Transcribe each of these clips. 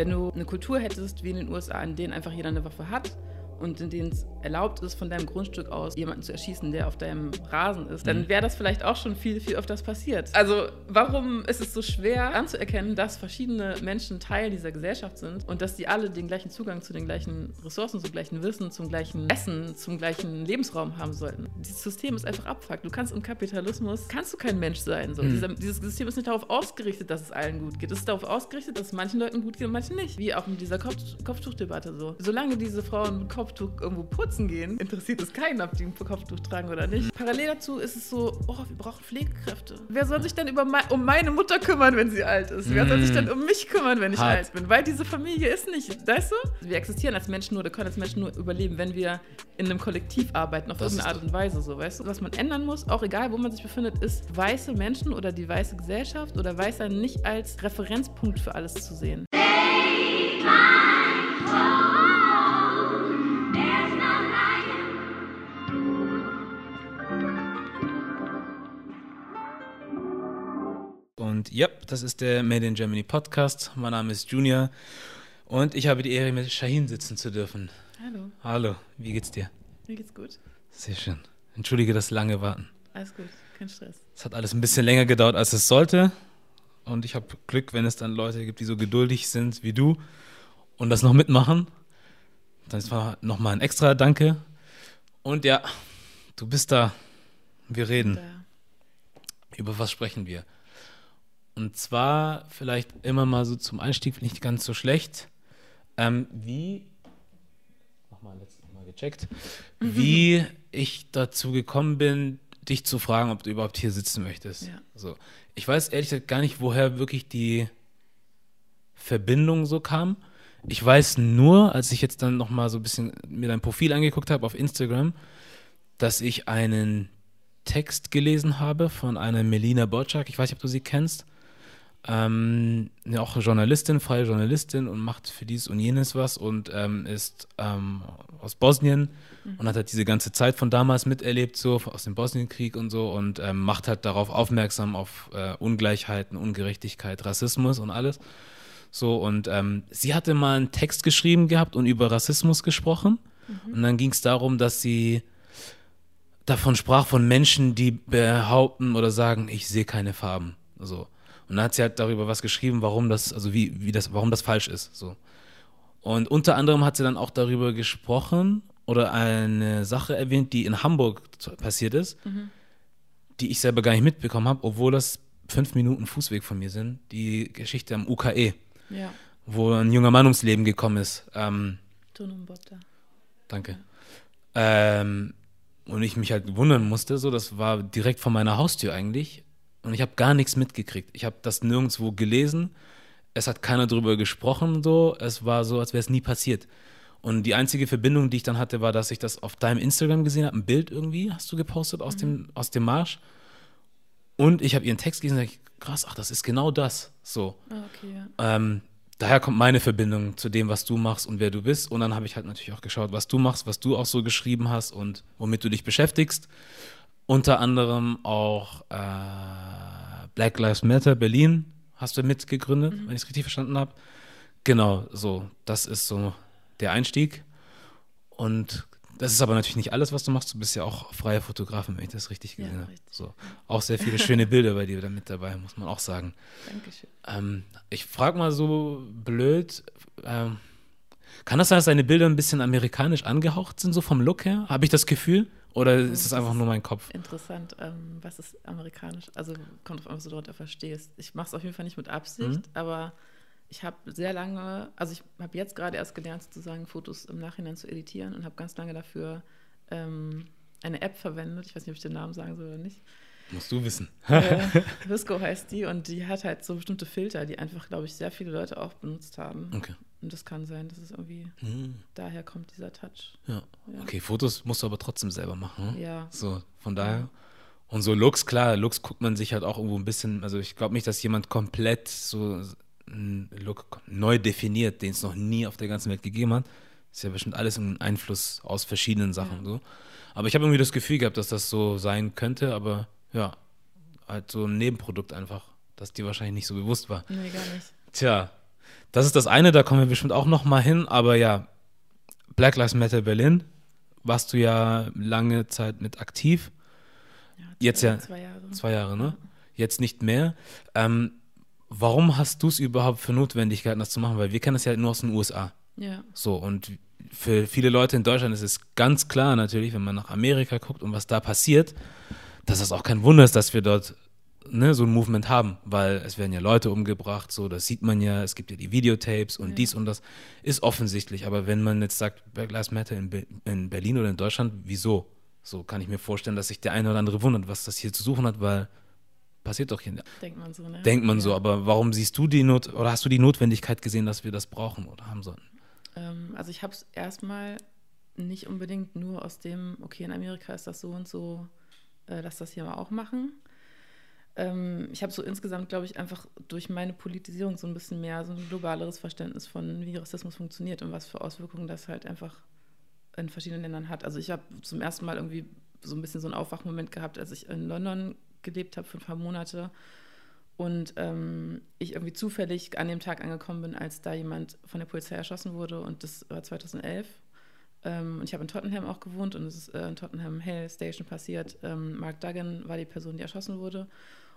Wenn du eine Kultur hättest wie in den USA, in denen einfach jeder eine Waffe hat und in denen es erlaubt ist, von deinem Grundstück aus jemanden zu erschießen, der auf deinem Rasen ist, dann Mhm. wäre das vielleicht auch schon viel, viel öfters passiert. Also warum ist es so schwer anzuerkennen, dass verschiedene Menschen Teil dieser Gesellschaft sind und dass die alle den gleichen Zugang zu den gleichen Ressourcen, zum gleichen Wissen, zum gleichen Essen, zum gleichen Lebensraum haben sollten? Dieses System ist einfach abfuckt. Du kannst im Kapitalismus, kannst du kein Mensch sein. So. Mhm. Dieser, dieses System ist nicht darauf ausgerichtet, dass es allen gut geht. Es ist darauf ausgerichtet, dass es manchen Leuten gut geht und manchen nicht. Wie auch mit dieser Kopf Kopftuchdebatte so. Solange diese Frauen mit Kopftuch irgendwo putzen gehen, interessiert es keinen, ob die ein Kopftuch tragen oder nicht. Parallel dazu ist es so, oh, wir brauchen Pflegekräfte. Wer soll sich denn über mei um meine Mutter kümmern, wenn sie alt ist? Wer soll sich denn um mich kümmern, wenn ich Hart. alt bin? Weil diese Familie ist nicht, weißt du? Wir existieren als Menschen nur, oder können als Menschen nur überleben, wenn wir in einem Kollektiv arbeiten, auf Das irgendeine Art und Weise, so, weißt du? Was man ändern muss, auch egal, wo man sich befindet, ist, weiße Menschen oder die weiße Gesellschaft oder Weißer nicht als Referenzpunkt für alles zu sehen. Und ja, das ist der Made in Germany Podcast. Mein Name ist Junior und ich habe die Ehre, mit Shahin sitzen zu dürfen. Hallo, Hallo, wie geht's dir? mir geht's gut. Sehr schön. Entschuldige das lange Warten. Alles gut, kein Stress. Es hat alles ein bisschen länger gedauert, als es sollte. Und ich habe Glück, wenn es dann Leute gibt, die so geduldig sind wie du und das noch mitmachen. Das war nochmal ein extra Danke. Und ja, du bist da. Wir reden. Da. Über was sprechen wir? Und zwar vielleicht immer mal so zum Einstieg, nicht ganz so schlecht. Ähm, wie, nochmal letztes Mal gecheckt, wie ich dazu gekommen bin, dich zu fragen, ob du überhaupt hier sitzen möchtest. Ja. So. Ich weiß ehrlich gesagt gar nicht, woher wirklich die Verbindung so kam. Ich weiß nur, als ich jetzt dann nochmal so ein bisschen mir dein Profil angeguckt habe auf Instagram, dass ich einen Text gelesen habe von einer Melina Borczak. Ich weiß nicht, ob du sie kennst. Ähm, ja, auch Journalistin, freie Journalistin und macht für dies und jenes was und ähm, ist ähm, aus Bosnien und hat halt diese ganze Zeit von damals miterlebt, so aus dem Bosnienkrieg und so und ähm, macht halt darauf aufmerksam auf äh, Ungleichheiten, Ungerechtigkeit, Rassismus und alles. So, und ähm, sie hatte mal einen Text geschrieben gehabt und über Rassismus gesprochen. Und dann ging es darum, dass sie davon sprach von Menschen, die behaupten oder sagen, ich sehe keine Farben. So. Und dann hat sie halt darüber was geschrieben, warum das, also wie, wie das, warum das falsch ist. So. Und unter anderem hat sie dann auch darüber gesprochen oder eine Sache erwähnt, die in Hamburg passiert ist, die ich selber gar nicht mitbekommen habe, obwohl das fünf Minuten Fußweg von mir sind. Die Geschichte am UKE, Ja, wo ein junger Mann ums Leben gekommen ist. Ähm, da. Danke. Ähm, und ich mich halt wundern musste, so, das war direkt vor meiner Haustür eigentlich. Und ich habe gar nichts mitgekriegt. Ich habe das nirgendwo gelesen. Es hat keiner drüber gesprochen, so. Es war so, als wäre es nie passiert. Und die einzige Verbindung, die ich dann hatte, war, dass ich das auf deinem Instagram gesehen habe. Ein Bild irgendwie hast du gepostet aus, dem, aus dem Marsch. Und ich habe ihren Text gelesen und dachte, krass, ach, das ist genau das. So. Ah, okay, ja. Ähm, daher kommt meine Verbindung zu dem, was du machst und wer du bist. Und dann habe ich halt natürlich auch geschaut, was du machst, was du auch so geschrieben hast und womit du dich beschäftigst. Unter anderem auch äh, Black Lives Matter Berlin hast du mitgegründet, wenn ich es richtig verstanden habe. Genau, so, das ist so der Einstieg. Und das ist aber natürlich nicht alles, was du machst. Du bist ja auch freier Fotografin, wenn ich das richtig Ja, gesehen habe. richtig. So, auch sehr viele schöne Bilder bei dir da mit dabei, muss man auch sagen. Dankeschön. Ähm, ich frage mal so blöd, ähm, kann das sein, dass deine Bilder ein bisschen amerikanisch angehaucht sind, so vom Look her? Habe ich das Gefühl? Oder ist es einfach nur mein Kopf? Interessant, ähm, was ist amerikanisch? Also kommt drauf an, was du darunter verstehst. Ich mache es auf jeden Fall nicht mit Absicht, Mhm. aber ich habe sehr lange, also ich habe jetzt gerade erst gelernt, sozusagen Fotos im Nachhinein zu editieren und habe ganz lange dafür ähm, eine App verwendet. Ich weiß nicht, ob ich den Namen sagen soll oder nicht. Musst du wissen. äh, Visco heißt die und die hat halt so bestimmte Filter, die einfach, glaube ich, sehr viele Leute auch benutzt haben. Okay. Und das kann sein, dass es irgendwie Hm, daher kommt, dieser Touch. ja. Ja. Okay, Fotos musst du aber trotzdem selber machen. hm? Ja. So, von daher. Und so Looks, klar, Looks guckt man sich halt auch irgendwo ein bisschen, also ich glaube nicht, dass jemand komplett so einen Look neu definiert, den es noch nie auf der ganzen Welt gegeben hat. Ist ja bestimmt alles ein Einfluss aus verschiedenen Sachen Ja. so. Aber ich habe irgendwie das Gefühl gehabt, dass das so sein könnte, aber ja, halt so ein Nebenprodukt einfach, das dir wahrscheinlich nicht so bewusst war. Nee, gar nicht. Tja, Das ist das eine, da kommen wir bestimmt auch noch mal hin. Aber ja, Black Lives Matter Berlin warst du ja lange Zeit mit aktiv. Ja, Jetzt ja- Zwei Jahre. Zwei Jahre, ne? Jetzt nicht mehr. Ähm, warum hast du es überhaupt für notwendig gehalten, das zu machen? Weil wir kennen das ja nur aus den USA. Ja. So, und für viele Leute in Deutschland ist es ganz klar natürlich, wenn man nach Amerika guckt und was da passiert, dass es auch kein Wunder ist, dass wir dort ne, so ein Movement haben, weil es werden ja Leute umgebracht, so, das sieht man ja, es gibt ja die Videotapes und Ja. dies und das ist offensichtlich. Aber wenn man jetzt sagt, Black Lives Matter in, Be in Berlin oder in Deutschland, wieso? So kann ich mir vorstellen, dass sich der eine oder andere wundert, was das hier zu suchen hat, weil passiert doch hier. Denkt man so, ne? Denkt man ja. so, aber warum siehst du die Not oder hast du die Notwendigkeit gesehen, dass wir das brauchen oder haben sollten? Ähm, also ich habe es erstmal nicht unbedingt nur aus dem, okay, in Amerika ist das so und so, äh, lass das hier mal auch machen. Ähm, ich habe so insgesamt, glaube ich, einfach durch meine Politisierung so ein bisschen mehr so ein globaleres Verständnis von, wie Rassismus funktioniert und was für Auswirkungen das halt einfach in verschiedenen Ländern hat. Also ich habe zum ersten Mal irgendwie so ein bisschen so einen Aufwachmoment gehabt, als ich in London gelebt habe für ein paar Monate und ähm, ich irgendwie zufällig an dem Tag angekommen bin, als da jemand von der Polizei erschossen wurde und das war 2011. Ähm, und ich habe in Tottenham auch gewohnt und es ist äh, in Tottenham Hale Station passiert. Ähm, Mark Duggan war die Person, die erschossen wurde.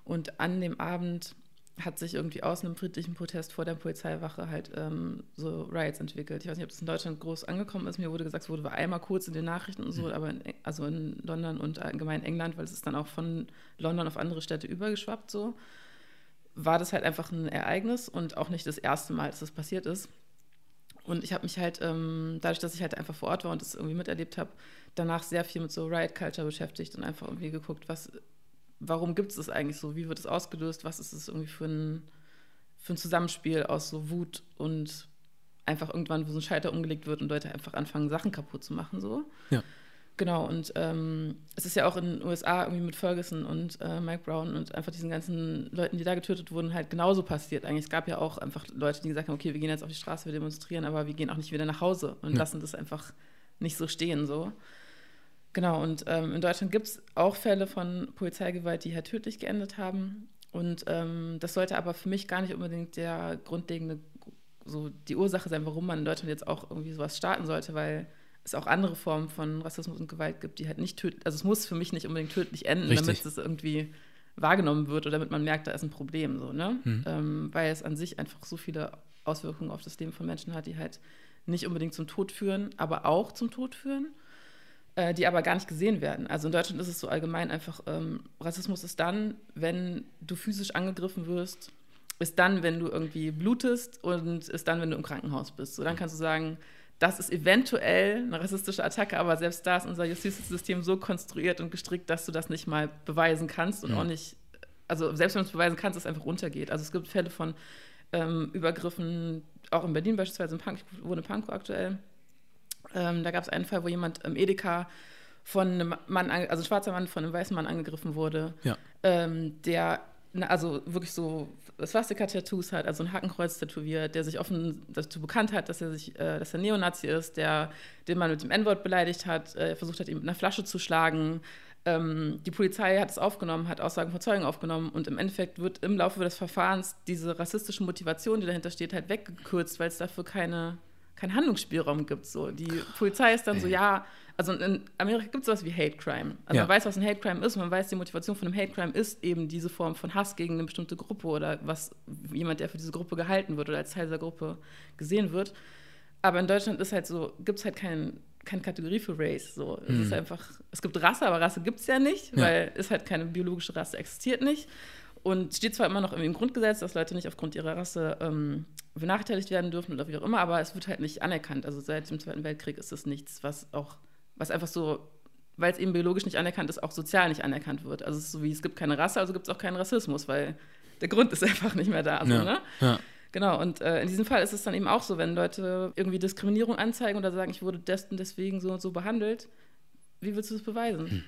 Und an dem Abend hat sich irgendwie aus einem friedlichen Protest vor der Polizeiwache halt ähm, so Riots entwickelt. Ich weiß nicht, ob das in Deutschland groß angekommen ist. Mir wurde gesagt, es wurde einmal kurz in den Nachrichten und so, aber in, also in London und allgemein England, weil es ist dann auch von London auf andere Städte übergeschwappt so war das halt einfach ein Ereignis und auch nicht das erste Mal, dass das passiert ist. Und ich habe mich halt, ähm, dadurch, dass ich halt einfach vor Ort war und das irgendwie miterlebt habe, danach sehr viel mit so Riot Culture beschäftigt und einfach irgendwie geguckt, was, warum gibt es das eigentlich so, wie wird es ausgelöst, was ist es irgendwie für ein, für ein Zusammenspiel aus so Wut und einfach irgendwann, wo so ein Schalter umgelegt wird und Leute einfach anfangen, Sachen kaputt zu machen, so. Ja. Genau, und ähm, es ist ja auch in den USA irgendwie mit Ferguson und äh, Mike Brown und einfach diesen ganzen Leuten, die da getötet wurden, halt genauso passiert. Eigentlich es gab ja auch einfach Leute, die gesagt haben, okay, wir gehen jetzt auf die Straße, wir demonstrieren, aber wir gehen auch nicht wieder nach Hause und Ja. lassen das einfach nicht so stehen, so. Genau, und ähm, in Deutschland gibt es auch Fälle von Polizeigewalt, die halt tödlich geendet haben. Und ähm, das sollte aber für mich gar nicht unbedingt der grundlegende, so die Ursache sein, warum man in Deutschland jetzt auch irgendwie sowas starten sollte, weil es auch andere Formen von Rassismus und Gewalt gibt, die halt nicht tödlich, also es muss für mich nicht unbedingt tödlich enden, Richtig. damit es irgendwie wahrgenommen wird oder damit man merkt, da ist ein Problem, so, ne? Mhm. Ähm, weil es an sich einfach so viele Auswirkungen auf das Leben von Menschen hat, die halt nicht unbedingt zum Tod führen, aber auch zum Tod führen äh, die aber gar nicht gesehen werden. Also in Deutschland ist es so allgemein einfach, ähm, Rassismus ist dann, wenn du physisch angegriffen wirst, ist dann, wenn du irgendwie blutest und ist dann, wenn du im Krankenhaus bist. So, dann kannst du sagen, das ist eventuell eine rassistische Attacke, aber selbst da ist unser Justizsystem so konstruiert und gestrickt, dass du das nicht mal beweisen kannst und Ja. auch nicht, also selbst wenn du es beweisen kannst, es einfach runtergeht. Also es gibt Fälle von ähm, Übergriffen, auch in Berlin beispielsweise, in Pank, ich wohne in Pankow aktuell, ähm, da gab es einen Fall, wo jemand im Edeka von einem Mann, also ein schwarzer Mann von einem weißen Mann angegriffen wurde, Ja. ähm, der also wirklich so Swastika-Tattoos hat, also ein Hakenkreuz tätowiert, der sich offen dazu bekannt hat, dass er sich, äh, dass er Neonazi ist, der den Mann mit dem N-Wort beleidigt hat, äh, versucht hat, ihn mit einer Flasche zu schlagen. Ähm, die Polizei hat es aufgenommen, hat Aussagen von Zeugen aufgenommen und im Endeffekt wird im Laufe des Verfahrens diese rassistische Motivation, die dahinter steht, halt weggekürzt, weil es dafür keine, keinen Handlungsspielraum gibt. So. Die Polizei ist dann so, ja, also in Amerika gibt es sowas wie Hate Crime. Also Ja. man weiß, was ein Hate Crime ist, man weiß, die Motivation von einem Hate Crime ist eben diese Form von Hass gegen eine bestimmte Gruppe oder was jemand, der für diese Gruppe gehalten wird oder als Teil dieser Gruppe gesehen wird. Aber in Deutschland ist halt so, gibt es halt kein, keine Kategorie für Race. So. Es ist einfach, es gibt Rasse, aber Rasse gibt es ja nicht, Ja. weil es halt keine biologische Rasse existiert nicht. Und steht zwar immer noch im Grundgesetz, dass Leute nicht aufgrund ihrer Rasse ähm, benachteiligt werden dürfen oder wie auch immer, aber es wird halt nicht anerkannt. Also seit dem Zweiten Weltkrieg ist es nichts, was auch, was einfach so, weil es eben biologisch nicht anerkannt ist, auch sozial nicht anerkannt wird. Also es ist so wie, es gibt keine Rasse, also gibt es auch keinen Rassismus, weil der Grund ist einfach nicht mehr da. So, ja. ne? ja. Genau, und äh, in diesem Fall ist es dann eben auch so, wenn Leute irgendwie Diskriminierung anzeigen oder sagen, ich wurde dessen deswegen so und so behandelt, wie willst du das beweisen?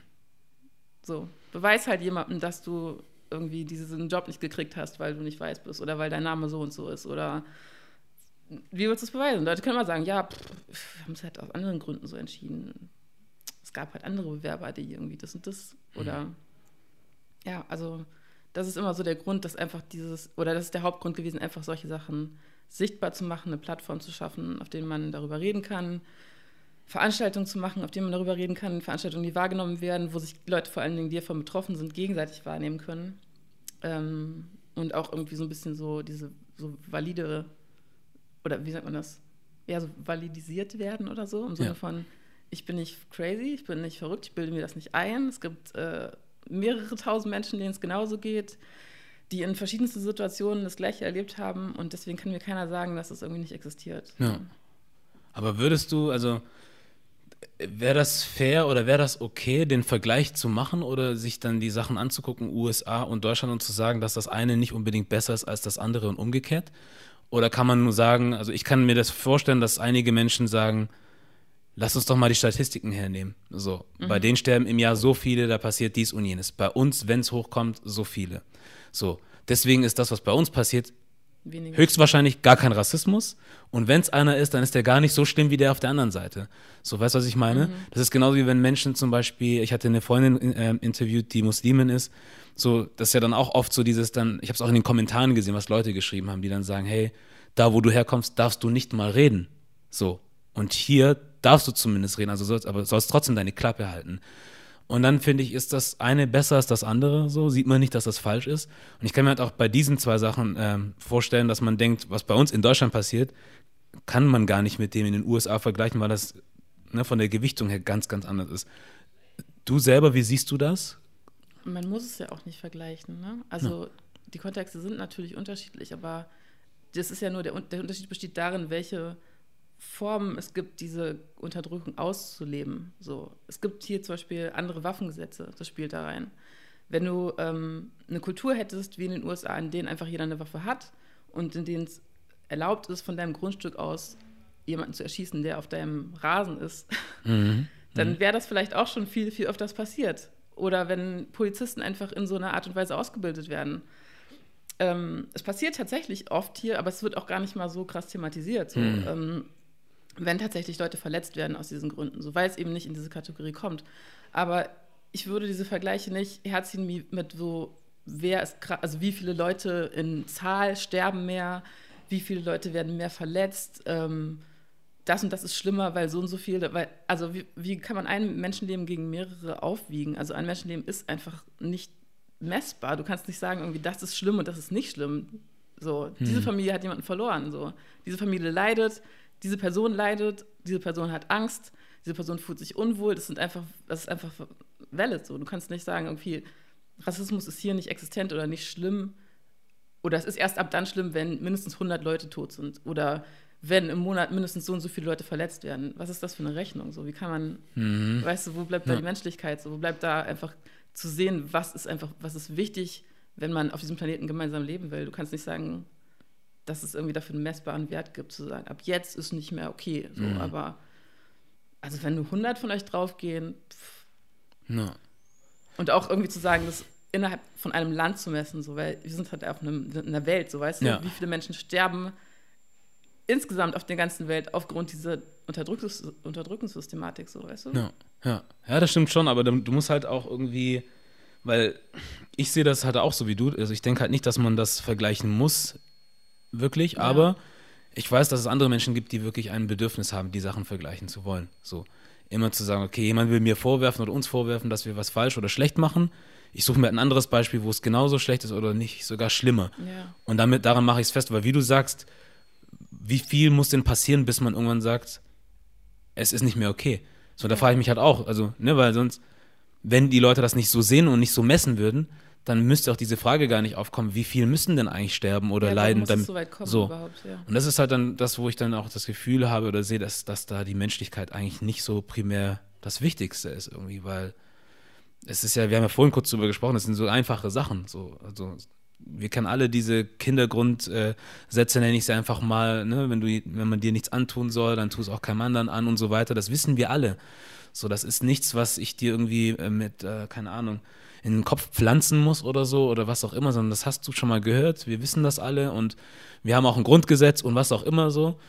So, beweis halt jemandem, dass du irgendwie diesen Job nicht gekriegt hast, weil du nicht weiß bist oder weil dein Name so und so ist oder wie willst du es beweisen? Leute können mal sagen, ja, pff, wir haben es halt aus anderen Gründen so entschieden. Es gab halt andere Bewerber, die irgendwie das und das oder ja, also das ist immer so der Grund, dass einfach dieses, oder das ist der Hauptgrund gewesen, einfach solche Sachen sichtbar zu machen, eine Plattform zu schaffen, auf denen man darüber reden kann, Veranstaltungen zu machen, auf denen man darüber reden kann, Veranstaltungen, die wahrgenommen werden, wo sich Leute vor allen Dingen, die davon betroffen sind, gegenseitig wahrnehmen können. Ähm, und auch irgendwie so ein bisschen so diese so valide, oder wie sagt man das? Ja, so validisiert werden oder so, im Sinne ja. von, ich bin nicht crazy, ich bin nicht verrückt, ich bilde mir das nicht ein. Es gibt äh, mehrere tausend Menschen, denen es genauso geht, die in verschiedensten Situationen das Gleiche erlebt haben und deswegen kann mir keiner sagen, dass es das irgendwie nicht existiert. Ja. Aber würdest du, also Wäre das fair oder wäre das okay, den Vergleich zu machen oder sich dann die Sachen anzugucken, USA und Deutschland, und zu sagen, dass das eine nicht unbedingt besser ist als das andere und umgekehrt? Oder kann man nur sagen, also ich kann mir das vorstellen, dass einige Menschen sagen, lass uns doch mal die Statistiken hernehmen. So, mhm. bei denen sterben im Jahr so viele, da passiert dies und jenes. Bei uns, wenn es hochkommt, so viele. So, deswegen ist das, was bei uns passiert, Weniger. Höchstwahrscheinlich gar kein Rassismus. Und wenn es einer ist, dann ist der gar nicht so schlimm wie der auf der anderen Seite. So, weißt du, was ich meine? Mhm. Das ist genauso wie wenn Menschen zum Beispiel, ich hatte eine Freundin äh, interviewt, die Muslimin ist. So, das ist ja dann auch oft so dieses dann, ich habe es auch in den Kommentaren gesehen, was Leute geschrieben haben, die dann sagen, hey, da wo du herkommst, darfst du nicht mal reden. So. Und hier darfst du zumindest reden, also sollst, aber sollst trotzdem deine Klappe halten. Und dann finde ich, ist das eine besser als das andere. So sieht man nicht, dass das falsch ist. Und ich kann mir halt auch bei diesen zwei Sachen ähm, vorstellen, dass man denkt, was bei uns in Deutschland passiert, kann man gar nicht mit dem in den USA vergleichen, weil das ne, von der Gewichtung her ganz, ganz anders ist. Du selber, wie siehst du das? Man muss es ja auch nicht vergleichen. Ne? Also ja. die Kontexte sind natürlich unterschiedlich, aber das ist ja nur der, der Unterschied besteht darin, welche Formen es gibt, diese Unterdrückung auszuleben. So, es gibt hier zum Beispiel andere Waffengesetze, das spielt da rein. Wenn du ähm, eine Kultur hättest, wie in den USA, in denen einfach jeder eine Waffe hat und in denen es erlaubt ist, von deinem Grundstück aus jemanden zu erschießen, der auf deinem Rasen ist, mhm. dann mhm. wäre das vielleicht auch schon viel, viel öfters passiert. Oder wenn Polizisten einfach in so einer Art und Weise ausgebildet werden. Ähm, es passiert tatsächlich oft hier, aber es wird auch gar nicht mal so krass thematisiert. So. Mhm. Ähm, wenn tatsächlich Leute verletzt werden aus diesen Gründen, so weil es eben nicht in diese Kategorie kommt. Aber ich würde diese Vergleiche nicht herziehen mit so, wer ist, also wie viele Leute in Zahl sterben mehr, wie viele Leute werden mehr verletzt. Ähm, das und das ist schlimmer, weil so und so viele, weil, also wie, wie kann man ein Menschenleben gegen mehrere aufwiegen? Also ein Menschenleben ist einfach nicht messbar. Du kannst nicht sagen, irgendwie, das ist schlimm und das ist nicht schlimm. So, hm. diese Familie hat jemanden verloren. So, diese Familie leidet, diese Person leidet, diese Person hat Angst, diese Person fühlt sich unwohl, das sind einfach, das ist einfach valid so. Du kannst nicht sagen, irgendwie, Rassismus ist hier nicht existent oder nicht schlimm. Oder es ist erst ab dann schlimm, wenn mindestens 100 Leute tot sind. Oder wenn im Monat mindestens so und so viele Leute verletzt werden. Was ist das für eine Rechnung? So, wie kann man, mhm. weißt du, wo bleibt da ja. die Menschlichkeit? So, wo bleibt da einfach zu sehen, was ist einfach, was ist wichtig, wenn man auf diesem Planeten gemeinsam leben will? Du kannst nicht sagen, dass es irgendwie dafür einen messbaren Wert gibt, zu sagen, ab jetzt ist nicht mehr okay. So, mhm. Aber also wenn nur 100 von euch draufgehen, pff. No. und auch irgendwie zu sagen, das innerhalb von einem Land zu messen, so, weil wir sind halt auf einem, in einer Welt, so weißt ja. du, wie viele Menschen sterben insgesamt auf der ganzen Welt aufgrund dieser Unterdrückungs Unterdrückungssystematik, so weißt du? Ja, ja. ja, das stimmt schon, aber du musst halt auch irgendwie, weil ich sehe das halt auch so wie du, also ich denke halt nicht, dass man das vergleichen muss wirklich, ja. aber ich weiß, dass es andere Menschen gibt, die wirklich ein Bedürfnis haben, die Sachen vergleichen zu wollen. So immer zu sagen, okay, jemand will mir vorwerfen oder uns vorwerfen, dass wir was falsch oder schlecht machen. Ich suche mir ein anderes Beispiel, wo es genauso schlecht ist oder nicht, sogar schlimmer. Ja. Und damit daran mache ich es fest, weil wie du sagst, wie viel muss denn passieren, bis man irgendwann sagt, es ist nicht mehr okay. So, da frage ich mich halt auch, also, ne, weil sonst, wenn die Leute das nicht so sehen und nicht so messen würden, dann müsste auch diese Frage gar nicht aufkommen, wie viel müssen denn eigentlich sterben oder ja, leiden. Muss damit, es so weit kommen so. überhaupt, ja. Und das ist halt dann das, wo ich dann auch das Gefühl habe oder sehe, dass, dass da die Menschlichkeit eigentlich nicht so primär das Wichtigste ist irgendwie, weil es ist ja, wir haben ja vorhin kurz darüber gesprochen, das sind so einfache Sachen. So, also wir kennen alle diese Kindergrundsätze, nenne ich sie einfach mal, ne? wenn, du, wenn man dir nichts antun soll, dann tu es auch keinem anderen an und so weiter. Das wissen wir alle. So, das ist nichts, was ich dir irgendwie äh, mit, äh, keine Ahnung, in den Kopf pflanzen muss oder so oder was auch immer, sondern das hast du schon mal gehört. Wir wissen das alle und wir haben auch ein Grundgesetz und was auch immer so,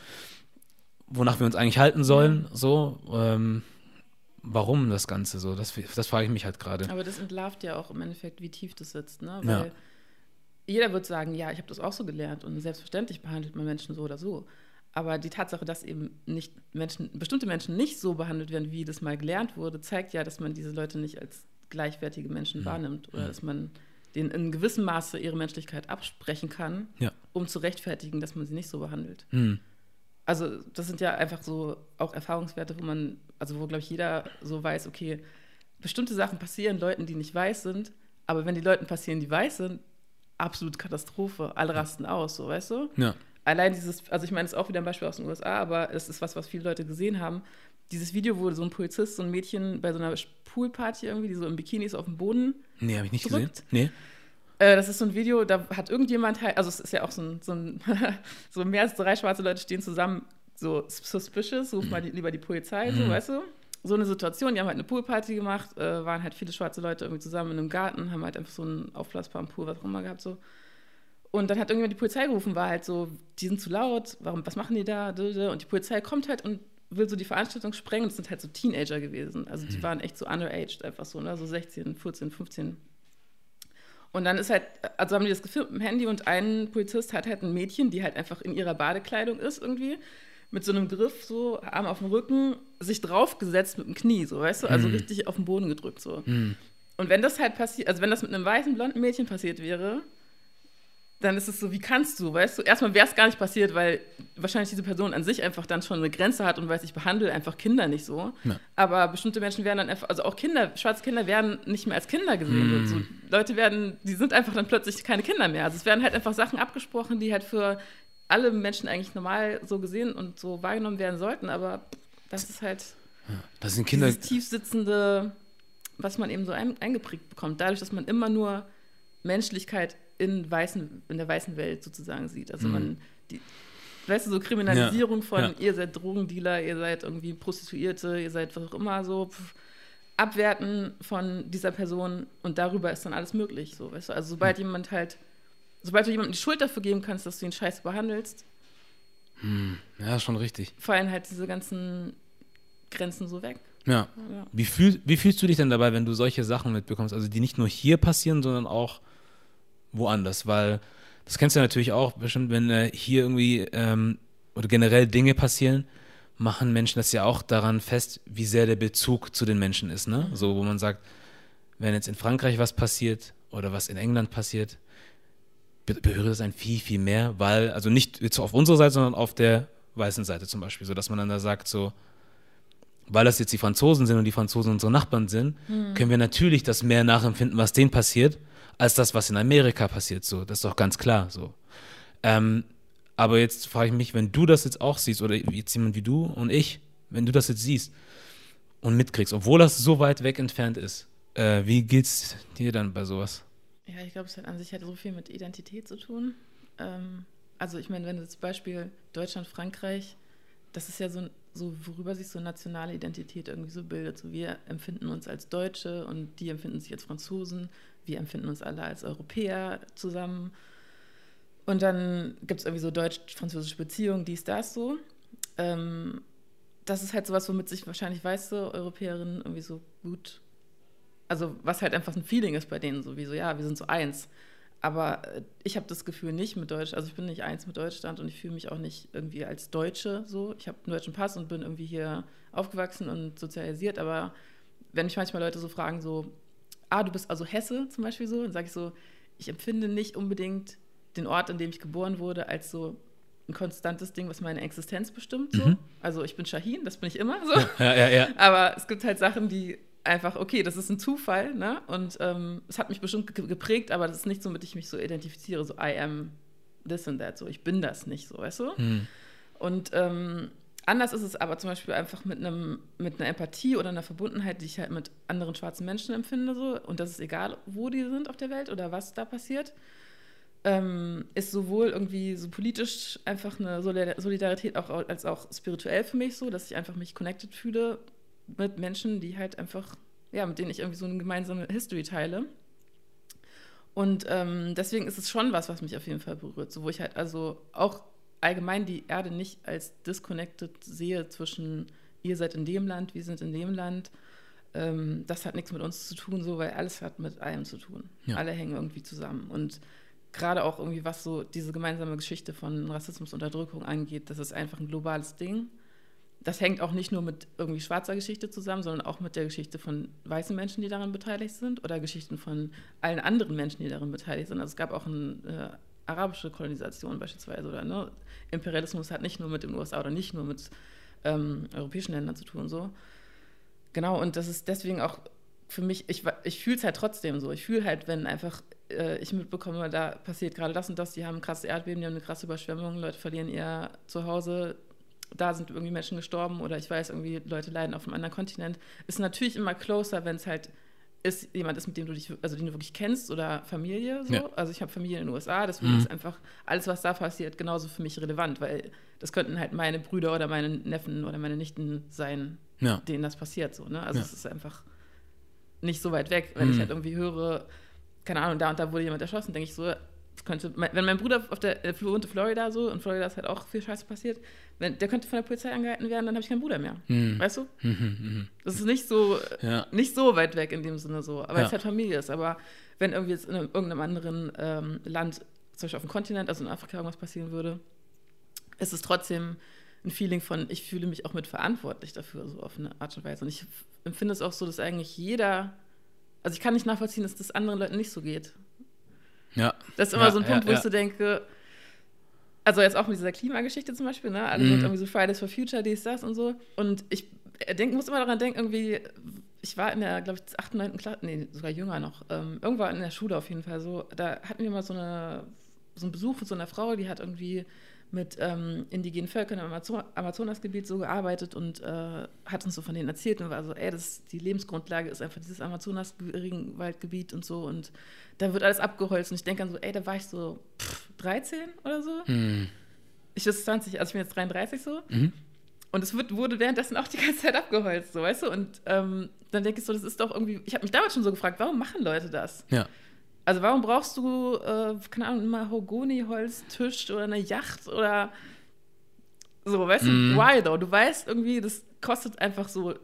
wonach wir uns eigentlich halten sollen. So, ähm, warum das Ganze so? Das, das frage ich mich halt gerade. Aber das entlarvt ja auch im Endeffekt, wie tief das sitzt, ne? Weil ja. jeder wird sagen, ja, ich habe das auch so gelernt und selbstverständlich behandelt man Menschen so oder so. Aber die Tatsache, dass eben nicht Menschen, bestimmte Menschen nicht so behandelt werden, wie das mal gelernt wurde, zeigt ja, dass man diese Leute nicht als gleichwertige Menschen mhm. wahrnimmt oder mhm. dass man denen in gewissem Maße ihre Menschlichkeit absprechen kann, ja. um zu rechtfertigen, dass man sie nicht so behandelt. Mhm. Also das sind ja einfach so auch Erfahrungswerte, wo man, also wo, glaube ich, jeder so weiß, okay, bestimmte Sachen passieren Leuten, die nicht weiß sind, aber wenn die Leuten passieren, die weiß sind, absolut Katastrophe. Alle rasten aus, so, weißt du? Ja. Allein dieses, also ich meine, es ist auch wieder ein Beispiel aus den USA, aber es ist was, was viele Leute gesehen haben. Dieses Video, wo so ein Polizist, so ein Mädchen bei so einer Poolparty irgendwie, die so im Bikini ist auf dem Boden. Nee, habe ich nicht zurückt. gesehen. Nee. Äh, das ist so ein Video, da hat irgendjemand halt, also es ist ja auch so ein, so, ein so mehr als drei schwarze Leute stehen zusammen, so suspicious, ruf mal die, lieber die Polizei, so, mhm. weißt du? so eine Situation, die haben halt eine Poolparty gemacht, äh, waren halt viele schwarze Leute irgendwie zusammen in einem Garten, haben halt einfach so einen aufblasbaren Pool, was auch immer gehabt, so. Und dann hat irgendjemand die Polizei gerufen, war halt so, die sind zu laut, warum, was machen die da? Und die Polizei kommt halt und will so die Veranstaltung sprengen. Das sind halt so Teenager gewesen. Also die mhm. waren echt so underaged, einfach so, ne? so 16, 14, 15. Und dann ist halt, also haben die das gefilmt mit dem Handy und ein Polizist hat halt ein Mädchen, die halt einfach in ihrer Badekleidung ist irgendwie mit so einem Griff, so Arm auf dem Rücken, sich draufgesetzt mit dem Knie, so, weißt du? Also mm. richtig auf den Boden gedrückt, so. Mm. Und wenn das halt passiert, also wenn das mit einem weißen, blonden Mädchen passiert wäre, dann ist es so, wie kannst du, weißt du? Erstmal wäre es gar nicht passiert, weil wahrscheinlich diese Person an sich einfach dann schon eine Grenze hat und weiß, ich behandle einfach Kinder nicht so. Ja. Aber bestimmte Menschen werden dann einfach, also auch Kinder, schwarze Kinder werden nicht mehr als Kinder gesehen. Mm. So, Leute werden, die sind einfach dann plötzlich keine Kinder mehr. Also es werden halt einfach Sachen abgesprochen, die halt für alle Menschen eigentlich normal so gesehen und so wahrgenommen werden sollten, aber das ist halt das sind Kinder dieses tiefsitzende, was man eben so ein, eingeprägt bekommt, dadurch, dass man immer nur Menschlichkeit in, weißen, in der weißen Welt sozusagen sieht. Also mhm. man, die, weißt du, so Kriminalisierung ja, von, ja. ihr seid Drogendealer, ihr seid irgendwie Prostituierte, ihr seid was auch immer, so pff, Abwerten von dieser Person und darüber ist dann alles möglich, so, weißt du. Also sobald mhm. jemand halt sobald du jemandem die Schuld dafür geben kannst, dass du ihn scheiße behandelst, hm, ja, schon richtig. Fallen halt diese ganzen Grenzen so weg. Ja. ja. Wie, fühl, wie fühlst du dich denn dabei, wenn du solche Sachen mitbekommst? Also die nicht nur hier passieren, sondern auch woanders? Weil das kennst du natürlich auch bestimmt, wenn äh, hier irgendwie ähm, oder generell Dinge passieren, machen Menschen das ja auch daran fest, wie sehr der Bezug zu den Menschen ist. Ne? Mhm. So, wo man sagt, wenn jetzt in Frankreich was passiert oder was in England passiert, berührt es einen viel, viel mehr, weil, also nicht jetzt auf unserer Seite, sondern auf der weißen Seite zum Beispiel, so dass man dann da sagt, so, weil das jetzt die Franzosen sind und die Franzosen unsere Nachbarn sind, hm. können wir natürlich das mehr nachempfinden, was denen passiert, als das, was in Amerika passiert. So, das ist doch ganz klar. So. Ähm, aber jetzt frage ich mich, wenn du das jetzt auch siehst, oder jetzt jemand wie du und ich, wenn du das jetzt siehst und mitkriegst, obwohl das so weit weg entfernt ist, äh, wie geht's dir dann bei sowas? Ja, ich glaube, es hat an sich halt so viel mit Identität zu tun. Ähm, also ich meine, wenn du zum Beispiel Deutschland, Frankreich, das ist ja so, so, worüber sich so nationale Identität irgendwie so bildet. So wir empfinden uns als Deutsche und die empfinden sich als Franzosen. Wir empfinden uns alle als Europäer zusammen. Und dann gibt es irgendwie so deutsch-französische Beziehungen, dies, das so. Ähm, das ist halt sowas, womit sich wahrscheinlich weiße Europäerinnen irgendwie so gut also was halt einfach ein Feeling ist bei denen, so wie so, ja, wir sind so eins. Aber äh, ich habe das Gefühl nicht mit Deutsch, also ich bin nicht eins mit Deutschland und ich fühle mich auch nicht irgendwie als Deutsche so. Ich habe einen deutschen Pass und bin irgendwie hier aufgewachsen und sozialisiert, aber wenn mich manchmal Leute so fragen, so, ah, du bist also Hesse zum Beispiel so, dann sage ich so, ich empfinde nicht unbedingt den Ort, an dem ich geboren wurde, als so ein konstantes Ding, was meine Existenz bestimmt. So. Mhm. Also ich bin Shahin, das bin ich immer so. Ja, ja, ja. Aber es gibt halt Sachen, die einfach, okay, das ist ein Zufall, ne? Und ähm, es hat mich bestimmt geprägt, aber das ist nicht so, mit ich mich so identifiziere, so I am this and that, so ich bin das nicht, so, weißt du? Hm. Und ähm, anders ist es aber zum Beispiel einfach mit einem, mit einer Empathie oder einer Verbundenheit, die ich halt mit anderen schwarzen Menschen empfinde, so, und das ist egal, wo die sind auf der Welt oder was da passiert. Ähm, ist sowohl irgendwie so politisch einfach eine Solidarität auch als auch spirituell für mich so, dass ich einfach mich connected fühle mit Menschen, die halt einfach, ja, mit denen ich irgendwie so eine gemeinsame History teile. Und ähm, deswegen ist es schon was, was mich auf jeden Fall berührt, so wo ich halt also auch allgemein die Erde nicht als disconnected sehe zwischen ihr seid in dem Land, wir sind in dem Land. Ähm, das hat nichts mit uns zu tun, so, weil alles hat mit allem zu tun. Ja. Alle hängen irgendwie zusammen. Und gerade auch irgendwie, was so diese gemeinsame Geschichte von Rassismus und Unterdrückung angeht, das ist einfach ein globales Ding. Das hängt auch nicht nur mit irgendwie schwarzer Geschichte zusammen, sondern auch mit der Geschichte von weißen Menschen, die daran beteiligt sind oder Geschichten von allen anderen Menschen, die daran beteiligt sind. Also es gab auch eine äh, arabische Kolonisation beispielsweise oder ne? Imperialismus hat nicht nur mit den USA oder nicht nur mit ähm, europäischen Ländern zu tun. So. Genau, und das ist deswegen auch für mich, ich, ich fühle es halt trotzdem so. Ich fühle halt, wenn einfach äh, ich mitbekomme, da passiert gerade das und das, die haben krasse Erdbeben, die haben eine krasse Überschwemmung, Leute verlieren ihr Zuhause, da sind irgendwie Menschen gestorben oder ich weiß, irgendwie Leute leiden auf einem anderen Kontinent. Ist natürlich immer closer, wenn es halt ist, jemand ist, mit dem du dich, also den du wirklich kennst oder Familie. So. Ja. Also ich habe Familie in den USA, deswegen mhm. ist einfach alles, was da passiert, genauso für mich relevant, weil das könnten halt meine Brüder oder meine Neffen oder meine Nichten sein, ja. denen das passiert. So, ne? Also ja. es ist einfach nicht so weit weg. Wenn mhm. ich halt irgendwie höre, keine Ahnung, da und da wurde jemand erschossen, denke ich so, könnte, wenn mein Bruder auf der, der wohnt in Florida so, und Florida ist halt auch viel Scheiße passiert, wenn, der könnte von der Polizei angehalten werden, dann habe ich keinen Bruder mehr. Mhm. Weißt du? Mhm, das ist nicht so, ja. nicht so weit weg in dem Sinne so, aber ja. es halt Familie ist. Aber wenn irgendwie jetzt in einem, irgendeinem anderen ähm, Land, zum Beispiel auf dem Kontinent, also in Afrika irgendwas passieren würde, ist es trotzdem ein Feeling von, ich fühle mich auch mit verantwortlich dafür, so auf eine Art und Weise. Und ich empfinde es auch so, dass eigentlich jeder, also ich kann nicht nachvollziehen, dass das anderen Leuten nicht so geht. Ja. Das ist immer ja, so ein Punkt, ja, wo ich so denke, also jetzt auch mit dieser Klimageschichte zum Beispiel, ne? Alle mhm. sind irgendwie so Fridays for Future, dies, das und so. Und ich denk, muss immer daran denken, irgendwie, ich war in der, glaube ich, 8., 9. Klasse, nee, sogar jünger noch, ähm, irgendwann in der Schule auf jeden Fall so, da hatten wir mal so, eine, so einen Besuch von so einer Frau, die hat irgendwie mit ähm, indigenen Völkern im Amazon Amazonasgebiet so gearbeitet und äh, hat uns so von denen erzählt und war so, ey, das, die Lebensgrundlage ist einfach dieses Amazonas-Regenwaldgebiet und so und da wird alles abgeholzt und ich denke dann so, ey, da war ich so pff, 13 oder so. Mhm. Ich bin 20, also ich bin jetzt 33 so. Mhm. Und es wird, wurde währenddessen auch die ganze Zeit abgeholzt, so, weißt du? Und ähm, dann denke ich so, das ist doch irgendwie, ich habe mich damals schon so gefragt, warum machen Leute das? Ja. Also warum brauchst du, äh, keine Ahnung, ein Mahogoni-Holztisch oder eine Yacht oder so, weißt mm. du, mhm. why though? Du weißt irgendwie, das kostet einfach so,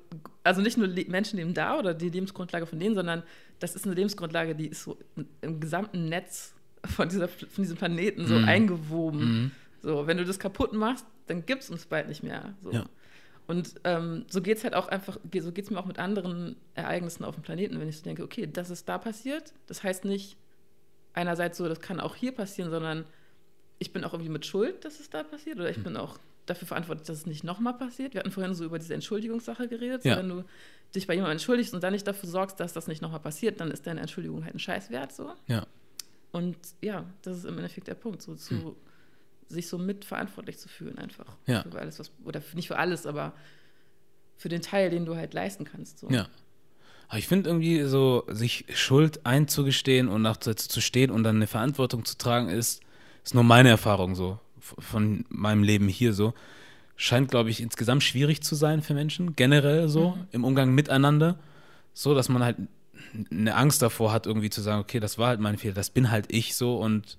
also nicht nur Menschen leben da oder die Lebensgrundlage von denen, sondern das ist eine Lebensgrundlage, die ist so im gesamten Netz von, dieser, von diesem Planeten so mm. eingewoben. Mm. So, wenn du das kaputt machst, dann gibt es uns bald nicht mehr. So. Ja. Und ähm, so geht es halt auch einfach, so geht es mir auch mit anderen Ereignissen auf dem Planeten, wenn ich so denke, okay, das ist da passiert. Das heißt nicht einerseits so, das kann auch hier passieren, sondern ich bin auch irgendwie mit Schuld, dass es da passiert. Oder ich mhm. bin auch dafür verantwortlich, dass es nicht nochmal passiert. Wir hatten vorhin so über diese Entschuldigungssache geredet. Ja. So, wenn du dich bei jemandem entschuldigst und dann nicht dafür sorgst, dass das nicht nochmal passiert, dann ist deine Entschuldigung halt ein Scheiß wert. So. Ja. Und ja, das ist im Endeffekt der Punkt. So zu. Mhm sich so mitverantwortlich zu fühlen einfach. Ja. Für alles, was, oder nicht für alles, aber für den Teil, den du halt leisten kannst. So. Ja. Aber ich finde irgendwie so, sich Schuld einzugestehen und nach zu stehen und dann eine Verantwortung zu tragen, ist, ist nur meine Erfahrung so, von meinem Leben hier so. Scheint, glaube ich, insgesamt schwierig zu sein für Menschen, generell so, mhm. im Umgang miteinander. So, dass man halt eine Angst davor hat, irgendwie zu sagen, okay, das war halt mein Fehler, das bin halt ich so und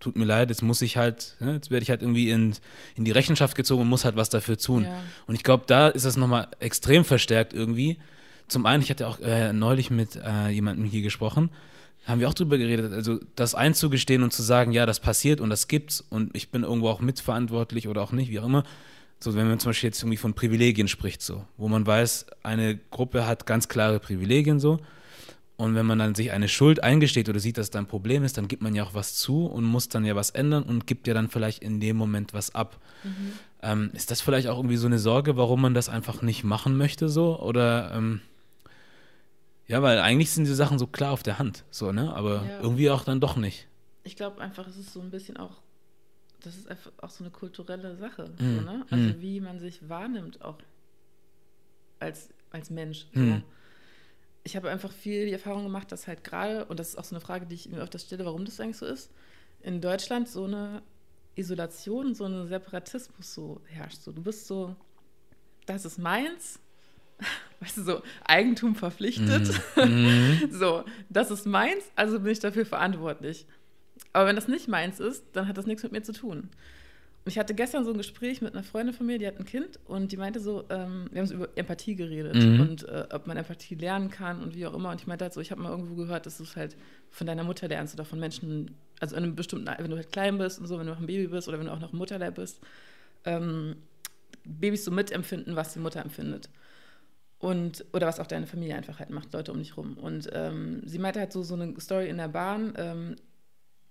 tut mir leid, jetzt muss ich halt, ne, jetzt werde ich halt irgendwie in, in die Rechenschaft gezogen und muss halt was dafür tun. Ja. Und ich glaube, da ist das nochmal extrem verstärkt irgendwie. Zum einen, ich hatte auch äh, neulich mit äh, jemandem hier gesprochen, haben wir auch drüber geredet, also das einzugestehen und zu sagen, ja, das passiert und das gibt's und ich bin irgendwo auch mitverantwortlich oder auch nicht, wie auch immer. So, wenn man zum Beispiel jetzt irgendwie von Privilegien spricht, so, wo man weiß, eine Gruppe hat ganz klare Privilegien so und wenn man dann sich eine Schuld eingesteht oder sieht, dass da ein Problem ist, dann gibt man ja auch was zu und muss dann ja was ändern und gibt ja dann vielleicht in dem Moment was ab. Mhm. Ähm, ist das vielleicht auch irgendwie so eine Sorge, warum man das einfach nicht machen möchte so? Oder ähm, ja, weil eigentlich sind die Sachen so klar auf der Hand, so, ne? Aber ja. irgendwie auch dann doch nicht. Ich glaube einfach, es ist so ein bisschen auch, das ist einfach auch so eine kulturelle Sache, mhm. so, ne? Also mhm. wie man sich wahrnimmt auch als, als Mensch. So. Mhm ich habe einfach viel die Erfahrung gemacht, dass halt gerade, und das ist auch so eine Frage, die ich mir öfters stelle, warum das eigentlich so ist, in Deutschland so eine Isolation, so ein Separatismus so herrscht. So, du bist so, das ist meins, weißt du, so Eigentum verpflichtet. Mm. so, das ist meins, also bin ich dafür verantwortlich. Aber wenn das nicht meins ist, dann hat das nichts mit mir zu tun. Ich hatte gestern so ein Gespräch mit einer Freundin von mir, die hat ein Kind und die meinte so, ähm, wir haben so über Empathie geredet Mhm. und äh, ob man Empathie lernen kann und wie auch immer. Und ich meinte halt so, ich habe mal irgendwo gehört, dass du es halt von deiner Mutter lernst oder von Menschen, also in einem bestimmten, wenn du halt klein bist und so, wenn du noch ein Baby bist oder wenn du auch noch Mutterleib bist, ähm, Babys so mitempfinden, was die Mutter empfindet. Und, oder was auch deine Familie einfach halt macht, Leute um dich rum. Und ähm, sie meinte halt so, so eine Story in der Bahn, ähm,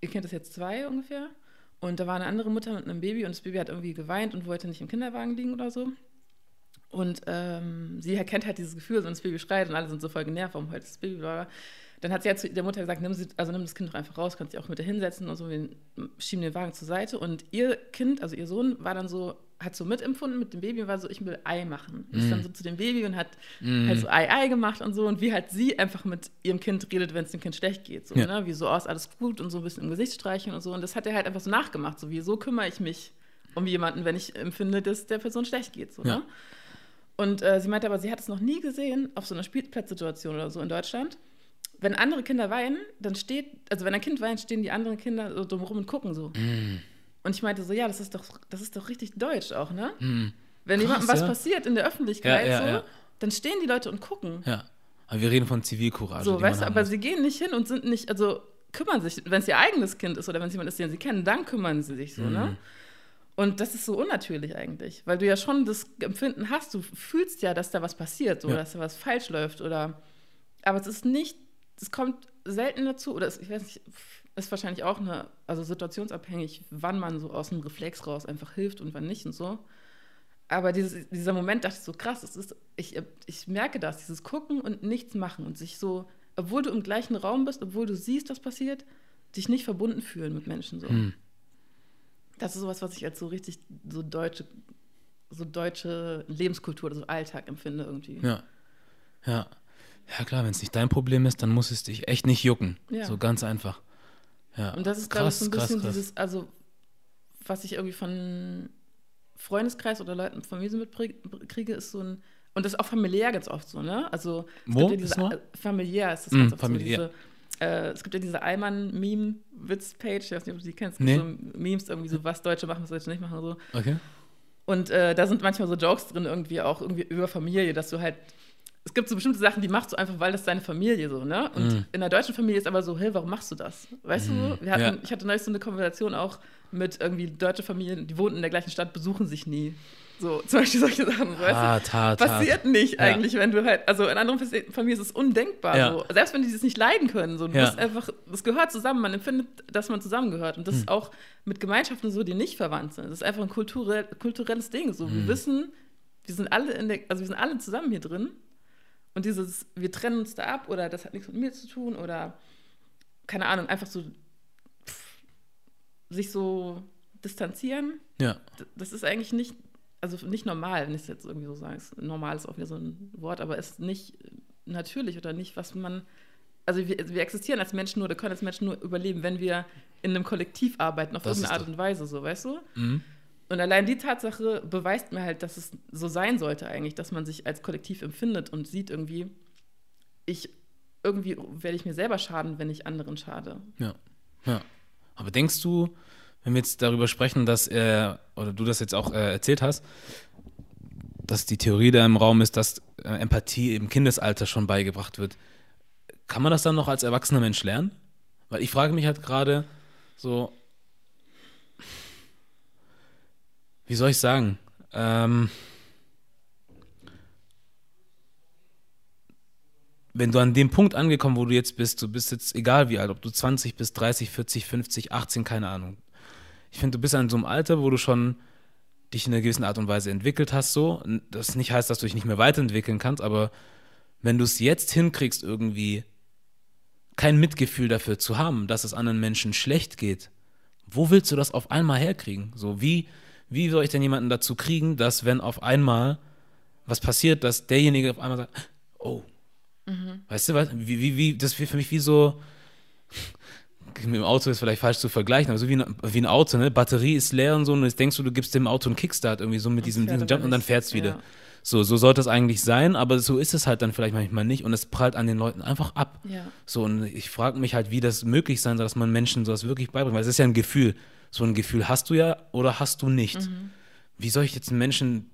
ihr Kind ist jetzt zwei ungefähr. Und da war eine andere Mutter mit einem Baby und das Baby hat irgendwie geweint und wollte nicht im Kinderwagen liegen oder so. Und ähm, sie erkennt halt dieses Gefühl, wenn das Baby schreit und alle sind so voll genervt, warum heult das Baby, bla. Dann hat sie halt zu der Mutter gesagt, nimm, sie, also nimm das Kind doch einfach raus, kannst dich auch mit ihr hinsetzen und so, wir schieben den Wagen zur Seite. Und ihr Kind, also ihr Sohn, war dann so, hat so mitempfunden mit dem Baby und war so, ich will Ei machen. Ist dann so zu dem Baby und hat halt so Ei, Ei gemacht und so. Und wie halt sie einfach mit ihrem Kind redet, wenn es dem Kind schlecht geht. So, Ja. ne? Wie so, aus, alles gut und so ein bisschen im Gesicht streichen und so. Und das hat er halt einfach so nachgemacht. So wie, so kümmere ich mich um jemanden, wenn ich empfinde, dass der Person schlecht geht. So, Ja. ne? Und äh, sie meinte aber, sie hat es noch nie gesehen auf so einer Spielplatzsituation oder so in Deutschland. Wenn andere Kinder weinen, dann steht, also wenn ein Kind weint, stehen die anderen Kinder so drumherum und gucken so. Mm. Und ich meinte so, ja, das ist doch, das ist doch richtig deutsch auch, ne? Mm. Wenn Krass, jemandem was ja. passiert in der Öffentlichkeit, Ja, ja, so, dann stehen die Leute und gucken. Ja. Aber wir reden von Zivilcourage. so, weißt du, aber muss. sie gehen nicht hin und sind nicht, also kümmern sich, wenn es ihr eigenes Kind ist oder wenn es jemand ist, den sie kennen, dann kümmern sie sich so, Mhm. ne? Und das ist so unnatürlich eigentlich, weil du ja schon das Empfinden hast, du fühlst ja, dass da was passiert, so, dass da was falsch läuft oder, aber es ist nicht, es kommt selten dazu oder es, ich weiß nicht, ist wahrscheinlich auch eine, also situationsabhängig, wann man so aus dem Reflex raus einfach hilft und wann nicht und so. Aber dieses, dieser Moment dachte ich so krass, es ist, ich, ich merke das, dieses Gucken und nichts machen und sich so, obwohl du im gleichen Raum bist, obwohl du siehst, was passiert, dich nicht verbunden fühlen mit Menschen so. Hm. Das ist sowas, was ich als so richtig so deutsche, so deutsche Lebenskultur so Alltag empfinde irgendwie. Ja. Ja. Ja, klar, wenn es nicht dein Problem ist, dann muss es dich echt nicht jucken. Ja. So ganz einfach. Ja. Und das ist, glaube ich, so ein krass, bisschen krass. dieses, also was ich irgendwie von Freundeskreis oder Leuten von mir so mitkriege, ist so ein, und das ist auch familiär ganz oft so, ne? Also es Wo gibt ja diese, familiär ist das Mm, ganz oft familiär. so, diese, äh, es gibt ja diese Allmann-Meme-Witz-Page, ich weiß nicht, ob du die kennst, Nee. so Memes irgendwie so, was Deutsche machen, was Deutsche nicht machen und so. Okay. Und äh, da sind manchmal so Jokes drin, irgendwie auch irgendwie über Familie, dass du halt. Es gibt so bestimmte Sachen, die machst du einfach, weil das deine Familie so, ne? Und Mm. in der deutschen Familie ist aber so, hey, warum machst du das? Weißt du, wir hatten, Ja. ich hatte neulich so eine Konversation auch mit irgendwie deutsche Familien, die wohnen in der gleichen Stadt, besuchen sich nie. So, zum Beispiel solche Sachen, weißt du? Hart, hart, hart. Passiert nicht Ja. eigentlich, wenn du halt, also in anderen Familien ist es undenkbar. Ja. So. Selbst wenn die das nicht leiden können, so, du Ja. bist einfach, das gehört zusammen, man empfindet, dass man zusammengehört. Und das Hm. ist auch mit Gemeinschaften so, die nicht verwandt sind. Das ist einfach ein kulturell, kulturelles Ding. So, Hm. wir wissen, wir sind alle in der, also wir sind alle zusammen hier drin. Und dieses, wir trennen uns da ab oder das hat nichts mit mir zu tun oder keine Ahnung, einfach so pff, sich so distanzieren Ja. das ist eigentlich nicht, also nicht normal, wenn ich es jetzt irgendwie so sage. Normal ist auch wieder so ein Wort, aber ist nicht natürlich oder nicht, was man. Also wir, wir existieren als Menschen nur, oder können als Menschen nur überleben, wenn wir in einem Kollektiv arbeiten, auf Das irgendeine Art und Weise, so, weißt du? Mhm. Und allein die Tatsache beweist mir halt, dass es so sein sollte eigentlich, dass man sich als Kollektiv empfindet und sieht irgendwie, ich irgendwie werde ich mir selber schaden, wenn ich anderen schade. Ja. Ja. Aber denkst du, wenn wir jetzt darüber sprechen, dass er, oder du das jetzt auch äh, erzählt hast, dass die Theorie da im Raum ist, dass äh, Empathie im Kindesalter schon beigebracht wird, kann man das dann noch als erwachsener Mensch lernen? Weil ich frage mich halt gerade so, wie soll ich sagen? Ähm, wenn du an dem Punkt angekommen, wo du jetzt bist, du bist jetzt egal wie alt, ob du 20 bist, 30, 40, 50, 18, keine Ahnung. Ich finde, du bist an so einem Alter, wo du schon dich in einer gewissen Art und Weise entwickelt hast, so. Das nicht heißt, dass du dich nicht mehr weiterentwickeln kannst, aber wenn du es jetzt hinkriegst, irgendwie kein Mitgefühl dafür zu haben, dass es anderen Menschen schlecht geht, wo willst du das auf einmal herkriegen? So, wie, wie soll ich denn jemanden dazu kriegen, dass wenn auf einmal was passiert, dass derjenige auf einmal sagt, oh, weißt du was, wie, wie, wie, das ist für mich wie so, mit dem Auto ist vielleicht falsch zu vergleichen, aber so wie ein, wie ein Auto, ne? Batterie ist leer und so, und jetzt denkst du, du gibst dem Auto einen Kickstart irgendwie so mit diesem, fährt diesem aber Jump und dann fährt's wieder. Ja. So, so sollte es eigentlich sein, aber so ist es halt dann vielleicht manchmal nicht und es prallt an den Leuten einfach ab. Ja. So, und ich frage mich halt, wie das möglich sein soll, dass man Menschen sowas wirklich beibringt, weil es ist ja ein Gefühl. So ein Gefühl hast du ja oder hast du nicht. Wie soll ich jetzt einen Menschen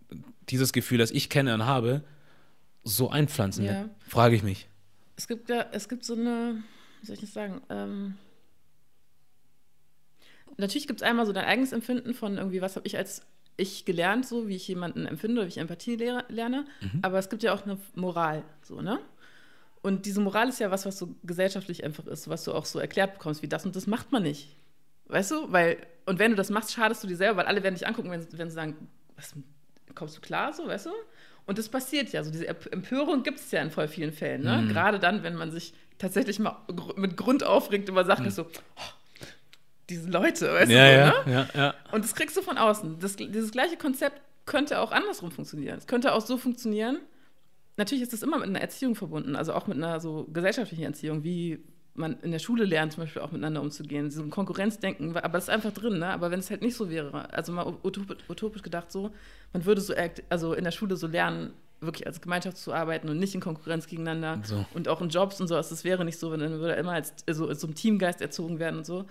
dieses Gefühl, das ich kenne und habe, so einpflanzen? Ja. Frage ich mich. Es gibt ja, es gibt so eine, wie soll ich das sagen? Ähm, natürlich gibt es einmal so dein eigenes Empfinden von irgendwie, was habe ich als ich gelernt, so wie ich jemanden empfinde oder wie ich Empathie lerne. Aber es gibt ja auch eine Moral, so, ne? Und diese Moral ist ja was, was so gesellschaftlich einfach ist, was du auch so erklärt bekommst, wie das und das macht man nicht. Weißt du? Weil, und wenn du das machst, schadest du dir selber, weil alle werden dich angucken, wenn, wenn sie sagen, was, kommst du klar, so, weißt du? Und das passiert ja. So diese Empörung gibt es ja in voll vielen Fällen. Ne? Gerade dann, wenn man sich tatsächlich mal mit Grund aufregt über Sachen, ist so, oh, diese Leute, weißt Ja, du, ja, ne? ja, ja. Und das kriegst du von außen. Das, dieses gleiche Konzept könnte auch andersrum funktionieren. Es könnte auch so funktionieren. Natürlich ist das immer mit einer Erziehung verbunden, also auch mit einer so gesellschaftlichen Erziehung, wie man in der Schule lernt, zum Beispiel auch miteinander umzugehen. So ein Konkurrenzdenken, aber das ist einfach drin, ne? Aber wenn es halt nicht so wäre, also mal utopisch, utopisch gedacht so, man würde so also in der Schule so lernen, wirklich als Gemeinschaft zu arbeiten und nicht in Konkurrenz gegeneinander. So. Und auch in Jobs und so, das wäre nicht so, wenn dann würde immer als also in so einem Teamgeist erzogen werden und so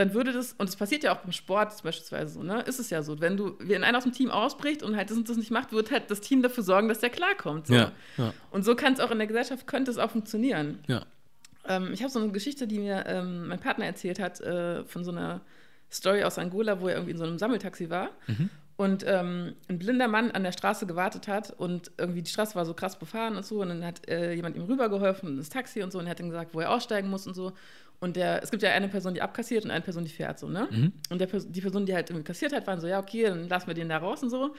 dann würde das, und es passiert ja auch beim Sport beispielsweise so, ne? Ist es ja so, wenn du, wenn einer aus dem Team ausbricht und halt das und das nicht macht, wird halt das Team dafür sorgen, dass der klarkommt. So. Ja, ja, Und so kann es auch in der Gesellschaft, könnte es auch funktionieren. ja. Ähm, ich habe so eine Geschichte, die mir ähm, mein Partner erzählt hat, äh, von so einer Story aus Angola, wo er irgendwie in so einem Sammeltaxi war und ähm, ein blinder Mann an der Straße gewartet hat und irgendwie die Straße war so krass befahren und so und dann hat äh, jemand ihm rübergeholfen ins Taxi und so und hat ihm gesagt, wo er aussteigen muss und so und der, es gibt ja eine Person, die abkassiert und eine Person, die fährt so, ne? Und der, die Person, die halt irgendwie kassiert hat, waren so, ja, okay, dann lassen wir den da raus und so.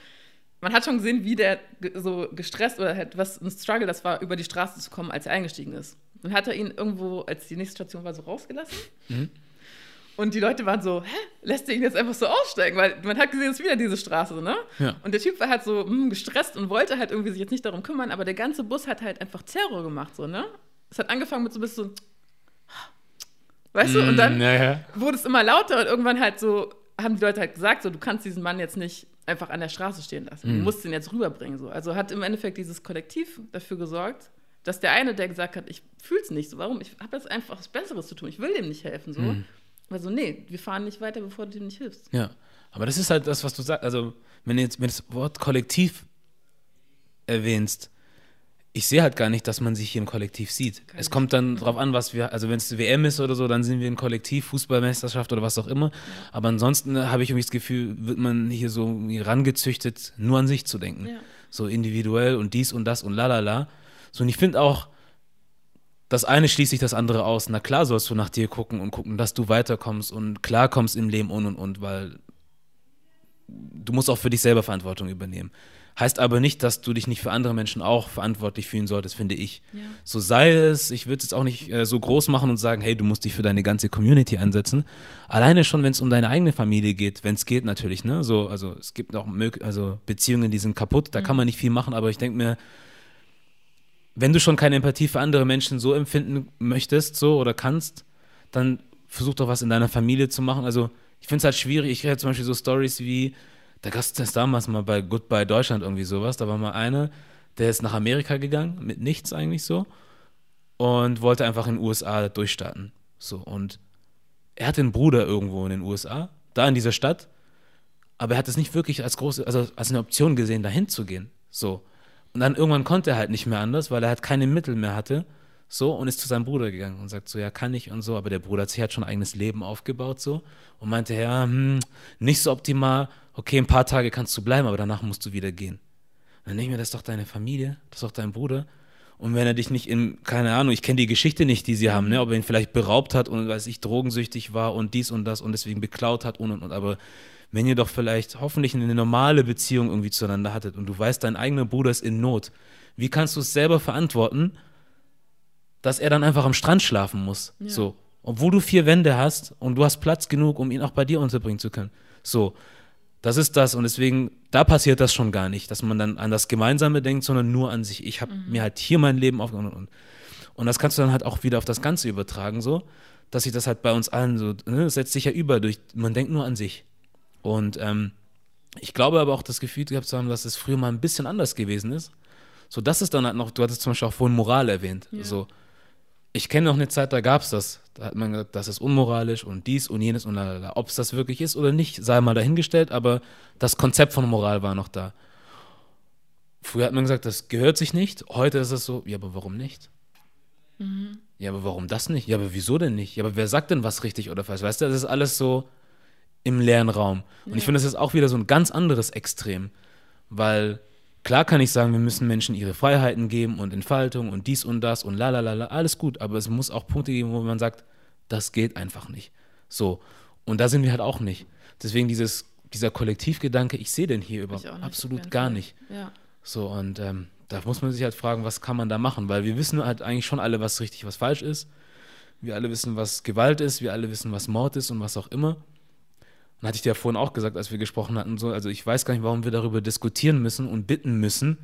Man hat schon gesehen, wie der so gestresst oder halt was ein Struggle das war, über die Straße zu kommen, als er eingestiegen ist. Dann hat er ihn irgendwo, als die nächste Station war, so rausgelassen. Und die Leute waren so, hä, lässt er ihn jetzt einfach so aussteigen? Weil man hat gesehen, es ist wieder diese Straße, ne? Ja. Und der Typ war halt so hm, gestresst und wollte halt irgendwie sich jetzt nicht darum kümmern, aber der ganze Bus hat halt einfach Terror gemacht, so, ne? Es hat angefangen mit so ein bisschen, weißt du, und dann Mm, ja, ja. wurde es immer lauter und irgendwann halt so, haben die Leute halt gesagt, so, du kannst diesen Mann jetzt nicht einfach an der Straße stehen lassen. Du musst ihn jetzt rüberbringen. So. Also hat im Endeffekt dieses Kollektiv dafür gesorgt, dass der eine, der gesagt hat, ich fühl's nicht so, warum? Ich habe jetzt einfach was Besseres zu tun, ich will dem nicht helfen. So. Also, nee, wir fahren nicht weiter, bevor du dem nicht hilfst. Ja, aber das ist halt das, was du sagst. Also, wenn du jetzt du das Wort Kollektiv erwähnst, ich sehe halt gar nicht, dass man sich hier im Kollektiv sieht. Kann es kommt dann drauf an, was wir, also wenn es WM ist oder so, dann sind wir ein Kollektiv, Fußballmeisterschaft oder was auch immer. Aber ansonsten habe ich irgendwie das Gefühl, wird man hier so rangezüchtet, nur an sich zu denken. Ja. So individuell und dies und das und lalala. So, und ich finde auch, das eine schließt sich das andere aus. Na klar sollst du nach dir gucken und gucken, dass du weiterkommst und klarkommst im Leben und und und, weil du musst auch für dich selber Verantwortung übernehmen. Heißt aber nicht, dass du dich nicht für andere Menschen auch verantwortlich fühlen solltest, finde ich. Ja. So sei es, ich würde es jetzt auch nicht äh, so groß machen und sagen, hey, du musst dich für deine ganze Community einsetzen. Alleine schon, wenn es um deine eigene Familie geht, wenn es geht natürlich, ne? So, also es gibt auch mög also Beziehungen, die sind kaputt, da kann man nicht viel machen, aber ich denke mir, wenn du schon keine Empathie für andere Menschen so empfinden möchtest, so oder kannst, dann versuch doch was in deiner Familie zu machen. Also ich finde es halt schwierig. Ich höre zum Beispiel so Stories wie, da gab es damals mal bei Goodbye Deutschland irgendwie sowas. Da war mal einer, der ist nach Amerika gegangen, mit nichts eigentlich so, und wollte einfach in den USA durchstarten. So, und er hatte einen Bruder irgendwo in den USA, da in dieser Stadt, aber er hat es nicht wirklich als große, also als eine Option gesehen, dahin zu gehen. So. Und dann irgendwann konnte er halt nicht mehr anders, weil er halt keine Mittel mehr hatte. So, und ist zu seinem Bruder gegangen und sagt so, ja, kann ich und so. Aber der Bruder hat sich halt schon ein eigenes Leben aufgebaut, so. Und meinte, ja, hm, nicht so optimal. Okay, ein paar Tage kannst du bleiben, aber danach musst du wieder gehen. Und dann denke ich mir, das ist doch deine Familie, das ist doch dein Bruder. Und wenn er dich nicht in, keine Ahnung, ich kenne die Geschichte nicht, die sie haben, ne, ob er ihn vielleicht beraubt hat und, weiß ich, drogensüchtig war und dies und das und deswegen beklaut hat und und und. Aber wenn ihr doch vielleicht hoffentlich eine normale Beziehung irgendwie zueinander hattet und du weißt, dein eigener Bruder ist in Not, wie kannst du es selber verantworten, dass er dann einfach am Strand schlafen muss? Ja. So. Obwohl du vier Wände hast und du hast Platz genug, um ihn auch bei dir unterbringen zu können. So. Das ist das und deswegen, da passiert das schon gar nicht, dass man dann an das Gemeinsame denkt, sondern nur an sich. Ich habe mir halt hier mein Leben aufgenommen und, und, das kannst du dann halt auch wieder auf das Ganze übertragen, so, dass sich das halt bei uns allen so, ne, das setzt sich ja über durch, man denkt nur an sich. Und ähm, ich glaube aber auch das Gefühl gehabt zu haben, dass es früher mal ein bisschen anders gewesen ist. So, das ist dann halt noch, du hattest zum Beispiel auch vorhin Moral erwähnt. Ja. So, ich kenne noch eine Zeit, da gab es das. Da hat man gesagt, das ist unmoralisch und dies und jenes und lalala. Ob es das wirklich ist oder nicht, sei mal dahingestellt, aber das Konzept von Moral war noch da. Früher hat man gesagt, das gehört sich nicht. Heute ist es so, ja, aber warum nicht? Mhm. Ja, aber warum das nicht? Ja, aber wieso denn nicht? Ja, aber wer sagt denn was richtig oder falsch? Weißt du, das ist alles so im leeren Raum. Und ich finde, das ist auch wieder so ein ganz anderes Extrem. Weil klar kann ich sagen, wir müssen Menschen ihre Freiheiten geben und Entfaltung und dies und das und lalalala, alles gut. Aber es muss auch Punkte geben, wo man sagt, das geht einfach nicht. So. Und da sind wir halt auch nicht. Deswegen dieses, dieser Kollektivgedanke, ich sehe den hier überhaupt absolut gar nicht. Ja. So, und ähm, da muss man sich halt fragen, was kann man da machen? Weil wir wissen halt eigentlich schon alle, was richtig, was falsch ist. Wir alle wissen, was Gewalt ist, wir alle wissen, was Mord ist und was auch immer. Und hatte ich dir ja vorhin auch gesagt, als wir gesprochen hatten, so, also ich weiß gar nicht, warum wir darüber diskutieren müssen und bitten müssen,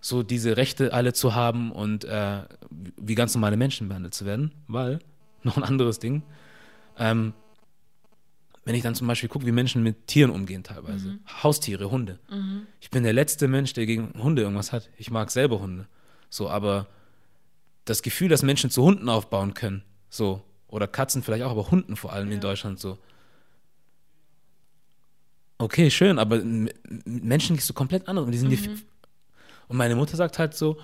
so diese Rechte alle zu haben und äh, wie ganz normale Menschen behandelt zu werden, weil, noch ein anderes Ding, ähm, wenn ich dann zum Beispiel gucke, wie Menschen mit Tieren umgehen teilweise. Mhm. Haustiere, Hunde. Mhm. Ich bin der letzte Mensch, der gegen Hunde irgendwas hat. Ich mag selber Hunde. So, aber das Gefühl, dass Menschen zu Hunden aufbauen können, so, oder Katzen vielleicht auch, aber Hunden vor allem ja. in Deutschland so. Okay, schön, aber Menschen gehst du komplett anders. Und, die sind mhm. und meine Mutter sagt halt so,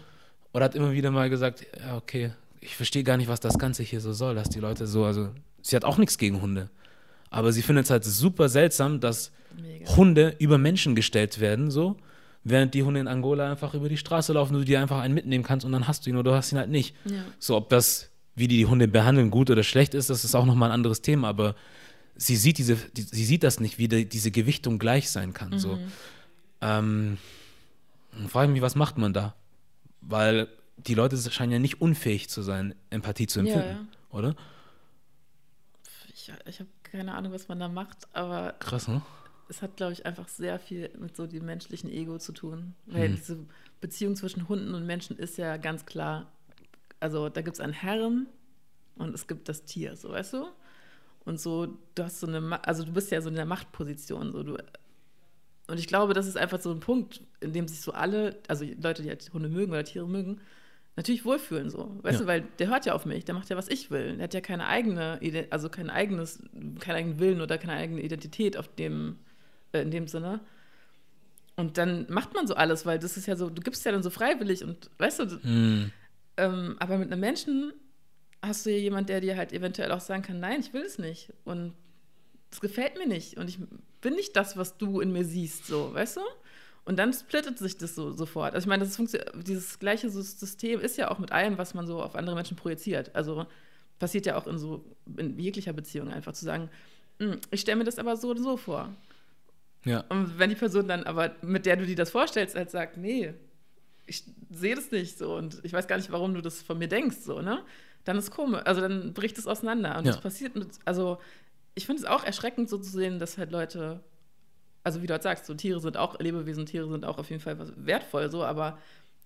oder hat immer wieder mal gesagt, ja, okay, ich verstehe gar nicht, was das Ganze hier so soll, dass die Leute so, also sie hat auch nichts gegen Hunde. Aber sie findet es halt super seltsam, dass Mega. Hunde über Menschen gestellt werden, so, während die Hunde in Angola einfach über die Straße laufen und du dir einfach einen mitnehmen kannst und dann hast du ihn oder du hast ihn halt nicht. Ja. So, ob das, wie die die Hunde behandeln, gut oder schlecht ist, das ist auch nochmal ein anderes Thema, aber sie sieht diese, die, sie sieht das nicht, wie die, diese Gewichtung gleich sein kann. Mhm. So. Ähm, frage ich mich, was macht man da? Weil die Leute scheinen ja nicht unfähig zu sein, Empathie zu empfinden, ja, ja. oder? Ich, ich habe keine Ahnung, was man da macht, aber. Krass, ne? Es hat, glaube ich, einfach sehr viel mit so dem menschlichen Ego zu tun. Weil hm. diese Beziehung zwischen Hunden und Menschen ist ja ganz klar. Also, da gibt es einen Herren und es gibt das Tier, so weißt du? Und so, du hast so eine, also du bist ja so in der Machtposition, so du. Und ich glaube, das ist einfach so ein Punkt, in dem sich so alle, also Leute, die halt Hunde mögen oder Tiere mögen, natürlich wohlfühlen so. Weißt ja. du, weil der hört ja auf mich, der macht ja, was ich will. Der hat ja keine eigene, also kein eigenes, keinen eigenen Willen oder keine eigene Identität auf dem, äh, in dem Sinne. Und dann macht man so alles, weil das ist ja so, du gibst ja dann so freiwillig und weißt du, mm. ähm, aber mit einem Menschen hast du ja jemand, der dir halt eventuell auch sagen kann, nein, ich will es nicht. Und das gefällt mir nicht. Und ich bin nicht das, was du in mir siehst, so, weißt du? Und dann splittet sich das so sofort. Also ich meine, das dieses gleiche System ist ja auch mit allem, was man so auf andere Menschen projiziert. Also passiert ja auch in so in jeglicher Beziehung einfach zu sagen, hm, ich stelle mir das aber so und so vor. Ja. Und wenn die Person dann aber, mit der du dir das vorstellst, halt sagt, nee, ich sehe das nicht so und ich weiß gar nicht, warum du das von mir denkst, so, ne? Dann ist komisch, also dann bricht es auseinander. Und ja. das passiert mit, also ich finde es auch erschreckend so zu sehen, dass halt Leute also wie du halt sagst, so Tiere sind auch Lebewesen, Tiere sind auch auf jeden Fall wertvoll, so, aber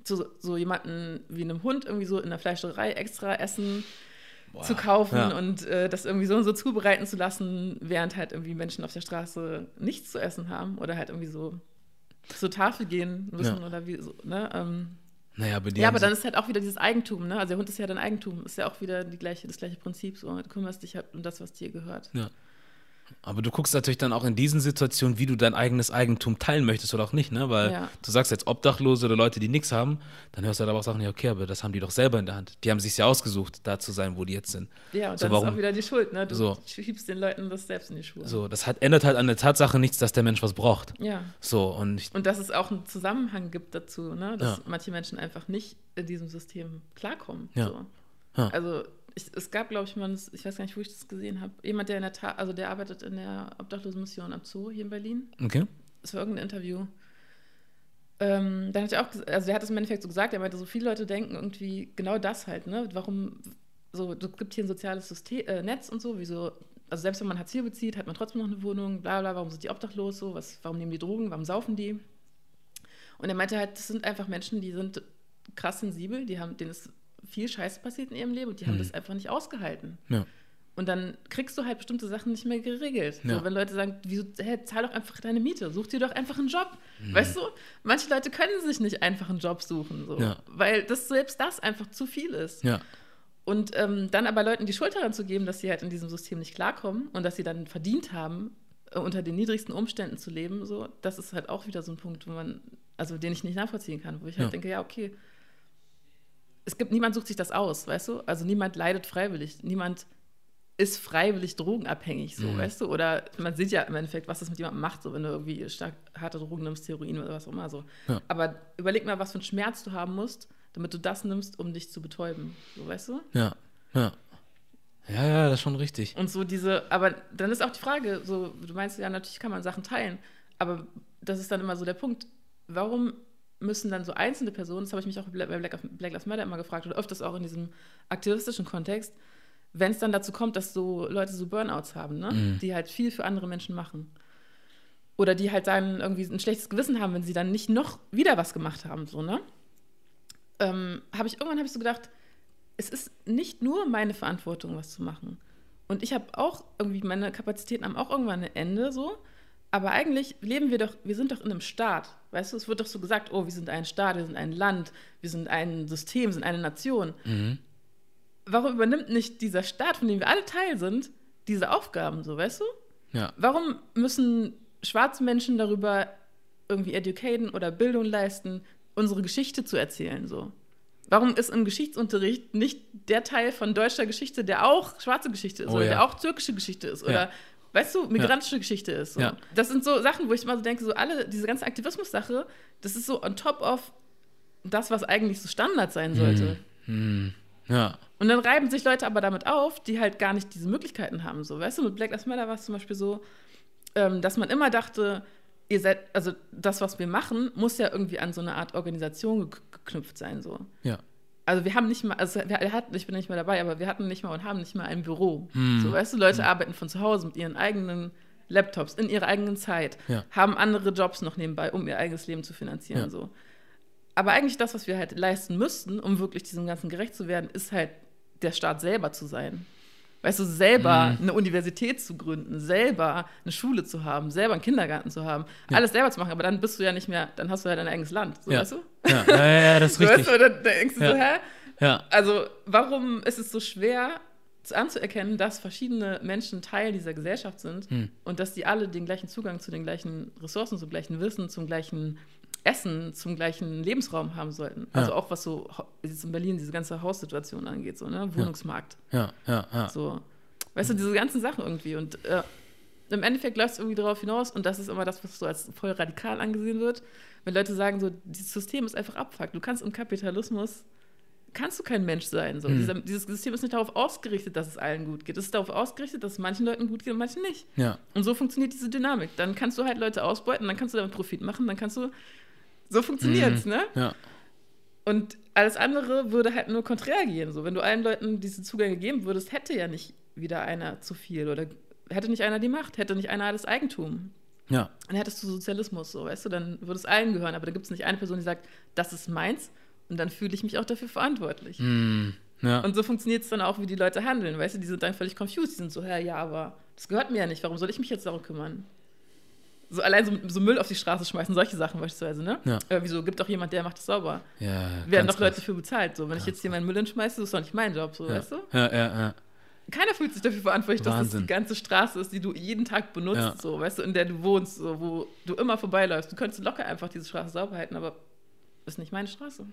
zu so jemanden wie einem Hund irgendwie so in der Fleischerei extra Essen Boah, zu kaufen ja. und äh, das irgendwie so und so zubereiten zu lassen, während halt irgendwie Menschen auf der Straße nichts zu essen haben oder halt irgendwie so zur Tafel gehen müssen ja. oder wie so, ne? Ähm, naja, aber ja, aber dann ist halt auch wieder dieses Eigentum, ne? Also der Hund ist ja dein Eigentum, ist ja auch wieder die gleiche, das gleiche Prinzip. So, du kümmerst dich halt um das, was dir gehört. Ja. Aber du guckst natürlich dann auch in diesen Situationen, wie du dein eigenes Eigentum teilen möchtest oder auch nicht, ne? Weil ja. du sagst jetzt Obdachlose oder Leute, die nichts haben, dann hörst du halt aber auch Sachen, ja, okay, aber das haben die doch selber in der Hand. Die haben sich ja ausgesucht, da zu sein, wo die jetzt sind. Ja, und so, dann warum, ist auch wieder die Schuld, ne? Du so, schiebst den Leuten das selbst in die Schuhe. So, das hat, ändert halt an der Tatsache nichts, dass der Mensch was braucht. Ja. So, und, ich, und dass es auch einen Zusammenhang gibt dazu, ne? Dass ja. manche Menschen einfach nicht in diesem System klarkommen. Ja. So. Ja. Also ich, es gab, glaube ich, mal, ich weiß gar nicht, wo ich das gesehen habe, jemand, der in der Tat, also der arbeitet in der Obdachlosenmission am Zoo hier in Berlin. Okay. Das war irgendein Interview. Ähm, dann hat er auch, also der hat es im Endeffekt so gesagt, er meinte, so viele Leute denken irgendwie genau das halt, ne? Warum, so, es gibt hier ein soziales System, äh, Netz und so, wieso, also selbst wenn man Hartz IV bezieht, hat man trotzdem noch eine Wohnung, bla bla, warum sind die obdachlos so, was, warum nehmen die Drogen, warum saufen die? Und er meinte halt, das sind einfach Menschen, die sind krass sensibel, die haben, denen ist viel Scheiße passiert in ihrem Leben und die haben mhm. das einfach nicht ausgehalten. Ja. Und dann kriegst du halt bestimmte Sachen nicht mehr geregelt. Ja. So, wenn Leute sagen, wieso, hey, zahl doch einfach deine Miete, such dir doch einfach einen Job. Mhm. Weißt du, manche Leute können sich nicht einfach einen Job suchen, so, ja. weil das selbst das einfach zu viel ist. Ja. Und ähm, dann aber Leuten die Schuld daran zu geben, dass sie halt in diesem System nicht klarkommen und dass sie dann verdient haben, äh, unter den niedrigsten Umständen zu leben, so, das ist halt auch wieder so ein Punkt, wo man, also den ich nicht nachvollziehen kann, wo ich halt denke, ja, okay, es gibt, niemand sucht sich das aus, weißt du? Also niemand leidet freiwillig, niemand ist freiwillig drogenabhängig, so, Mhm. weißt du? Oder man sieht ja im Endeffekt, was das mit jemandem macht, so wenn du irgendwie stark harte Drogen nimmst, Heroin oder was auch immer so. Ja. Aber überleg mal, was für einen Schmerz du haben musst, damit du das nimmst, um dich zu betäuben, so, weißt du? Ja, ja. Ja, ja, das ist schon richtig. Und so diese, aber dann ist auch die Frage, so, du meinst ja, natürlich kann man Sachen teilen, aber das ist dann immer so der Punkt, warum müssen dann so einzelne Personen, das habe ich mich auch bei Black, Black Lives Matter immer gefragt oder öfters auch in diesem aktivistischen Kontext, wenn es dann dazu kommt, dass so Leute so Burnouts haben, ne? Mhm. die halt viel für andere Menschen machen. Oder die halt dann irgendwie ein schlechtes Gewissen haben, wenn sie dann nicht noch wieder was gemacht haben, so, ne? Ähm, habe ich irgendwann habe ich so gedacht, es ist nicht nur meine Verantwortung, was zu machen. Und ich habe auch irgendwie, meine Kapazitäten haben auch irgendwann ein Ende so. Aber eigentlich leben wir doch, wir sind doch in einem Staat. Weißt du, es wird doch so gesagt, oh, wir sind ein Staat, wir sind ein Land, wir sind ein System, wir sind eine Nation. Mhm. Warum übernimmt nicht dieser Staat, von dem wir alle Teil sind, diese Aufgaben so, weißt du? Ja, Warum müssen schwarze Menschen darüber irgendwie educaten oder Bildung leisten, unsere Geschichte zu erzählen so? Warum ist im Geschichtsunterricht nicht der Teil von deutscher Geschichte, der auch schwarze Geschichte ist Oh oder ja. der auch türkische Geschichte ist oder weißt du, migrantische Geschichte ist? So. Ja. Das sind so Sachen, wo ich immer so denke, so alle, diese ganze Aktivismus-Sache, das ist so on top of das, was eigentlich so Standard sein sollte. Hm. ja, Und dann reiben sich Leute aber damit auf, die halt gar nicht diese Möglichkeiten haben. So, weißt du, mit Black Lives Matter war es zum Beispiel so, ähm, dass man immer dachte, ihr seid, also das, was wir machen, muss ja irgendwie an so eine Art Organisation gek- geknüpft sein. So. ja. Also wir haben nicht mal, also wir hatten, ich bin nicht mehr dabei, aber wir hatten nicht mal und haben nicht mal ein Büro. Hm. So, weißt du, Leute arbeiten von zu Hause mit ihren eigenen Laptops in ihrer eigenen Zeit, Ja. haben andere Jobs noch nebenbei, um ihr eigenes Leben zu finanzieren. Ja. So. Aber eigentlich das, was wir halt leisten müssten, um wirklich diesem Ganzen gerecht zu werden, ist halt der Staat selber zu sein. Weißt du, selber Mhm. eine Universität zu gründen, selber eine Schule zu haben, selber einen Kindergarten zu haben, Ja. alles selber zu machen, aber dann bist du ja nicht mehr, dann hast du ja dein eigenes Land, so Ja. weißt du? Ja, ja, ja, das ist So, weißt richtig. du, dann denkst du so, hä? Ja, Also, warum ist es so schwer zu- anzuerkennen, dass verschiedene Menschen Teil dieser Gesellschaft sind Hm. und dass die alle den gleichen Zugang zu den gleichen Ressourcen, zum gleichen Wissen, zum gleichen Essen, zum gleichen Lebensraum haben sollten? Also Ja. auch was so jetzt in Berlin diese ganze Haussituation angeht, so, ne? Wohnungsmarkt. ja, ja, ja. So. Weißt du, diese ganzen Sachen irgendwie. Und äh, im Endeffekt läuft es irgendwie darauf hinaus, und das ist immer das, was so als voll radikal angesehen wird, wenn Leute sagen, so, dieses System ist einfach abfuckt. Du kannst im Kapitalismus, kannst du kein Mensch sein. So. Hm. Dieser, dieses System ist nicht darauf ausgerichtet, dass es allen gut geht. Es ist darauf ausgerichtet, dass es manchen Leuten gut geht und manchen nicht. Ja, Und so funktioniert diese Dynamik. Dann kannst du halt Leute ausbeuten, dann kannst du damit Profit machen, dann kannst du. So funktioniert es, Mhm. ne? ja, Und alles andere würde halt nur konträr gehen. So, wenn du allen Leuten diese Zugänge geben würdest, hätte ja nicht wieder einer zu viel oder hätte nicht einer die Macht, hätte nicht einer das Eigentum. ja. Dann hättest du Sozialismus, so, weißt du, dann würde es allen gehören. Aber da gibt es nicht eine Person, die sagt, das ist meins und dann fühle ich mich auch dafür verantwortlich. Hm. Ja, Und so funktioniert es dann auch, wie die Leute handeln, weißt du, die sind dann völlig confused, die sind so, ja, ja, aber das gehört mir ja nicht, warum soll ich mich jetzt darum kümmern? So allein so, so Müll auf die Straße schmeißen, solche Sachen beispielsweise, ne? Ja. Äh, wieso gibt doch jemand, der macht das sauber? ja. werden ganz doch Leute krass. dafür bezahlt. So, wenn ich jetzt hier meinen Müll hinschmeiße, das ist doch nicht mein Job, so, Ja. weißt du? Ja, ja, ja. Keiner fühlt sich dafür verantwortlich, dass das Wahnsinn. die ganze Straße ist, die du jeden Tag benutzt, Ja. so, weißt du, in der du wohnst, so, wo du immer vorbeiläufst. Du könntest locker einfach diese Straße sauber halten, aber das ist nicht meine Straße.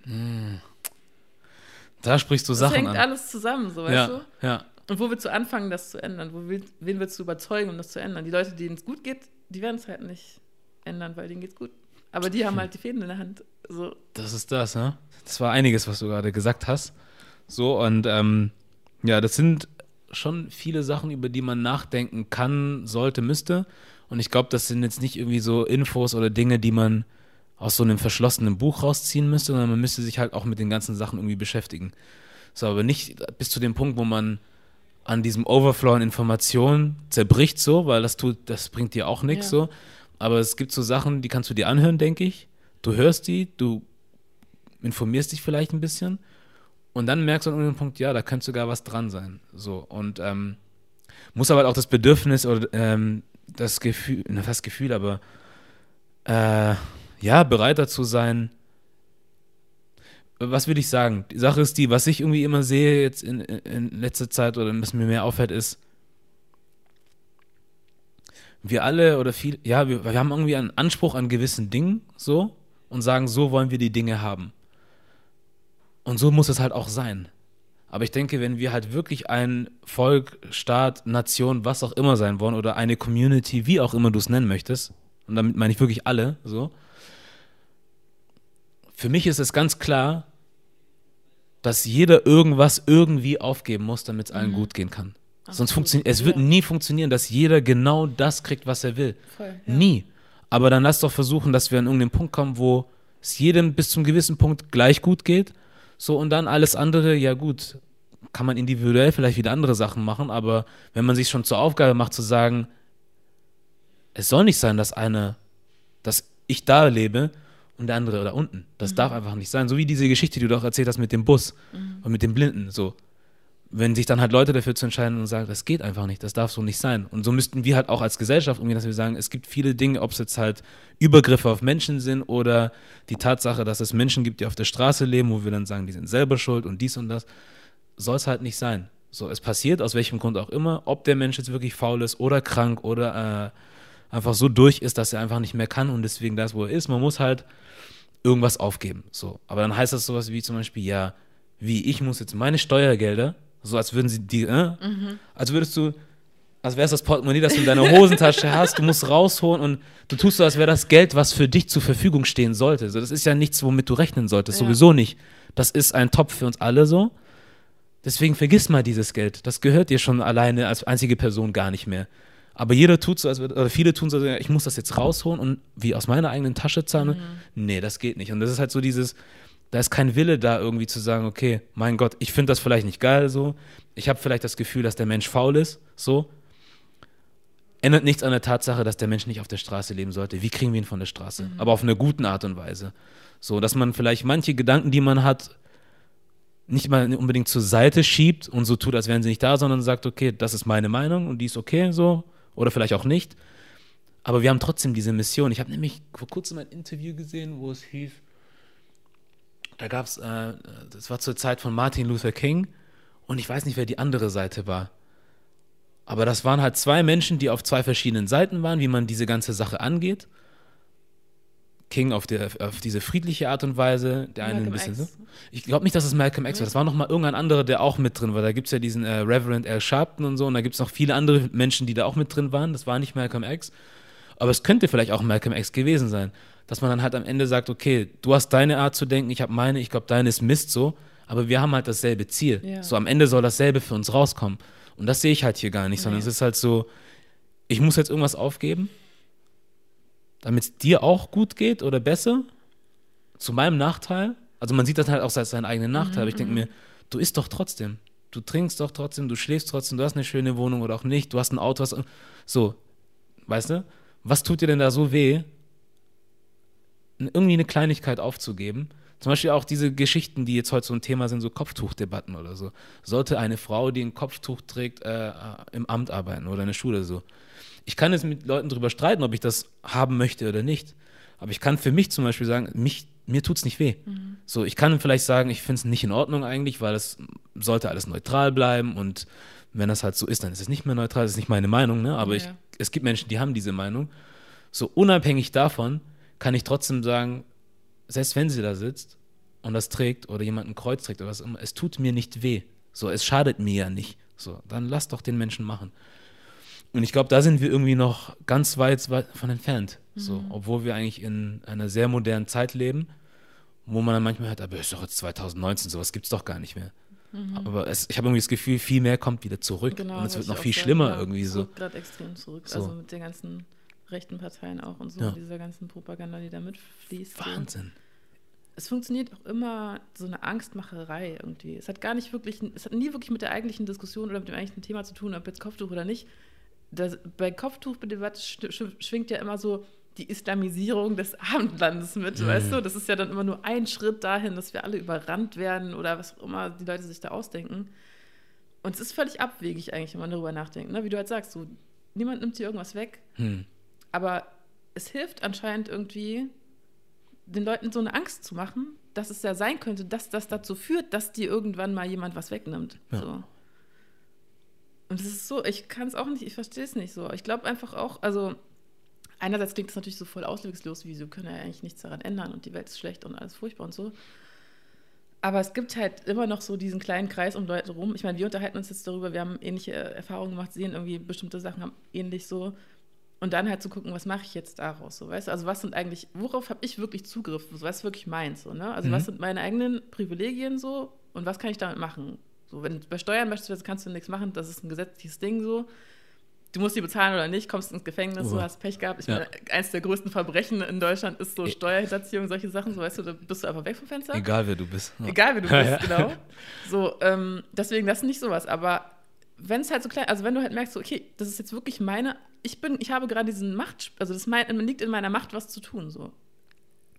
Da sprichst du Das Sachen hängt an. alles zusammen, so, weißt ja, du? ja, Und wo willst du anfangen, das zu ändern? Wo will, wen willst du überzeugen, um das zu ändern? Die Leute, denen es gut geht, die werden es halt nicht ändern, weil denen geht's gut. Aber die haben halt die Fäden in der Hand. So, das ist das, ne? Das war einiges, was du gerade gesagt hast. So, und ähm, ja, das sind schon viele Sachen, über die man nachdenken kann, sollte, müsste. Und ich glaube, das sind jetzt nicht irgendwie so Infos oder Dinge, die man aus so einem verschlossenen Buch rausziehen müsste, sondern man müsste sich halt auch mit den ganzen Sachen irgendwie beschäftigen. So, aber nicht bis zu dem Punkt, wo man an diesem Overflow an Informationen zerbricht, so, weil das tut, das bringt dir auch nichts, Ja. so. Aber es gibt so Sachen, die kannst du dir anhören, denke ich. Du hörst die, du informierst dich vielleicht ein bisschen und dann merkst du an irgendeinem Punkt, ja, da könnte sogar was dran sein. So, und ähm, muss aber halt auch das Bedürfnis oder ähm, das Gefühl, na, fast Gefühl, aber äh, ja, bereit dazu sein, was will ich sagen? Die Sache ist die, was ich irgendwie immer sehe jetzt in, in letzter Zeit oder was mir mehr auffällt, ist, wir alle oder viel, ja, wir, wir haben irgendwie einen Anspruch an gewissen Dingen so und sagen, so wollen wir die Dinge haben. Und so muss es halt auch sein. Aber ich denke, wenn wir halt wirklich ein Volk, Staat, Nation, was auch immer sein wollen oder eine Community, wie auch immer du es nennen möchtest, und damit meine ich wirklich alle, so, für mich ist es ganz klar, dass jeder irgendwas irgendwie aufgeben muss, damit es allen mhm. gut gehen kann. Ach, Sonst funktioniert es wird ja. nie funktionieren, dass jeder genau das kriegt, was er will. Voll, ja. Nie. Aber dann lass doch versuchen, dass wir an irgendeinen Punkt kommen, wo es jedem bis zum gewissen Punkt gleich gut geht. So und dann alles andere, ja gut, kann man individuell vielleicht wieder andere Sachen machen, aber wenn man sich schon zur Aufgabe macht zu sagen, es soll nicht sein, dass eine, dass ich da lebe und der andere da unten. Das mhm. darf einfach nicht sein. So wie diese Geschichte, die du doch erzählt hast mit dem Bus mhm. und mit dem Blinden. So, wenn sich dann halt Leute dafür zu entscheiden und sagen, das geht einfach nicht, das darf so nicht sein. Und so müssten wir halt auch als Gesellschaft umgehen, dass wir sagen, es gibt viele Dinge, ob es jetzt halt Übergriffe auf Menschen sind oder die Tatsache, dass es Menschen gibt, die auf der Straße leben, wo wir dann sagen, die sind selber schuld und dies und das, soll es halt nicht sein. So, es passiert, aus welchem Grund auch immer, ob der Mensch jetzt wirklich faul ist oder krank oder äh, einfach so durch ist, dass er einfach nicht mehr kann und deswegen das, wo er ist. Man muss halt irgendwas aufgeben. So. Aber dann heißt das sowas wie zum Beispiel, ja, wie ich muss jetzt meine Steuergelder, so als würden sie die, äh, mhm. als würdest du, als wäre es das Portemonnaie, das du in deiner Hosentasche hast, du musst rausholen und du tust so, als wäre das Geld, was für dich zur Verfügung stehen sollte. So, das ist ja nichts, womit du rechnen solltest, ja. sowieso nicht. Das ist ein Topf für uns alle so. Deswegen vergiss mal dieses Geld. Das gehört dir schon alleine als einzige Person gar nicht mehr. Aber jeder tut so, als oder viele tun so, ich muss das jetzt rausholen und wie aus meiner eigenen Tasche zahlen. Mhm. Nee, das geht nicht. Und das ist halt so dieses, da ist kein Wille da irgendwie zu sagen, okay, mein Gott, ich finde das vielleicht nicht geil so. Ich habe vielleicht das Gefühl, dass der Mensch faul ist, so. Ändert nichts an der Tatsache, dass der Mensch nicht auf der Straße leben sollte. Wie kriegen wir ihn von der Straße? Mhm. Aber auf eine gute Art und Weise. So, dass man vielleicht manche Gedanken, die man hat, nicht mal unbedingt zur Seite schiebt und so tut, als wären sie nicht da, sondern sagt, okay, das ist meine Meinung und die ist okay so oder vielleicht auch nicht. Aber wir haben trotzdem diese Mission. Ich habe nämlich vor kurzem ein Interview gesehen, wo es hieß, da gab es, äh, das war zur Zeit von Martin Luther King und ich weiß nicht, wer die andere Seite war. Aber das waren halt zwei Menschen, die auf zwei verschiedenen Seiten waren, wie man diese ganze Sache angeht. King auf, der, auf diese friedliche Art und Weise, der eine ein bisschen X. so. Ich glaube nicht, dass es Malcolm X war. Das war noch mal irgendein anderer, der auch mit drin war. Da gibt es ja diesen äh, Reverend Al Sharpton und so, und da gibt es noch viele andere Menschen, die da auch mit drin waren. Das war nicht Malcolm X. Aber es könnte vielleicht auch Malcolm X gewesen sein. Dass man dann halt am Ende sagt, okay, du hast deine Art zu denken, ich habe meine, ich glaube, deine ist Mist so, aber wir haben halt dasselbe Ziel. Ja. So am Ende soll dasselbe für uns rauskommen. Und das sehe ich halt hier gar nicht, sondern nee. es ist halt so, ich muss jetzt irgendwas aufgeben damit es dir auch gut geht oder besser, zu meinem Nachteil. Also man sieht das halt auch als seinen eigenen Nachteil. Mhm, ich denke mhm. mir, du isst doch trotzdem. Du trinkst doch trotzdem, du schläfst trotzdem, du hast eine schöne Wohnung oder auch nicht, du hast ein Auto, hast, so, weißt du? Was tut dir denn da so weh, irgendwie eine Kleinigkeit aufzugeben? Zum Beispiel auch diese Geschichten, die jetzt heute so ein Thema sind, so Kopftuchdebatten oder so. Sollte eine Frau, die ein Kopftuch trägt, äh, im Amt arbeiten oder in der Schule so? Ich kann jetzt mit Leuten darüber streiten, ob ich das haben möchte oder nicht. Aber ich kann für mich zum Beispiel sagen, mich, mir tut es nicht weh. Mhm. So, ich kann vielleicht sagen, ich finde es nicht in Ordnung eigentlich, weil es sollte alles neutral bleiben und wenn das halt so ist, dann ist es nicht mehr neutral, das ist nicht meine Meinung, ne? aber ja. ich, es gibt Menschen, die haben diese Meinung. So unabhängig davon kann ich trotzdem sagen, selbst wenn sie da sitzt und das trägt oder jemand ein Kreuz trägt oder was immer, es tut mir nicht weh. So, es schadet mir ja nicht. So, dann lass doch den Menschen machen. Und ich glaube, da sind wir irgendwie noch ganz weit, weit von entfernt. Mhm. So, obwohl wir eigentlich in einer sehr modernen Zeit leben, wo man dann manchmal hört, aber ist doch jetzt 2019, sowas gibt es doch gar nicht mehr. Mhm. Aber es, ich habe irgendwie das Gefühl, viel mehr kommt wieder zurück. Genau, und es wird noch viel schlimmer ja, irgendwie so. gerade extrem zurück. So. Also mit den ganzen rechten Parteien auch und so, ja. dieser ganzen Propaganda, die da mitfließt. Wahnsinn. So. Es funktioniert auch immer so eine Angstmacherei irgendwie. Es hat gar nicht wirklich, es hat nie wirklich mit der eigentlichen Diskussion oder mit dem eigentlichen Thema zu tun, ob jetzt Kopftuch oder nicht das, bei Kopftuchdebatte schwingt ja immer so die Islamisierung des Abendlandes mit, mhm. weißt du? Das ist ja dann immer nur ein Schritt dahin, dass wir alle überrannt werden oder was auch immer die Leute sich da ausdenken. Und es ist völlig abwegig eigentlich, wenn man darüber nachdenkt. Ne? Wie du halt sagst, so, niemand nimmt dir irgendwas weg. Mhm. Aber es hilft anscheinend irgendwie, den Leuten so eine Angst zu machen, dass es ja sein könnte, dass das dazu führt, dass dir irgendwann mal jemand was wegnimmt. Ja. So. Und es ist so, ich kann es auch nicht, ich verstehe es nicht so. Ich glaube einfach auch, also einerseits klingt das natürlich so voll auswegslos, wie sie können ja eigentlich nichts daran ändern und die Welt ist schlecht und alles furchtbar und so. Aber es gibt halt immer noch so diesen kleinen Kreis um Leute rum. Ich meine, wir unterhalten uns jetzt darüber, wir haben ähnliche Erfahrungen gemacht, sehen irgendwie bestimmte Sachen haben ähnlich so. Und dann halt zu gucken, was mache ich jetzt daraus, so, weißt du? Also was sind eigentlich, worauf habe ich wirklich Zugriff, was ist wirklich meins, so, ne? Also Mhm. was sind meine eigenen Privilegien so und was kann ich damit machen? So, wenn bei Steuern beispielsweise kannst du nichts machen, das ist ein gesetzliches Ding so. Du musst die bezahlen oder nicht, kommst ins Gefängnis, Oh. so hast Pech gehabt. Ich Ja. meine, eins der größten Verbrechen in Deutschland ist so E- Steuerhinterziehung, solche Sachen, so weißt du, da bist du einfach weg vom Fenster. Egal, wer du bist. Ja. Egal wie du Ja, bist, genau. So, ähm, deswegen, das ist nicht sowas. Aber wenn es halt so klein, also wenn du halt merkst, so, okay, das ist jetzt wirklich meine, ich bin, ich habe gerade diesen Macht, also das mein, liegt in meiner Macht, was zu tun. So.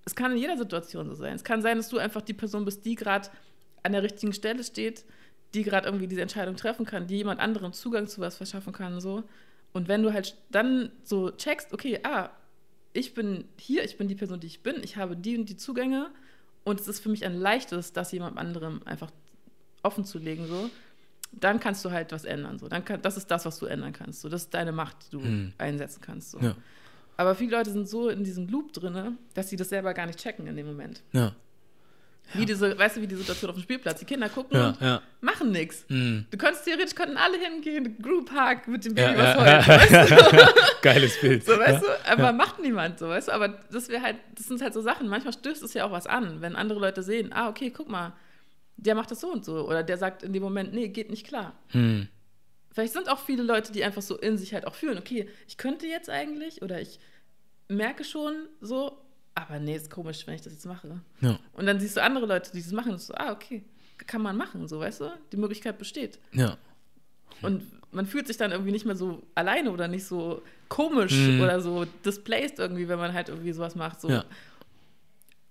Es kann in jeder Situation so sein. Es kann sein, dass du einfach die Person bist, die gerade an der richtigen Stelle steht, die gerade irgendwie diese Entscheidung treffen kann, die jemand anderem Zugang zu was verschaffen kann. So. Und wenn du halt dann so checkst, okay, ah, ich bin hier, ich bin die Person, die ich bin, ich habe die und die Zugänge und es ist für mich ein leichtes, das jemand anderem einfach offen zu legen, so, dann kannst du halt was ändern. So. Dann kann, das ist das, was du ändern kannst. So. Das ist deine Macht, die du Mhm. einsetzen kannst. So. Ja. Aber viele Leute sind so in diesem Loop drin, dass sie das selber gar nicht checken in dem Moment. Ja, Wie diese, weißt du, wie die Situation auf dem Spielplatz. Die Kinder gucken ja, und ja. machen nichts. Mhm. Du könntest theoretisch könnten alle hingehen, Group Hug mit dem Baby, was heult. Weißt du? Geiles Bild. So, weißt du? Aber macht niemand so, weißt du? Aber das wäre halt, das sind halt so Sachen. Manchmal stößt es ja auch was an, wenn andere Leute sehen, ah, okay, guck mal, der macht das so und so. Oder der sagt in dem Moment, nee, geht nicht klar. Hm. Vielleicht sind auch viele Leute, die einfach so in sich halt auch fühlen, okay, ich könnte jetzt eigentlich oder ich merke schon so, aber nee, ist komisch, wenn ich das jetzt mache. Ja, Und dann siehst du andere Leute, die das machen und so, ah, okay, kann man machen, so, weißt du? Die Möglichkeit besteht. ja. Und man fühlt sich dann irgendwie nicht mehr so alleine oder nicht so komisch Mhm. oder so displaced irgendwie, wenn man halt irgendwie sowas macht. So. Ja.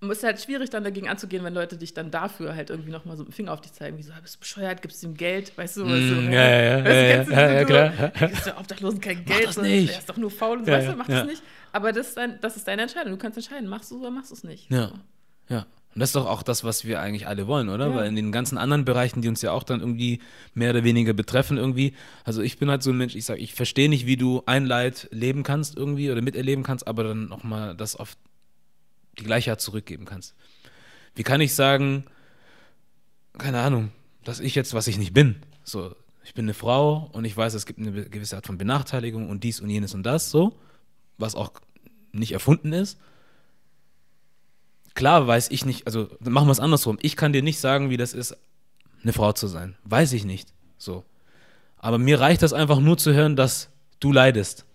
Es ist halt schwierig, dann dagegen anzugehen, wenn Leute dich dann dafür halt irgendwie nochmal so mit dem Finger auf dich zeigen, wie so, ah, bist du bescheuert, gibst du ihm Geld, weißt du? weißt du Mm, ja, ja, ja, weißt du, ja, du ja, ja, Kultur? klar. Gibst du Obdachlosen kein Mach Geld, das so, nicht. der ist doch nur faul und so, Ja, weißt du, ja, mach ja. das nicht. Aber das ist, dein, das ist deine Entscheidung, du kannst entscheiden, machst du es oder machst du es nicht. Ja. Ja. Und das ist doch auch das, was wir eigentlich alle wollen, oder? Ja. Weil in den ganzen anderen Bereichen, die uns ja auch dann irgendwie mehr oder weniger betreffen, irgendwie. Also ich bin halt so ein Mensch, ich sage, ich verstehe nicht, wie du ein Leid leben kannst irgendwie oder miterleben kannst, aber dann nochmal das auf die gleiche Art zurückgeben kannst. Wie kann ich sagen, keine Ahnung, dass ich jetzt, was ich nicht bin, so, ich bin eine Frau und ich weiß, es gibt eine gewisse Art von Benachteiligung und dies und jenes und das, so, was auch nicht erfunden ist klar weiß ich nicht, also machen wir es andersrum. Ich kann dir nicht sagen, wie das ist, eine Frau zu sein. Weiß ich nicht. So. Aber mir reicht das einfach nur zu hören, dass du leidest.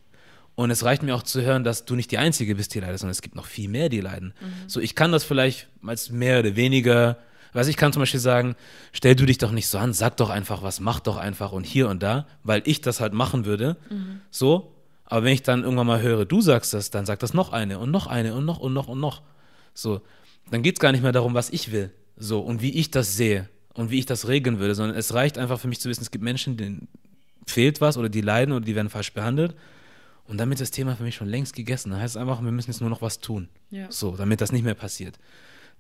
Und es reicht mir auch zu hören, dass du nicht die Einzige bist, die leidet, sondern es gibt noch viel mehr, die leiden. So, ich kann das vielleicht als mehr oder weniger, weiß ich kann zum Beispiel sagen, stell du dich doch nicht so an, sag doch einfach was, mach doch einfach und hier und da, weil ich das halt machen würde. So. Aber wenn ich dann irgendwann mal höre, du sagst das, dann sagt das noch eine und noch eine und noch und noch und noch. So, dann geht es gar nicht mehr darum, was ich will. So, und wie ich das sehe und wie ich das regeln würde, sondern es reicht einfach für mich zu wissen, es gibt Menschen, denen fehlt was oder die leiden oder die werden falsch behandelt. Und damit ist das Thema für mich schon längst gegessen. Da heißt es einfach, wir müssen jetzt nur noch was tun. Ja. So, damit das nicht mehr passiert.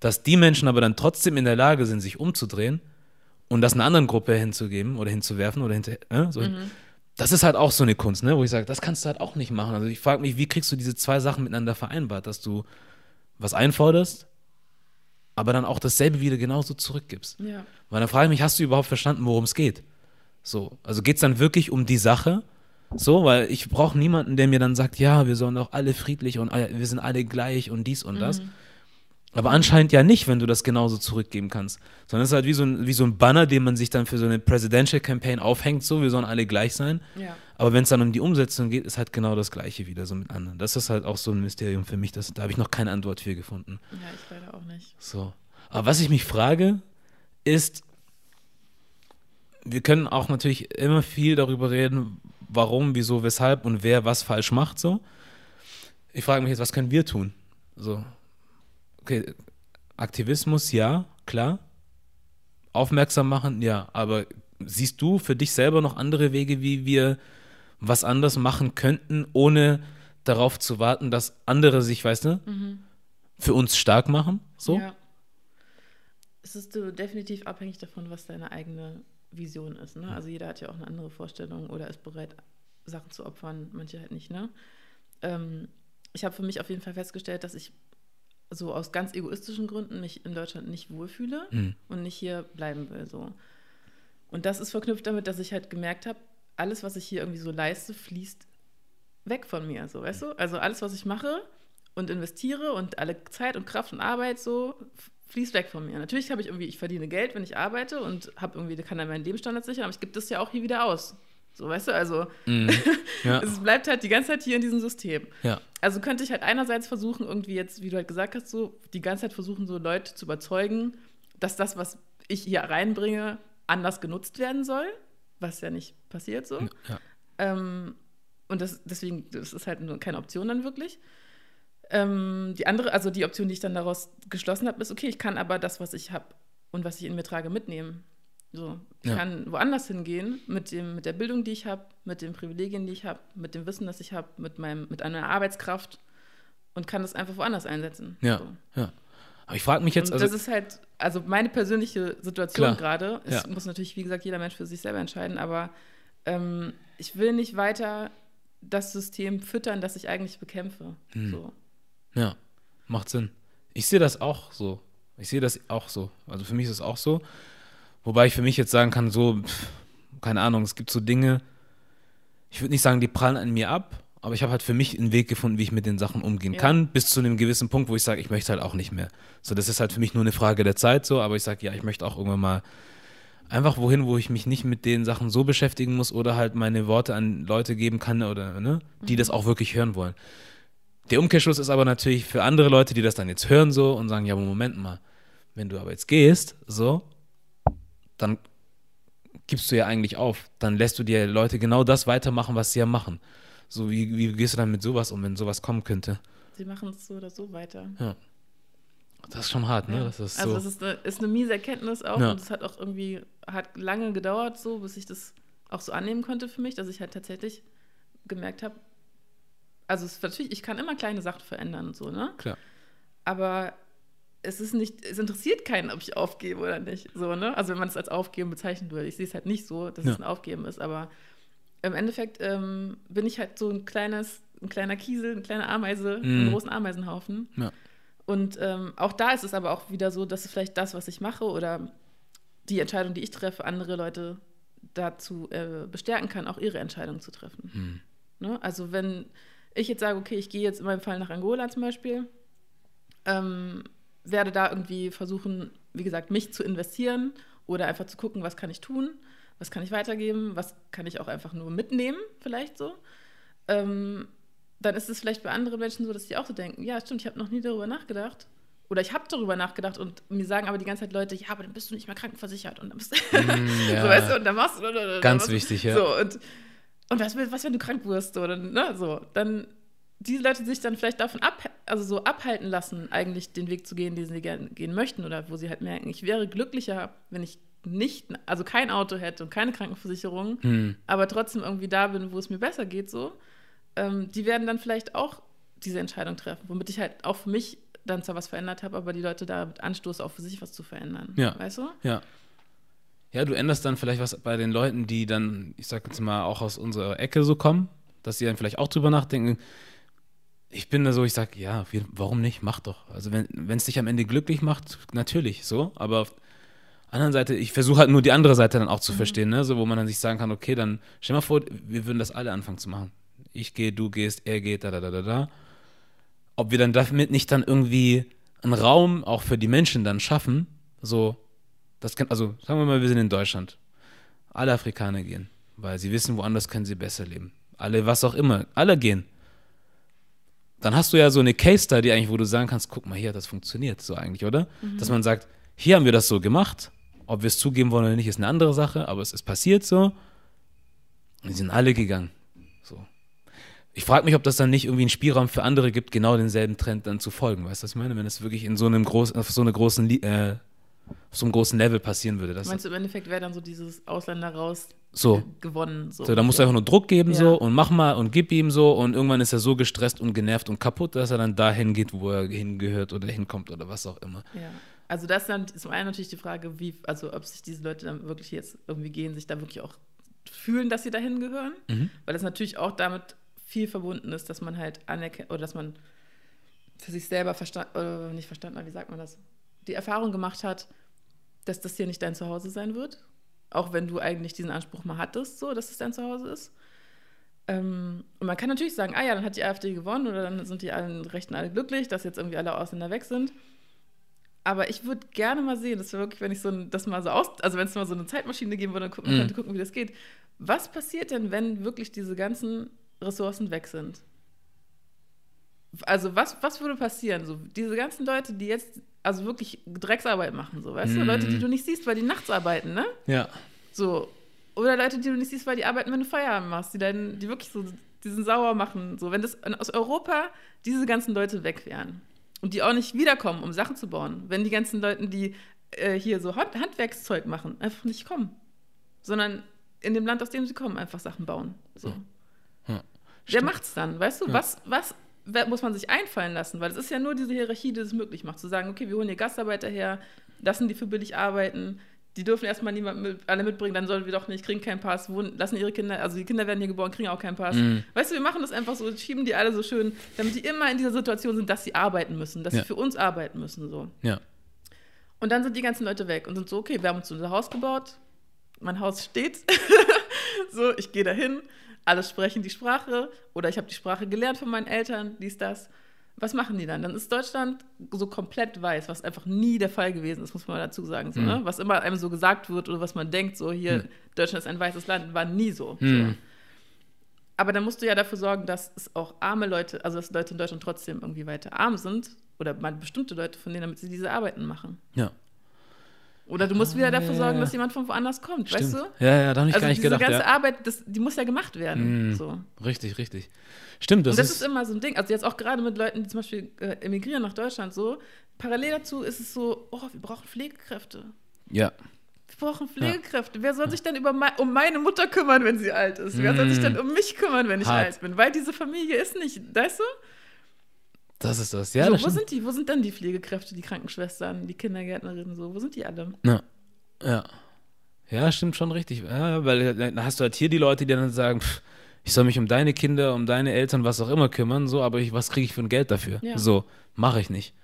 Dass die Menschen aber dann trotzdem in der Lage sind, sich umzudrehen und das einer anderen Gruppe hinzugeben oder hinzuwerfen oder hinter, äh, so. Das ist halt auch so eine Kunst, ne, wo ich sage, das kannst du halt auch nicht machen. Also ich frage mich, wie kriegst du diese zwei Sachen miteinander vereinbart, dass du was einforderst, aber dann auch dasselbe wieder genauso zurückgibst. Ja. Weil dann frage ich mich, hast du überhaupt verstanden, worum es geht? So, also geht es dann wirklich um die Sache? So, weil ich brauche niemanden, der mir dann sagt, ja, wir sollen doch alle friedlich und alle- wir sind alle gleich und dies und das. Aber anscheinend ja nicht, wenn du das genauso zurückgeben kannst. Sondern es ist halt wie so, ein, wie so ein Banner, den man sich dann für so eine Presidential Campaign aufhängt, so, wir sollen alle gleich sein. Ja. Aber wenn es dann um die Umsetzung geht, ist halt genau das Gleiche wieder so mit anderen. Das ist halt auch so ein Mysterium für mich, das, da habe ich noch keine Antwort für gefunden. ja, ich leider auch nicht. So. Aber was ich mich frage, ist, wir können auch natürlich immer viel darüber reden, warum, wieso, weshalb und wer was falsch macht, so. Ich frage mich jetzt, was können wir tun? So. Okay, Aktivismus, ja, klar. Aufmerksam machen, ja, aber siehst du für dich selber noch andere Wege, wie wir was anders machen könnten, ohne darauf zu warten, dass andere sich, weißt du, für uns stark machen. So. Ja. Es ist so definitiv abhängig davon, was deine eigene Vision ist. Ne? Also jeder hat ja auch eine andere Vorstellung oder ist bereit, Sachen zu opfern, manche halt nicht. Ne? Ähm, ich habe für mich auf jeden Fall festgestellt, dass ich so aus ganz egoistischen Gründen mich in Deutschland nicht wohlfühle Mhm. und nicht hier bleiben will. So. Und das ist verknüpft damit, dass ich halt gemerkt habe, alles, was ich hier irgendwie so leiste, fließt weg von mir. So, weißt du? Also alles, was ich mache und investiere und alle Zeit und Kraft und Arbeit so fließt weg von mir. Natürlich habe ich irgendwie, ich verdiene Geld, wenn ich arbeite und habe irgendwie, kann dann meinen Lebensstandard sichern, aber ich gebe das ja auch hier wieder aus. So, weißt du, also Mhm. Ja. es bleibt halt die ganze Zeit hier in diesem System. ja. Also könnte ich halt einerseits versuchen, irgendwie jetzt, wie du halt gesagt hast, so die ganze Zeit versuchen, so Leute zu überzeugen, dass das, was ich hier reinbringe, anders genutzt werden soll, was ja nicht passiert so. ja. Ähm, und das, deswegen, das ist halt keine Option dann wirklich. Ähm, die andere, also die Option, die ich dann daraus geschlossen habe, ist, okay, ich kann aber das, was ich habe und was ich in mir trage, mitnehmen. So, ich Ja. kann woanders hingehen mit, dem, mit der Bildung, die ich habe, mit den Privilegien, die ich habe, mit dem Wissen, das ich habe, mit, meinem, mit einer Arbeitskraft und kann das einfach woanders einsetzen. Ja. So. ja. Aber ich frage mich jetzt, und also das ist halt, also meine persönliche Situation gerade. Es Ja. muss natürlich, wie gesagt, jeder Mensch für sich selber entscheiden, aber ähm, ich will nicht weiter das System füttern, das ich eigentlich bekämpfe. Hm. So. Ja, macht Sinn. Ich sehe das auch so. Ich sehe das auch so. Also für mich ist es auch so. Wobei ich für mich jetzt sagen kann, so, pff, keine Ahnung, es gibt so Dinge, ich würde nicht sagen, die prallen an mir ab, aber ich habe halt für mich einen Weg gefunden, wie ich mit den Sachen umgehen Ja. kann, bis zu einem gewissen Punkt, wo ich sage, ich möchte halt auch nicht mehr. So, das ist halt für mich nur eine Frage der Zeit so, aber ich sage, ja, ich möchte auch irgendwann mal einfach wohin, wo ich mich nicht mit den Sachen so beschäftigen muss oder halt meine Worte an Leute geben kann oder, ne, die das auch wirklich hören wollen. Der Umkehrschluss ist aber natürlich für andere Leute, die das dann jetzt hören so und sagen, ja, aber Moment mal, wenn du aber jetzt gehst, so, dann gibst du ja eigentlich auf. Dann lässt du dir Leute genau das weitermachen, was sie ja machen. So, wie, wie gehst du dann mit sowas um, wenn sowas kommen könnte? Sie machen es so oder so weiter. Das ist schon hart, ne? Ja. Das ist also so. das ist eine, ist eine miese Erkenntnis auch Ja. und es hat auch irgendwie, hat lange gedauert so, bis ich das auch so annehmen konnte für mich, dass ich halt tatsächlich gemerkt habe, also es ist natürlich, ich kann immer kleine Sachen verändern und so, ne? Klar. aber es ist nicht, es interessiert keinen, ob ich aufgebe oder nicht. So, ne? Also wenn man es als Aufgeben bezeichnen würde. Ich sehe es halt nicht so, dass Ja. es ein Aufgeben ist, aber im Endeffekt ähm, bin ich halt so ein kleines, ein kleiner Kiesel, eine kleine Ameise, Mhm. einen großen Ameisenhaufen. Ja. Und ähm, auch da ist es aber auch wieder so, dass es vielleicht das, was ich mache oder die Entscheidung, die ich treffe, andere Leute dazu äh, bestärken kann, auch ihre Entscheidung zu treffen. Hm. Ne? Also wenn ich jetzt sage, okay, ich gehe jetzt in meinem Fall nach Angola zum Beispiel, ähm, werde da irgendwie versuchen, wie gesagt, mich zu investieren oder einfach zu gucken, was kann ich tun, was kann ich weitergeben, was kann ich auch einfach nur mitnehmen, vielleicht so. Ähm, dann ist es vielleicht bei anderen Menschen so, dass die auch so denken, ja, stimmt, ich habe noch nie darüber nachgedacht. Oder ich habe darüber nachgedacht und mir sagen aber die ganze Zeit Leute, ja, aber dann bist du nicht mehr krankenversichert und dann bist Mm, ja. so, weißt du, und dann machst du, Ganz machst wichtig, ja. So, und, und was, was, wenn du krank wirst, oder, ne, so, dann diese Leute sich dann vielleicht davon ab, also so abhalten lassen, eigentlich den Weg zu gehen, den sie gerne gehen möchten, oder wo sie halt merken, ich wäre glücklicher, wenn ich nicht, also kein Auto hätte und keine Krankenversicherung, Hm. aber trotzdem irgendwie da bin, wo es mir besser geht, so, ähm, die werden dann vielleicht auch diese Entscheidung treffen, womit ich halt auch für mich dann zwar was verändert habe, aber die Leute damit anstoße, auch für sich was zu verändern. Ja. Weißt du? Ja. Ja, du änderst dann vielleicht was bei den Leuten, die dann, ich sag jetzt mal, auch aus unserer Ecke so kommen, dass sie dann vielleicht auch drüber nachdenken. Ich bin da so, ich sag, ja, warum nicht? Mach doch. Also wenn es dich am Ende glücklich macht, natürlich so, aber auf der anderen Seite, ich versuche halt nur die andere Seite dann auch zu verstehen, ne? So, wo man dann sich sagen kann, okay, dann stell mal vor, wir würden das alle anfangen zu machen. Ich gehe, du gehst, er geht, da, da, da, da, da. Ob wir dann damit nicht dann irgendwie einen Raum auch für die Menschen dann schaffen, so, das kann, also sagen wir mal, wir sind in Deutschland. Alle Afrikaner gehen, weil sie wissen, woanders können sie besser leben. Alle, was auch immer, alle gehen. Dann hast du ja so eine Case Study eigentlich, wo du sagen kannst, guck mal hier, das funktioniert so eigentlich, oder? Dass man sagt, hier haben wir das so gemacht. Ob wir es zugeben wollen oder nicht, ist eine andere Sache, aber es ist passiert so. Und die sind alle gegangen. So. Ich frage mich, ob das dann nicht irgendwie einen Spielraum für andere gibt, genau denselben Trend dann zu folgen. Weißt du, was ich meine? Wenn es wirklich in so einem großen, auf so einer großen äh, auf so einem großen Level passieren würde. Das Meinst du, im Endeffekt wäre dann so dieses Ausländer raus so. gewonnen? So, So, da musst du einfach nur Druck geben Ja. so und mach mal und gib ihm so und irgendwann ist er so gestresst und genervt und kaputt, dass er dann dahin geht, wo er hingehört oder hinkommt oder was auch immer. Ja. Also das ist dann zum einen natürlich die Frage, wie, also ob sich diese Leute dann wirklich jetzt irgendwie gehen, sich da wirklich auch fühlen, dass sie dahin gehören. Mhm. Weil das natürlich auch damit viel verbunden ist, dass man halt anerkennt oder dass man für sich selber verstanden, äh, nicht verstanden hat, wie sagt man das, die Erfahrung gemacht hat, dass das hier nicht dein Zuhause sein wird. Auch wenn du eigentlich diesen Anspruch mal hattest, so, dass es dein Zuhause ist. Ähm, und man kann natürlich sagen, ah ja, dann hat die AfD gewonnen oder dann sind die allen Rechten alle glücklich, dass jetzt irgendwie alle Ausländer weg sind. Aber ich würde gerne mal sehen, das wäre wirklich, wenn ich so ein, das mal so aus, also wenn es mal so eine Zeitmaschine geben würde, dann gucken, Mhm. könnte gucken, wie das geht. Was passiert denn, wenn wirklich diese ganzen Ressourcen weg sind? Also was, was würde passieren? So, diese ganzen Leute, die jetzt also wirklich Drecksarbeit machen, so, weißt du? Mhm. Leute, die du nicht siehst, weil die nachts arbeiten, ne? Ja. So. Oder Leute, die du nicht siehst, weil die arbeiten, wenn du Feierabend machst, die, dann, die wirklich so diesen sauer machen. So, wenn das aus Europa diese ganzen Leute weg wären und die auch nicht wiederkommen, um Sachen zu bauen, wenn die ganzen Leute, die äh, hier so Hand Handwerkszeug machen, einfach nicht kommen, sondern in dem Land, aus dem sie kommen, einfach Sachen bauen. So. Ja. Wer macht's dann? Weißt du, Ja. was, was muss man sich einfallen lassen? Weil es ist ja nur diese Hierarchie, die es möglich macht, zu sagen, okay, wir holen hier Gastarbeiter her, lassen die für billig arbeiten, die dürfen erstmal niemand mit, alle mitbringen, dann sollen wir doch nicht, kriegen keinen Pass, wohnen, lassen ihre Kinder, also die Kinder werden hier geboren, kriegen auch keinen Pass. Mhm. Weißt du, wir machen das einfach so, schieben die alle so schön, damit die immer in dieser Situation sind, dass sie arbeiten müssen, dass Ja. sie für uns arbeiten müssen, so. Ja. Und dann sind die ganzen Leute weg und sind so, okay, wir haben uns unser Haus gebaut, mein Haus steht, so, ich gehe dahin, alle sprechen die Sprache oder ich habe die Sprache gelernt von meinen Eltern, dies, das. Was machen die dann? Dann ist Deutschland so komplett weiß, was einfach nie der Fall gewesen ist, muss man dazu sagen. So, Mhm. ne? Was immer einem so gesagt wird oder was man denkt, so hier, Mhm. Deutschland ist ein weißes Land, war nie so. Mhm. Aber dann musst du ja dafür sorgen, dass es auch arme Leute, also dass Leute in Deutschland trotzdem irgendwie weiter arm sind oder bestimmte Leute von denen, damit sie diese Arbeiten machen. Ja. Oder du musst wieder dafür ja, sorgen, ja. dass jemand von woanders kommt, Stimmt. weißt du? Ja, ja, da habe ich Also gar nicht diese gedacht. ganze Ja. Arbeit, das, die muss ja gemacht werden. Mhm. So. Richtig, richtig. Stimmt, das, und das ist, ist, immer so ein Ding. Also jetzt auch gerade mit Leuten, die zum Beispiel äh, emigrieren nach Deutschland so. Parallel dazu ist es so, oh, wir brauchen Pflegekräfte. ja. Wir brauchen Pflegekräfte. Wer soll sich denn über mei um meine Mutter kümmern, wenn sie alt ist? Wer soll sich Mm. denn um mich kümmern, wenn ich Hart. alt bin? Weil diese Familie ist nicht, weißt du? Das ist das. Ja, so, das wo stimmt. sind die? Wo sind denn die Pflegekräfte, die Krankenschwestern, die Kindergärtnerinnen so? Wo sind die alle? Ja. Ja. Ja, stimmt schon richtig. Ja, weil äh, dann hast du halt hier die Leute, die dann sagen, pff, ich soll mich um deine Kinder, um deine Eltern, was auch immer kümmern, so, aber ich, was kriege ich für ein Geld dafür? Ja. So, mache ich nicht.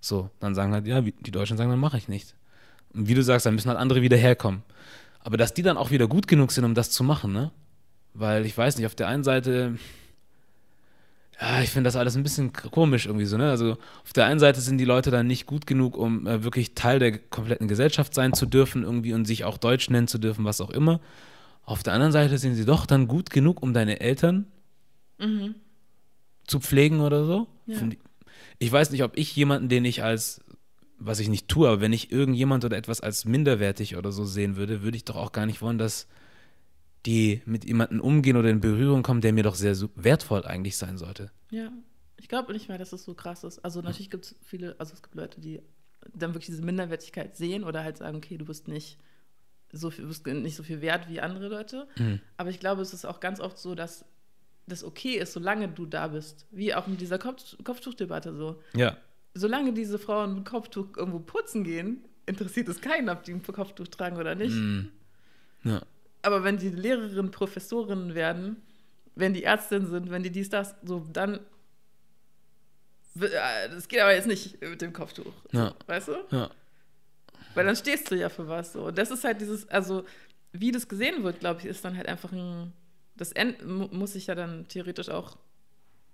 So, dann sagen halt, ja, die Deutschen sagen, dann mache ich nicht. Und wie du sagst, dann müssen halt andere wieder herkommen. Aber dass die dann auch wieder gut genug sind, um das zu machen, ne? Weil ich weiß nicht, auf der einen Seite, ja, ich finde das alles ein bisschen komisch irgendwie so, ne? Also auf der einen Seite sind die Leute dann nicht gut genug, um äh, wirklich Teil der kompletten Gesellschaft sein zu dürfen, irgendwie und sich auch Deutsch nennen zu dürfen, was auch immer. Auf der anderen Seite sind sie doch dann gut genug, um deine Eltern Mhm. zu pflegen oder so. Ja. Ich weiß nicht, ob ich jemanden, den ich als, was ich nicht tue, aber wenn ich irgendjemand oder etwas als minderwertig oder so sehen würde, würde ich doch auch gar nicht wollen, dass die mit jemandem umgehen oder in Berührung kommen, der mir doch sehr wertvoll eigentlich sein sollte. Ja, ich glaube nicht mehr, dass es so krass ist. Also natürlich gibt es viele, also es gibt Leute, die dann wirklich diese Minderwertigkeit sehen oder halt sagen, okay, du bist nicht so viel, bist nicht so viel wert wie andere Leute. Mhm. Aber ich glaube, es ist auch ganz oft so, dass das okay ist, solange du da bist. Wie auch mit dieser Kopf Kopftuchdebatte so. Ja. Solange diese Frauen mit Kopftuch irgendwo putzen gehen, interessiert es keinen, ob die ein Kopftuch tragen oder nicht. Mhm. Ja. Aber wenn die Lehrerinnen, Professorinnen werden, wenn die Ärztin sind, wenn die dies, das, so, dann. äh, Das geht aber jetzt nicht mit dem Kopftuch. Ja. Weißt du? Ja. Weil dann stehst du ja für was. So. Und das ist halt dieses, also, wie das gesehen wird, glaube ich, ist dann halt einfach ein. Das End mu- muss sich ja dann theoretisch auch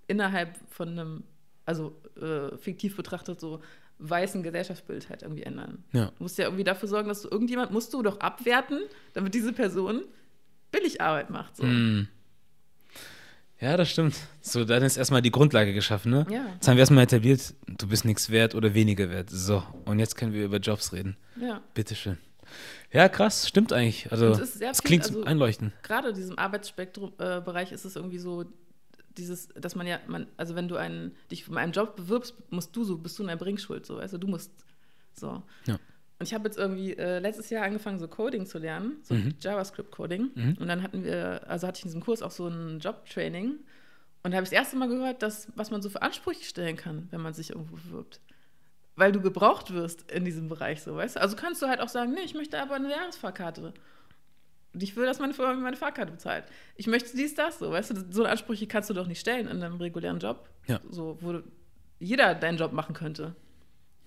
innerhalb von einem, also äh, fiktiv betrachtet, so weißen Gesellschaftsbild halt irgendwie ändern. Ja. Du musst ja irgendwie dafür sorgen, dass du irgendjemand musst du doch abwerten, damit diese Person billig Arbeit macht. So. Mhm. Ja, das stimmt. So, dann ist erstmal die Grundlage geschaffen, ne? Ja. Jetzt haben wir erstmal etabliert, du bist nichts wert oder weniger wert. So, und jetzt können wir über Jobs reden. Ja. Bitteschön. Ja, krass, stimmt eigentlich. Also, es es klingt also- einleuchtend. Gerade in diesem Arbeitsspektrum-Bereich ist es irgendwie so, dieses, dass man ja, man, also wenn du einen, dich um einen Job bewirbst, musst du so, bist du in der Bringschuld, so, weißt du, du musst so. Ja. Und ich habe jetzt irgendwie äh, letztes Jahr angefangen, so Coding zu lernen, so Mhm. JavaScript-Coding. Mhm. Und dann hatten wir, also hatte ich in diesem Kurs auch so ein Job-Training. Und da habe ich das erste Mal gehört, dass, was man so für Ansprüche stellen kann, wenn man sich irgendwo bewirbt. Weil du gebraucht wirst in diesem Bereich, so, weißt du? Also kannst du halt auch sagen, nee, ich möchte aber eine Jahresfahrkarte. Und ich will, dass meine Firma mir meine Fahrkarte bezahlt. Ich möchte dies, das, so, weißt du? So Ansprüche kannst du doch nicht stellen in einem regulären Job. Ja. So, wo jeder deinen Job machen könnte.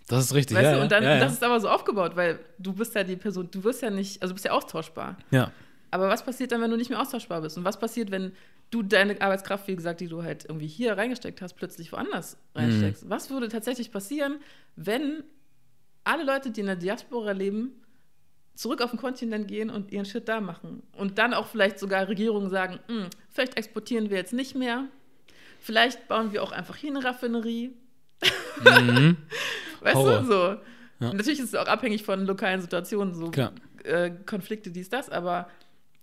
Das ist richtig, Weißt ja, du? Und dann, ja, ja. das ist aber so aufgebaut, weil du bist ja die Person, du wirst ja nicht, also du bist ja austauschbar. ja. Aber was passiert dann, wenn du nicht mehr austauschbar bist? Und was passiert, wenn du deine Arbeitskraft, wie gesagt, die du halt irgendwie hier reingesteckt hast, plötzlich woanders reinsteckst? Mhm. Was würde tatsächlich passieren, wenn alle Leute, die in der Diaspora leben, zurück auf den Kontinent gehen und ihren Shit da machen? Und dann auch vielleicht sogar Regierungen sagen, "Hm, vielleicht exportieren wir jetzt nicht mehr. Vielleicht bauen wir auch einfach hier eine Raffinerie. Mhm. Weißt Horror. du, so. Ja. Natürlich ist es auch abhängig von lokalen Situationen, so äh, Konflikte, dies, das, aber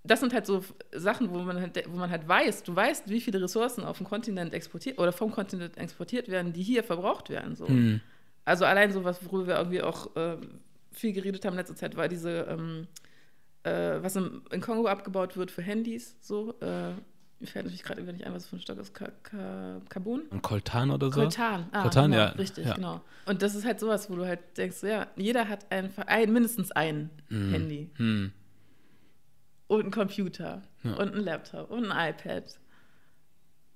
das sind halt so Sachen, wo man halt, wo man halt weiß, du weißt, wie viele Ressourcen auf dem Kontinent exportiert oder vom Kontinent exportiert werden, die hier verbraucht werden. So. Mhm. Also allein so was, worüber wir irgendwie auch äh, viel geredet haben in letzter Zeit, war diese, ähm, äh, was im, in Kongo abgebaut wird für Handys, so. Äh, mir fällt natürlich gerade nicht ein, was für ein Stock ist. Ka Ka Carbon? Und Coltan oder so? Coltan. Ah, Coltan, genau, ja, Richtig, ja. genau. Und das ist halt sowas, wo du halt denkst, ja, jeder hat einfach ein, mindestens ein Handy Hm. und einen Computer Ja. und einen Laptop und ein iPad.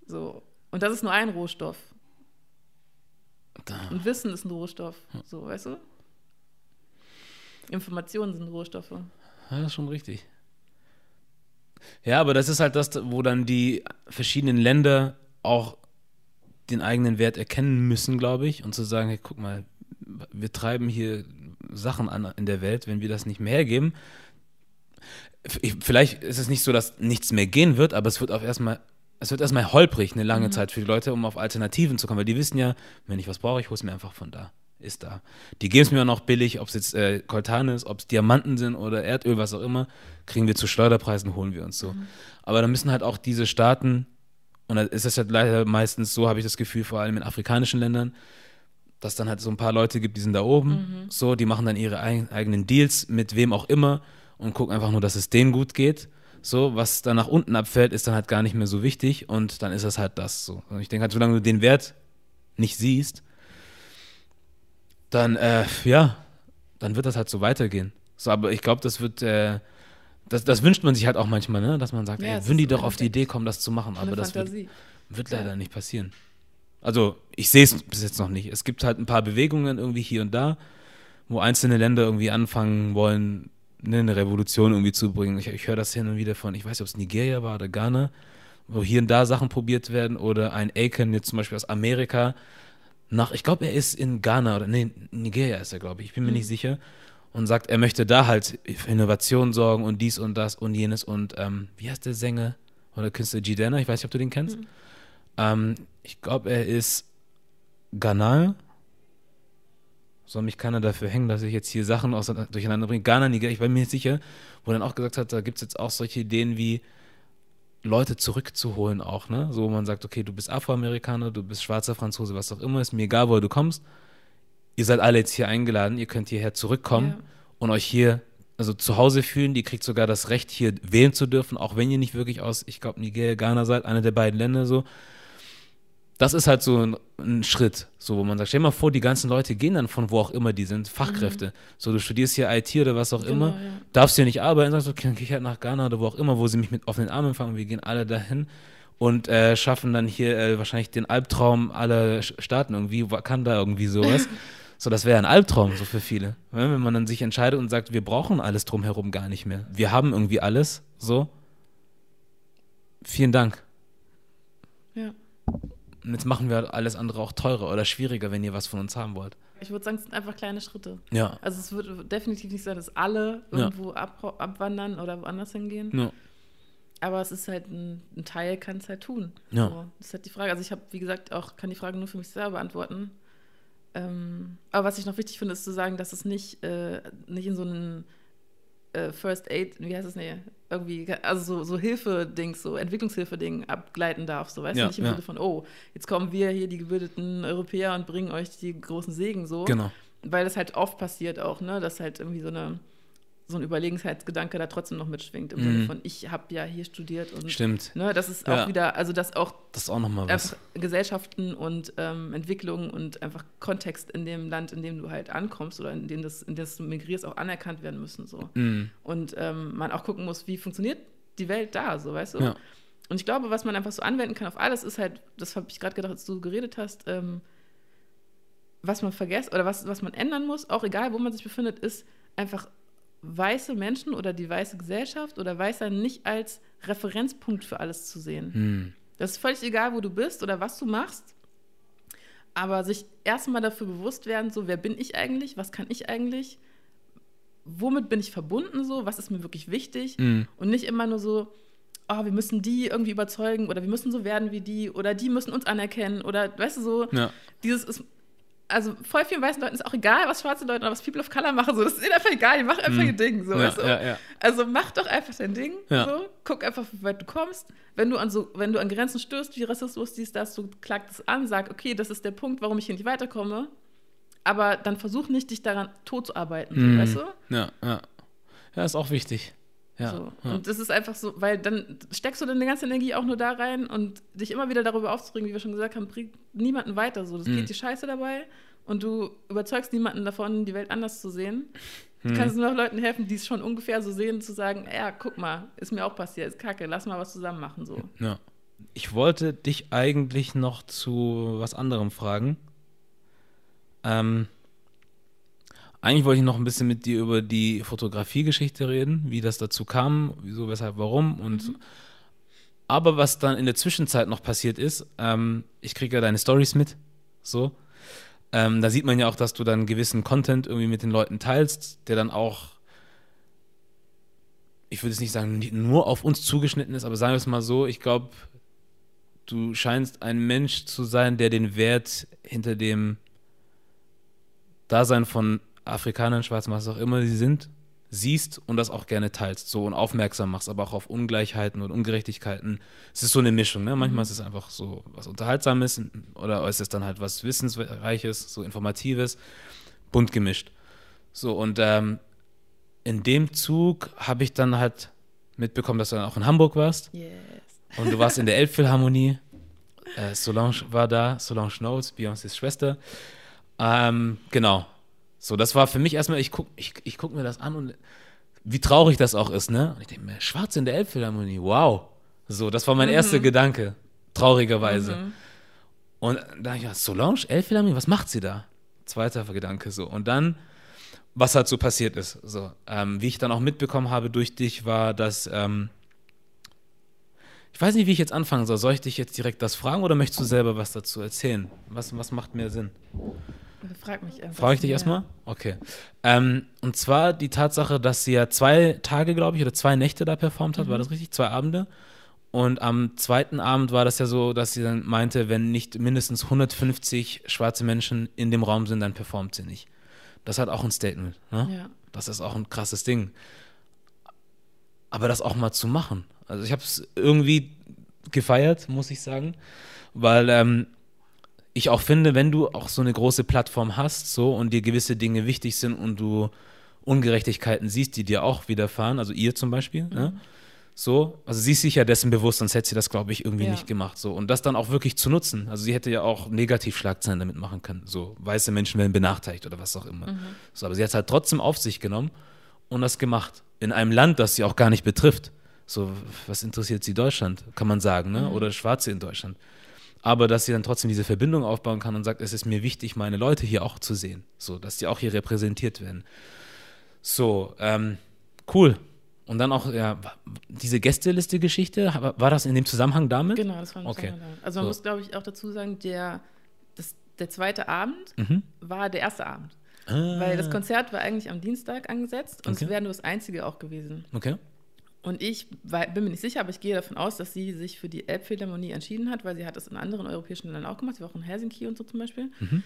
So. Und das ist nur ein Rohstoff. Da. Und Wissen ist ein Rohstoff. So, weißt du? Informationen sind Rohstoffe. Ja, das ist schon richtig. Ja, aber das ist halt das, wo dann die verschiedenen Länder auch den eigenen Wert erkennen müssen, glaube ich, und zu sagen, hey, guck mal, wir treiben hier Sachen an in der Welt, wenn wir das nicht mehr hergeben. Ich, vielleicht ist es nicht so, dass nichts mehr gehen wird, aber es wird auch erstmal, es wird erstmal holprig eine lange Zeit für die Leute, um auf Alternativen zu kommen, weil die wissen ja, wenn ich was brauche, ich hole es mir einfach von da. Ist da. Die geben es mir auch noch billig, ob es jetzt äh, Coltan ist, ob es Diamanten sind oder Erdöl, was auch immer, kriegen wir zu Schleuderpreisen, holen wir uns so. Aber da müssen halt auch diese Staaten, und da ist es halt leider meistens so, habe ich das Gefühl, vor allem in afrikanischen Ländern, dass dann halt so ein paar Leute gibt, die sind da oben, so, die machen dann ihre eig eigenen Deals mit wem auch immer und gucken einfach nur, dass es denen gut geht. So, was dann nach unten abfällt, ist dann halt gar nicht mehr so wichtig und dann ist das halt das so. Und ich denke halt, solange du den Wert nicht siehst, dann, äh, ja, dann wird das halt so weitergehen. So, aber ich glaube, das wird, äh, das, das wünscht man sich halt auch manchmal, ne? Dass man sagt, Ja, ey, würden die doch auf die. Idee kommen, das zu machen. Aber das wird, wird Ja. leider nicht passieren. Also, ich sehe es bis jetzt noch nicht. Es gibt halt ein paar Bewegungen irgendwie hier und da, wo einzelne Länder irgendwie anfangen wollen, ne, eine Revolution irgendwie zu bringen. Ich, ich höre das hin und wieder von, ich weiß nicht, ob es Nigeria war oder Ghana, wo hier und da Sachen probiert werden oder ein Aiken jetzt zum Beispiel aus Amerika nach, ich glaube, er ist in Ghana oder nee, Nigeria ist er, glaube ich, ich bin mir nicht sicher und sagt, er möchte da halt für Innovation sorgen und dies und das und jenes und ähm, wie heißt der Sänger oder Künstler Jidana, ich weiß nicht, ob du den kennst. Ähm, ich glaube, er ist Ghana. Soll mich keiner dafür hängen, dass ich jetzt hier Sachen durcheinander bringe. Ghana, Nigeria, ich bin mir nicht sicher, wo dann auch gesagt hat, da gibt es jetzt auch solche Ideen wie Leute zurückzuholen auch, ne? So, wo man sagt, okay, du bist Afroamerikaner, du bist schwarzer Franzose, was auch immer, ist mir egal, woher du kommst. Ihr seid alle jetzt hier eingeladen, ihr könnt hierher zurückkommen Ja. und euch hier also zu Hause fühlen. Die kriegt sogar das Recht, hier wählen zu dürfen, auch wenn ihr nicht wirklich aus, ich glaube, Nigeria, Ghana seid, einer der beiden Länder so. Das ist halt so ein, ein Schritt, so wo man sagt, stell dir mal vor, die ganzen Leute gehen dann von wo auch immer die sind, Fachkräfte. So, du studierst hier IT oder was auch Genau, immer, ja. darfst hier nicht arbeiten, sagst, okay, dann gehe ich halt nach Ghana oder wo auch immer, wo sie mich mit offenen Armen empfangen. Wir gehen alle dahin und äh, schaffen dann hier äh, wahrscheinlich den Albtraum aller Staaten irgendwie, Wakanda irgendwie sowas. so, das wäre ein Albtraum so für viele. Ja, Wenn man dann sich entscheidet und sagt, wir brauchen alles drumherum gar nicht mehr. Wir haben irgendwie alles, so. Vielen Dank. Ja. Und jetzt machen wir alles andere auch teurer oder schwieriger, wenn ihr was von uns haben wollt. Ich würde sagen, es sind einfach kleine Schritte. Ja. Also es wird definitiv nicht sein, dass alle Ja. irgendwo ab, abwandern oder woanders hingehen. Ja. Aber es ist halt ein, ein Teil, kann es halt tun. Ja. So, das ist halt die Frage. Also ich habe, wie gesagt, auch kann die Frage nur für mich selber beantworten. Ähm, aber was ich noch wichtig finde, ist zu sagen, dass es nicht, äh, nicht in so einen äh, First Aid, wie heißt es, nee, irgendwie, also so, so Hilfe-Dings, so Entwicklungshilfe-Ding abgleiten darf. So, weißt Ja, du, nicht im ja. Sinne von, oh, jetzt kommen wir hier, die gebildeten Europäer, und bringen euch die großen Segen so. Genau. weil das halt oft passiert auch, ne, dass halt irgendwie so eine so ein Überlegenheitsgedanke da trotzdem noch mitschwingt im Mhm. Sinne von ich habe ja hier studiert und Stimmt. ne, das ist Ja. auch wieder, also dass auch Das ist auch nochmal was. Gesellschaften und ähm, Entwicklungen und einfach Kontext in dem Land, in dem du halt ankommst oder in dem das, in das du migrierst, auch anerkannt werden müssen so Mhm. und ähm, man auch gucken muss, wie funktioniert die Welt da, so weißt du. Ja. Und ich glaube, was man einfach so anwenden kann auf alles, ist halt, das habe ich gerade gedacht, als du geredet hast, ähm, was man vergisst oder was, was man ändern muss, auch egal, wo man sich befindet, ist einfach weiße Menschen oder die weiße Gesellschaft oder Weißer nicht als Referenzpunkt für alles zu sehen. Mhm. Das ist völlig egal, wo du bist oder was du machst. Aber sich erstmal dafür bewusst werden, so, wer bin ich eigentlich? Was kann ich eigentlich? Womit bin ich verbunden so? Was ist mir wirklich wichtig? Mhm. Und nicht immer nur so, oh, wir müssen die irgendwie überzeugen oder wir müssen so werden wie die oder die müssen uns anerkennen oder, weißt du, so, Ja. dieses ist, also voll vielen weißen Leuten ist auch egal, was schwarze Leute oder was People of Color machen, so, das ist ihnen einfach egal, die machen einfach Mhm. ihr Ding, so, Ja, du? ja, ja. Also mach doch einfach dein Ding. So. Guck einfach, wie weit du kommst. Wenn du an so, wenn du an Grenzen stößt, wie Rassismus, dies, das, du klagt es an, sag, okay, das ist der Punkt, warum ich hier nicht weiterkomme. Aber dann versuch nicht, dich daran tot zu arbeiten, Mhm. so, weißt du? Ja, ja. Ja, ist auch wichtig. Ja. so. ja. Und das ist einfach so, weil dann steckst du deine ganze Energie auch nur da rein und dich immer wieder darüber aufzuregen, wie wir schon gesagt haben, bringt niemanden weiter. So, das Mhm. geht die Scheiße dabei und du überzeugst niemanden davon, die Welt anders zu sehen. Du Mhm. kannst nur noch Leuten helfen, die es schon ungefähr so sehen, zu sagen, ja, guck mal, ist mir auch passiert, ist kacke, lass mal was zusammen machen. So. Ja. Ich wollte dich eigentlich noch zu was anderem fragen. Ähm, eigentlich wollte ich noch ein bisschen mit dir über die Fotografiegeschichte reden, wie das dazu kam, wieso, weshalb, warum und aber was dann in der Zwischenzeit noch passiert ist, ähm, ich kriege ja deine Stories mit, so. Ähm, da sieht man ja auch, dass du dann gewissen Content irgendwie mit den Leuten teilst, der dann auch ich würde es nicht sagen, nur auf uns zugeschnitten ist, aber sagen wir es mal so, ich glaube, du scheinst ein Mensch zu sein, der den Wert hinter dem Dasein von Afrikanern, Schwarzen, was auch immer sie sind, siehst und das auch gerne teilst, so und aufmerksam machst, aber auch auf Ungleichheiten und Ungerechtigkeiten. Es ist so eine Mischung, ne? Manchmal ist es einfach so was Unterhaltsames oder ist es dann halt was Wissensreiches, so Informatives, bunt gemischt. So, und ähm, in dem Zug habe ich dann halt mitbekommen, dass du dann auch in Hamburg warst Yes. und du warst in der Elbphilharmonie. Äh, Solange war da, Solange Knowles, Beyoncés Schwester. Ähm, genau. So, das war für mich erstmal, ich guck, ich, ich guck mir das an und wie traurig das auch ist, ne? Und ich denke mir, schwarz in der Elbphilharmonie, wow. So, das war mein erster Gedanke, traurigerweise. Mhm. Und dann dachte ich, ja, Solange, Elbphilharmonie, was macht sie da? Zweiter Gedanke so. Und dann, was halt so passiert ist. So, ähm, wie ich dann auch mitbekommen habe durch dich, war, dass, ähm, ich weiß nicht, wie ich jetzt anfangen soll. Soll ich dich jetzt direkt das fragen oder möchtest du selber was dazu erzählen? Was, was macht mehr Sinn? Frag mich einfach. Frage ich dich Ja. erstmal? Okay. Ähm, und zwar die Tatsache, dass sie ja zwei Tage, glaube ich, oder zwei Nächte da performt hat, war das richtig? Zwei Abende. Und am zweiten Abend war das ja so, dass sie dann meinte, wenn nicht mindestens 150 schwarze Menschen in dem Raum sind, dann performt sie nicht. Das hat auch ein Statement. Ne? Ja. Das ist auch ein krasses Ding. Aber das auch mal zu machen. Also ich habe es irgendwie gefeiert, muss ich sagen, weil ähm, ich auch finde, wenn du auch so eine große Plattform hast, so und dir gewisse Dinge wichtig sind und du Ungerechtigkeiten siehst, die dir auch widerfahren, also ihr zum Beispiel, ne? So, also sie ist sich ja dessen bewusst, sonst hätte sie das, glaube ich, irgendwie Ja. nicht gemacht. So. Und das dann auch wirklich zu nutzen. Also sie hätte ja auch Negativschlagzeilen damit machen können. So, weiße Menschen werden benachteiligt oder was auch immer. So, aber sie hat es halt trotzdem auf sich genommen und das gemacht. In einem Land, das sie auch gar nicht betrifft. So, was interessiert sie Deutschland, kann man sagen, ne? Oder Schwarze in Deutschland. Aber dass sie dann trotzdem diese Verbindung aufbauen kann und sagt, es ist mir wichtig, meine Leute hier auch zu sehen. So, dass die auch hier repräsentiert werden. So, ähm, cool. Und dann auch, ja, diese Gästeliste-Geschichte, war das in dem Zusammenhang damit? Genau, das war ein Okay. Zusammenhang. Also man So. muss, glaube ich, auch dazu sagen, der, das, der zweite Abend Mhm. war der erste Abend. Ah, Weil das Konzert war eigentlich am Dienstag angesetzt und Okay. es wäre nur das einzige auch gewesen. Okay. Und ich bin mir nicht sicher, aber ich gehe davon aus, dass sie sich für die Elbphilharmonie entschieden hat, weil sie hat das in anderen europäischen Ländern auch gemacht. Sie war auch in Helsinki und so zum Beispiel. Mhm.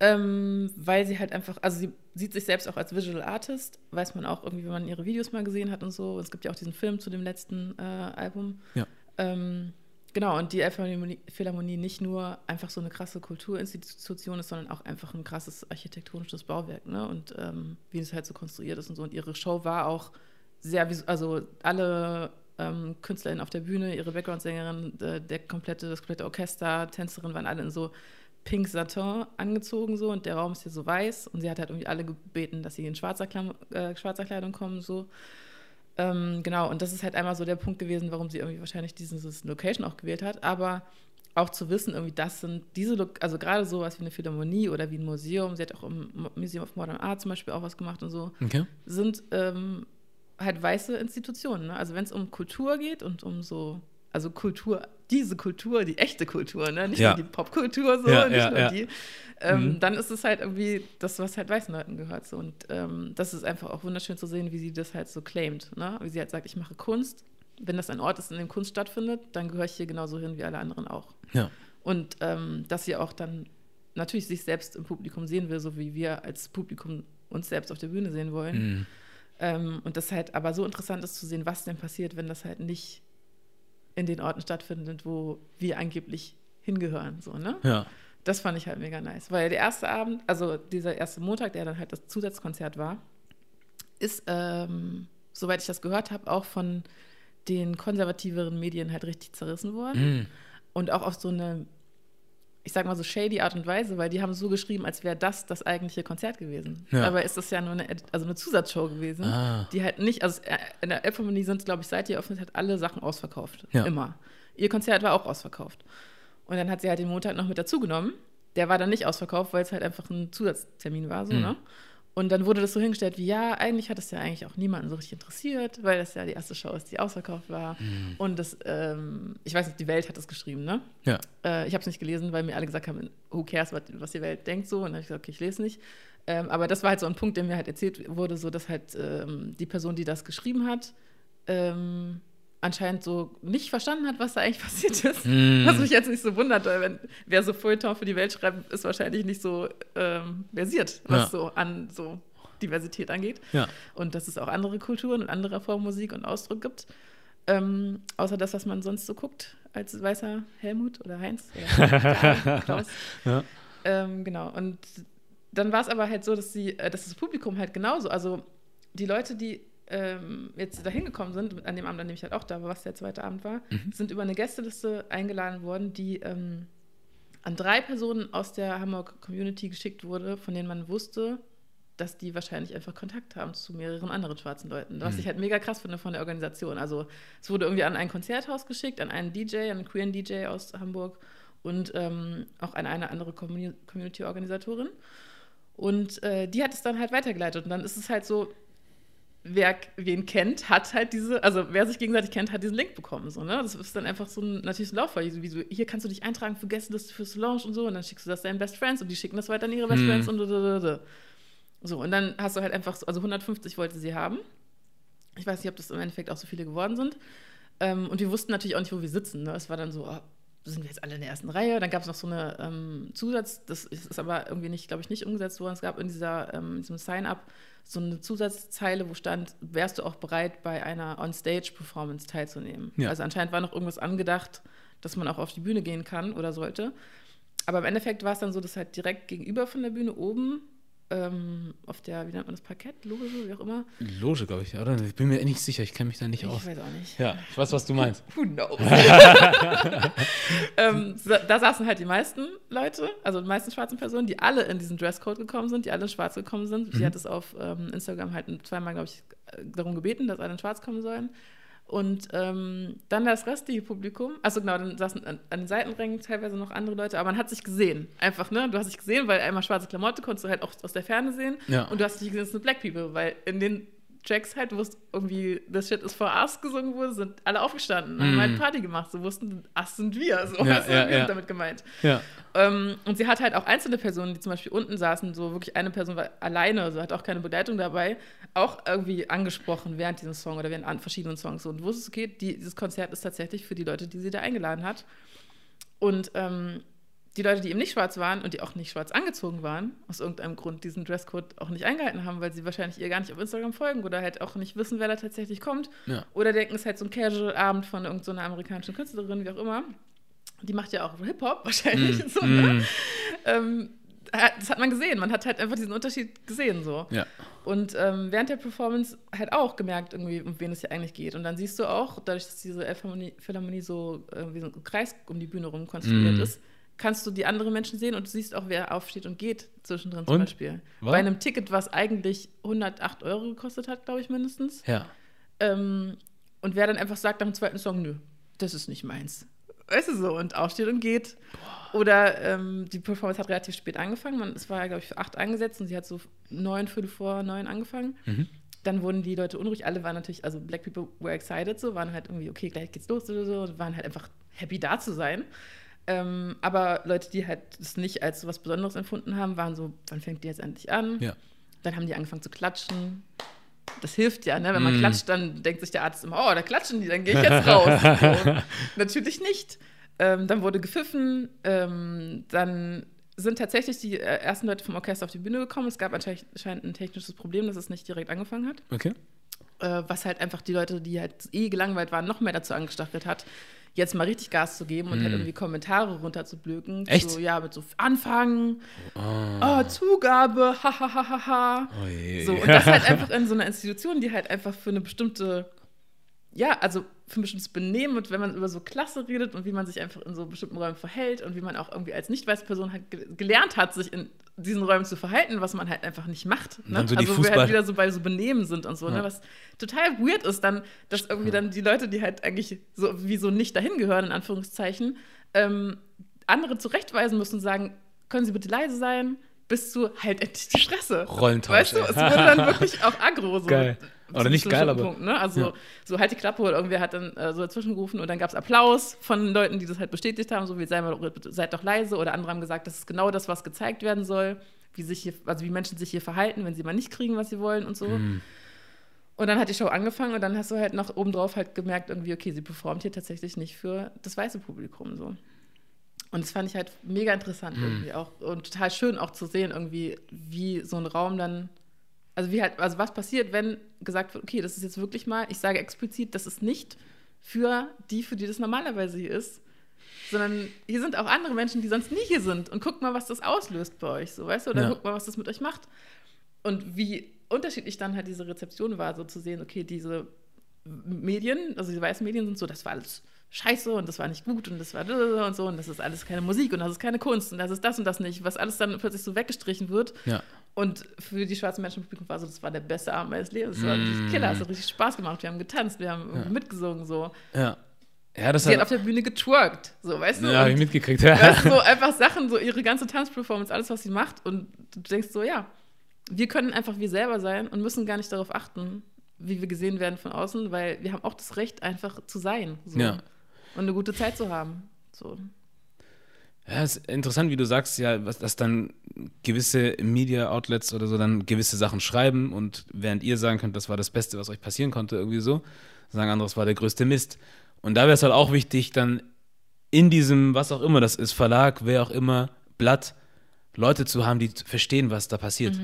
Ähm, weil sie halt einfach, also sie sieht sich selbst auch als Visual Artist, weiß man auch irgendwie, wenn man ihre Videos mal gesehen hat und so. Es gibt ja auch diesen Film zu dem letzten äh, Album. Ja. Ähm, Genau, und die Elbphilharmonie Philharmonie nicht nur einfach so eine krasse Kulturinstitution ist, sondern auch einfach ein krasses architektonisches Bauwerk, ne? Und ähm, wie es halt so konstruiert ist und so. Und ihre Show war auch sehr, also alle ähm, KünstlerInnen auf der Bühne, ihre Background-Sängerin, der, der komplette, das komplette Orchester, Tänzerinnen waren alle in so Pink Satin angezogen so und der Raum ist hier so weiß und sie hat halt irgendwie alle gebeten, dass sie in schwarzer, Klam äh, schwarzer Kleidung kommen so. Ähm, genau, und das ist halt einmal so der Punkt gewesen, warum sie irgendwie wahrscheinlich dieses Location auch gewählt hat. Aber auch zu wissen, irgendwie, das sind diese, Lo also gerade sowas wie eine Philharmonie oder wie ein Museum, sie hat auch im Museum of Modern Art zum Beispiel auch was gemacht und so, Okay. sind ähm, halt weiße Institutionen. Ne? Also wenn es um Kultur geht und um so, also Kultur, diese Kultur, die echte Kultur, ne? nicht Ja. nur die Popkultur so, Ja, nicht ja, nur die, ähm, Mhm. dann ist es halt irgendwie das, was halt weißen Leuten gehört. So. Und ähm, das ist einfach auch wunderschön zu sehen, wie sie das halt so claimt. Ne? Wie sie halt sagt, ich mache Kunst. Wenn das ein Ort ist, in dem Kunst stattfindet, dann gehöre ich hier genauso hin wie alle anderen auch. Und ähm, dass sie auch dann natürlich sich selbst im Publikum sehen will, so wie wir als Publikum uns selbst auf der Bühne sehen wollen. Mhm. Ähm, und das halt aber so interessant ist zu sehen, was denn passiert, wenn das halt nicht in den Orten stattfindet, wo wir angeblich hingehören. So, ne? Ja. Das fand ich halt mega nice. Weil der erste Abend, also dieser erste Montag, der dann halt das Zusatzkonzert war, ist, ähm, soweit ich das gehört habe, auch von den konservativeren Medien halt richtig zerrissen worden. Mhm. Und auch auf so eine, ich sag mal so shady Art und Weise, weil die haben so geschrieben, als wäre das das eigentliche Konzert gewesen. Ja. Dabei ist das ja nur eine, also eine Zusatzshow gewesen, Ah. die halt nicht, also äh, in der Elbphilharmonie sind, glaube ich, seit die eröffnet hat, alle Sachen ausverkauft. Ja. Immer. Ihr Konzert war auch ausverkauft. Und dann hat sie halt den Montag noch mit dazugenommen. Der war dann nicht ausverkauft, weil es halt einfach ein Zusatztermin war, so, Mhm. ne? Und dann wurde das so hingestellt, wie ja, eigentlich hat es ja eigentlich auch niemanden so richtig interessiert, weil das ja die erste Show ist, die ausverkauft war. Mhm. Und das, ähm, ich weiß nicht, die Welt hat das geschrieben, ne? Ja. Äh, ich habe es nicht gelesen, weil mir alle gesagt haben, who cares, was, die Welt denkt so. Und dann habe ich gesagt, okay, ich lese nicht. Ähm, aber das war halt so ein Punkt, der mir halt erzählt wurde, so dass halt ähm, die Person, die das geschrieben hat, ähm, anscheinend so nicht verstanden hat, was da eigentlich passiert ist. Mm. Was mich jetzt nicht so wundert, weil wenn, wer so Feuilleton für die Welt schreibt, ist wahrscheinlich nicht so ähm, versiert, was Ja. so an so Diversität angeht. Ja. Und dass es auch andere Kulturen und andere Formen Musik und Ausdruck gibt. Ähm, außer das, was man sonst so guckt, als weißer Helmut oder Heinz oder Klaus. Ja. Ähm, genau. Und dann war es aber halt so, dass, sie, äh, dass das Publikum halt genauso, also die Leute, die ähm, jetzt da hingekommen sind, an dem Abend, an dem ich halt auch da war, was der zweite Abend war, sind über eine Gästeliste eingeladen worden, die ähm, an drei Personen aus der Hamburg Community geschickt wurde, von denen man wusste, dass die wahrscheinlich einfach Kontakt haben zu mehreren anderen schwarzen Leuten. Was ich halt mega krass finde von der Organisation. Also es wurde irgendwie an ein Konzerthaus geschickt, an einen DJ, an einen queeren DJ aus Hamburg und ähm, auch an eine andere Commu- Community-Organisatorin. Und äh, die hat es dann halt weitergeleitet. Und dann ist es halt so, wer wen kennt, hat halt diese, also wer sich gegenseitig kennt, hat diesen Link bekommen. So, ne? Das ist dann einfach so ein natürlich ein Lauffall. Wie so, hier kannst du dich eintragen für Gästeliste fürs Lounge und so. Und dann schickst du das deinen Best Friends und die schicken das weiter an ihre Best Mhm. Friends und so. So, und dann hast du halt einfach, so, also 150 wollte sie haben. Ich weiß nicht, ob das im Endeffekt auch so viele geworden sind. Ähm, und wir wussten natürlich auch nicht, wo wir sitzen. Ne? Es war dann so, oh, sind wir jetzt alle in der ersten Reihe? Dann gab es noch so eine ähm, Zusatz, das ist ist aber irgendwie nicht, glaube ich, nicht umgesetzt worden. Es gab in, dieser, ähm, in diesem Sign-up so eine Zusatzzeile, wo stand, wärst du auch bereit, bei einer On-Stage-Performance teilzunehmen? Ja. Also anscheinend war noch irgendwas angedacht, dass man auch auf die Bühne gehen kann oder sollte. Aber im Endeffekt war es dann so, dass halt direkt gegenüber von der Bühne oben ähm, auf der, wie nennt man das, Parkett, Loge, wie auch immer. Loge, glaube ich, oder? Ich bin mir nicht sicher, ich kenne mich da nicht Ich aus. weiß auch nicht. Ja, ich weiß, was du meinst. Who knows? ähm, da saßen halt die meisten Leute, also die meisten schwarzen Personen, die alle in diesen Dresscode gekommen sind, die alle in schwarz gekommen sind. Sie hat es auf ähm, Instagram halt zweimal, glaube ich, darum gebeten, dass alle in schwarz kommen sollen. Und ähm, dann das restliche Publikum, also genau, dann saßen an, an den Seitenrängen teilweise noch andere Leute, aber man hat sich gesehen. Einfach, ne? Du hast dich gesehen, weil einmal schwarze Klamotte konntest du halt auch aus der Ferne sehen. Ja. Und du hast dich gesehen, es sind Black People, weil in den Tracks halt, wo es irgendwie das Shit is for us gesungen wurde, sind alle aufgestanden, haben Mhm. halt Party gemacht, so wussten, das sind wir, so, Ja, du, ja, ja. damit gemeint. Ja. Ähm, und sie hat halt auch einzelne Personen, die zum Beispiel unten saßen, so wirklich eine Person war alleine, also hat auch keine Begleitung dabei, auch irgendwie angesprochen während diesem Song oder während verschiedenen Songs. So. Und wusstest, okay, die, dieses Konzert ist tatsächlich für die Leute, die sie da eingeladen hat. Und ähm, die Leute, die eben nicht schwarz waren und die auch nicht schwarz angezogen waren, aus irgendeinem Grund diesen Dresscode auch nicht eingehalten haben, weil sie wahrscheinlich ihr gar nicht auf Instagram folgen oder halt auch nicht wissen, wer da tatsächlich kommt. Ja. Oder denken, es ist halt so ein Casual-Abend von irgendeiner amerikanischen Künstlerin, wie auch immer. Die macht ja auch Hip-Hop wahrscheinlich. Mm, So, ne? ähm, das hat man gesehen. Man hat halt einfach diesen Unterschied gesehen. So. Ja. Und ähm, während der Performance halt auch gemerkt, irgendwie, um wen es hier eigentlich geht. Und dann siehst du auch, dadurch, dass diese Philharmonie so äh, wie so ein Kreis um die Bühne rum konstruiert Mm. ist, kannst du die anderen Menschen sehen und du siehst auch, wer aufsteht und geht zwischendrin zum Und? Beispiel. War? Bei einem Ticket, was eigentlich 108 Euro gekostet hat, glaube ich mindestens. Ja. Ähm, und wer dann einfach sagt nach dem zweiten Song, nö, das ist nicht meins. Weißt du so, und aufsteht und geht. Oder ähm, die Performance hat relativ spät angefangen. Man, es war, glaube ich, für acht angesetzt und sie hat so neun, viertel vor neun angefangen. Mhm. Dann wurden die Leute unruhig. Alle waren natürlich, also Black People were excited, so waren halt irgendwie, okay, gleich geht's los oder so, und waren halt einfach happy da zu sein. Ähm, aber Leute, die halt es nicht als so was Besonderes empfunden haben, waren so, wann fängt die jetzt endlich an? Ja. Dann haben die angefangen zu klatschen. Das hilft ja, ne? Wenn man Mm. klatscht, dann denkt sich der Arzt immer, oh, da klatschen die, dann gehe ich jetzt raus. so. Natürlich nicht. Ähm, dann wurde gepfiffen. Ähm, dann sind tatsächlich die äh, ersten Leute vom Orchester auf die Bühne gekommen. Es gab anscheinend anscheinend ein technisches Problem, dass es nicht direkt angefangen hat. Okay. Äh, was halt einfach die Leute, die halt eh gelangweilt waren, noch mehr dazu angestachelt hat, jetzt mal richtig Gas zu geben und halt irgendwie Kommentare runterzublöken. Mm. Echt? So, ja, mit so Anfangen, oh, Zugabe, ha, ha, ha, ha, ha. Oh je. So, und das halt einfach in so einer Institution, die halt einfach für eine bestimmte, ja, also für ein bestimmtes Benehmen und wenn man über so Klasse redet und wie man sich einfach in so bestimmten Räumen verhält und wie man auch irgendwie als nicht weiße Person ge gelernt hat, sich in diesen Räumen zu verhalten, was man halt einfach nicht macht. Ne? so also wir Fußball- halt wieder so bei so Benehmen sind und so, Ja. ne? was total weird ist dann, dass irgendwie dann die Leute, die halt eigentlich so wie so nicht dahin gehören, in Anführungszeichen, ähm, andere zurechtweisen müssen und sagen, können Sie bitte leise sein, bis zu halt endlich die Fresse. Rollentausch, Weißt du, es wurde dann wirklich auch aggro. So, Geil. Oder nicht geil, aber- Punkt, ne? Also Ja. so halt die Klappe oder irgendwer hat dann äh, so dazwischen gerufen und dann gab es Applaus von Leuten, die das halt bestätigt haben, so wie sei mal, seid doch leise oder andere haben gesagt, das ist genau das, was gezeigt werden soll, wie sich hier, also wie Menschen sich hier verhalten, wenn sie mal nicht kriegen, was sie wollen und so. Mhm. Und dann hat die Show angefangen und dann hast du halt noch obendrauf halt gemerkt, irgendwie, okay, sie performt hier tatsächlich nicht für das weiße Publikum so. Und das fand ich halt mega interessant Mhm. irgendwie auch und total schön auch zu sehen, irgendwie, wie so ein Raum dann, also wie halt, also was passiert, wenn gesagt wird, okay, das ist jetzt wirklich mal, ich sage explizit, das ist nicht für die, für die das normalerweise hier ist, sondern hier sind auch andere Menschen, die sonst nie hier sind und guckt mal, was das auslöst bei euch, so, weißt du, oder Ja. guckt mal, was das mit euch macht. Und wie unterschiedlich dann halt diese Rezeption war, so zu sehen, okay, diese Medien, also die weißen Medien sind so, das war alles scheiße und das war nicht gut und das war und so und das ist alles keine Musik und das ist keine Kunst und das ist das und das nicht, was alles dann plötzlich so weggestrichen wird. Ja. Und für die schwarzen Menschen im Publikum war so, das war der beste Abend meines Lebens. Das war Mm. Killer, es hat richtig Spaß gemacht. Wir haben getanzt, wir haben irgendwie mitgesungen, so. Ja. Ja, das Sie hat auf der Bühne getwerkt, so, weißt du? Ja, hab ich mitgekriegt. weißt du, so einfach Sachen, so ihre ganze Tanzperformance, alles, was sie macht. Und du denkst so, ja, wir können einfach wir selber sein und müssen gar nicht darauf achten, wie wir gesehen werden von außen, weil wir haben auch das Recht, einfach zu sein. So. Ja. Und eine gute Zeit zu haben. So. Ja, es ist interessant, wie du sagst, ja, dass dann gewisse Media-Outlets oder so dann gewisse Sachen schreiben und während ihr sagen könnt, das war das Beste, was euch passieren konnte, irgendwie so, sagen andere, das war der größte Mist. Und da wäre es halt auch wichtig, dann in diesem, was auch immer das ist, Verlag, wer auch immer, Blatt, Leute zu haben, die verstehen, was da passiert.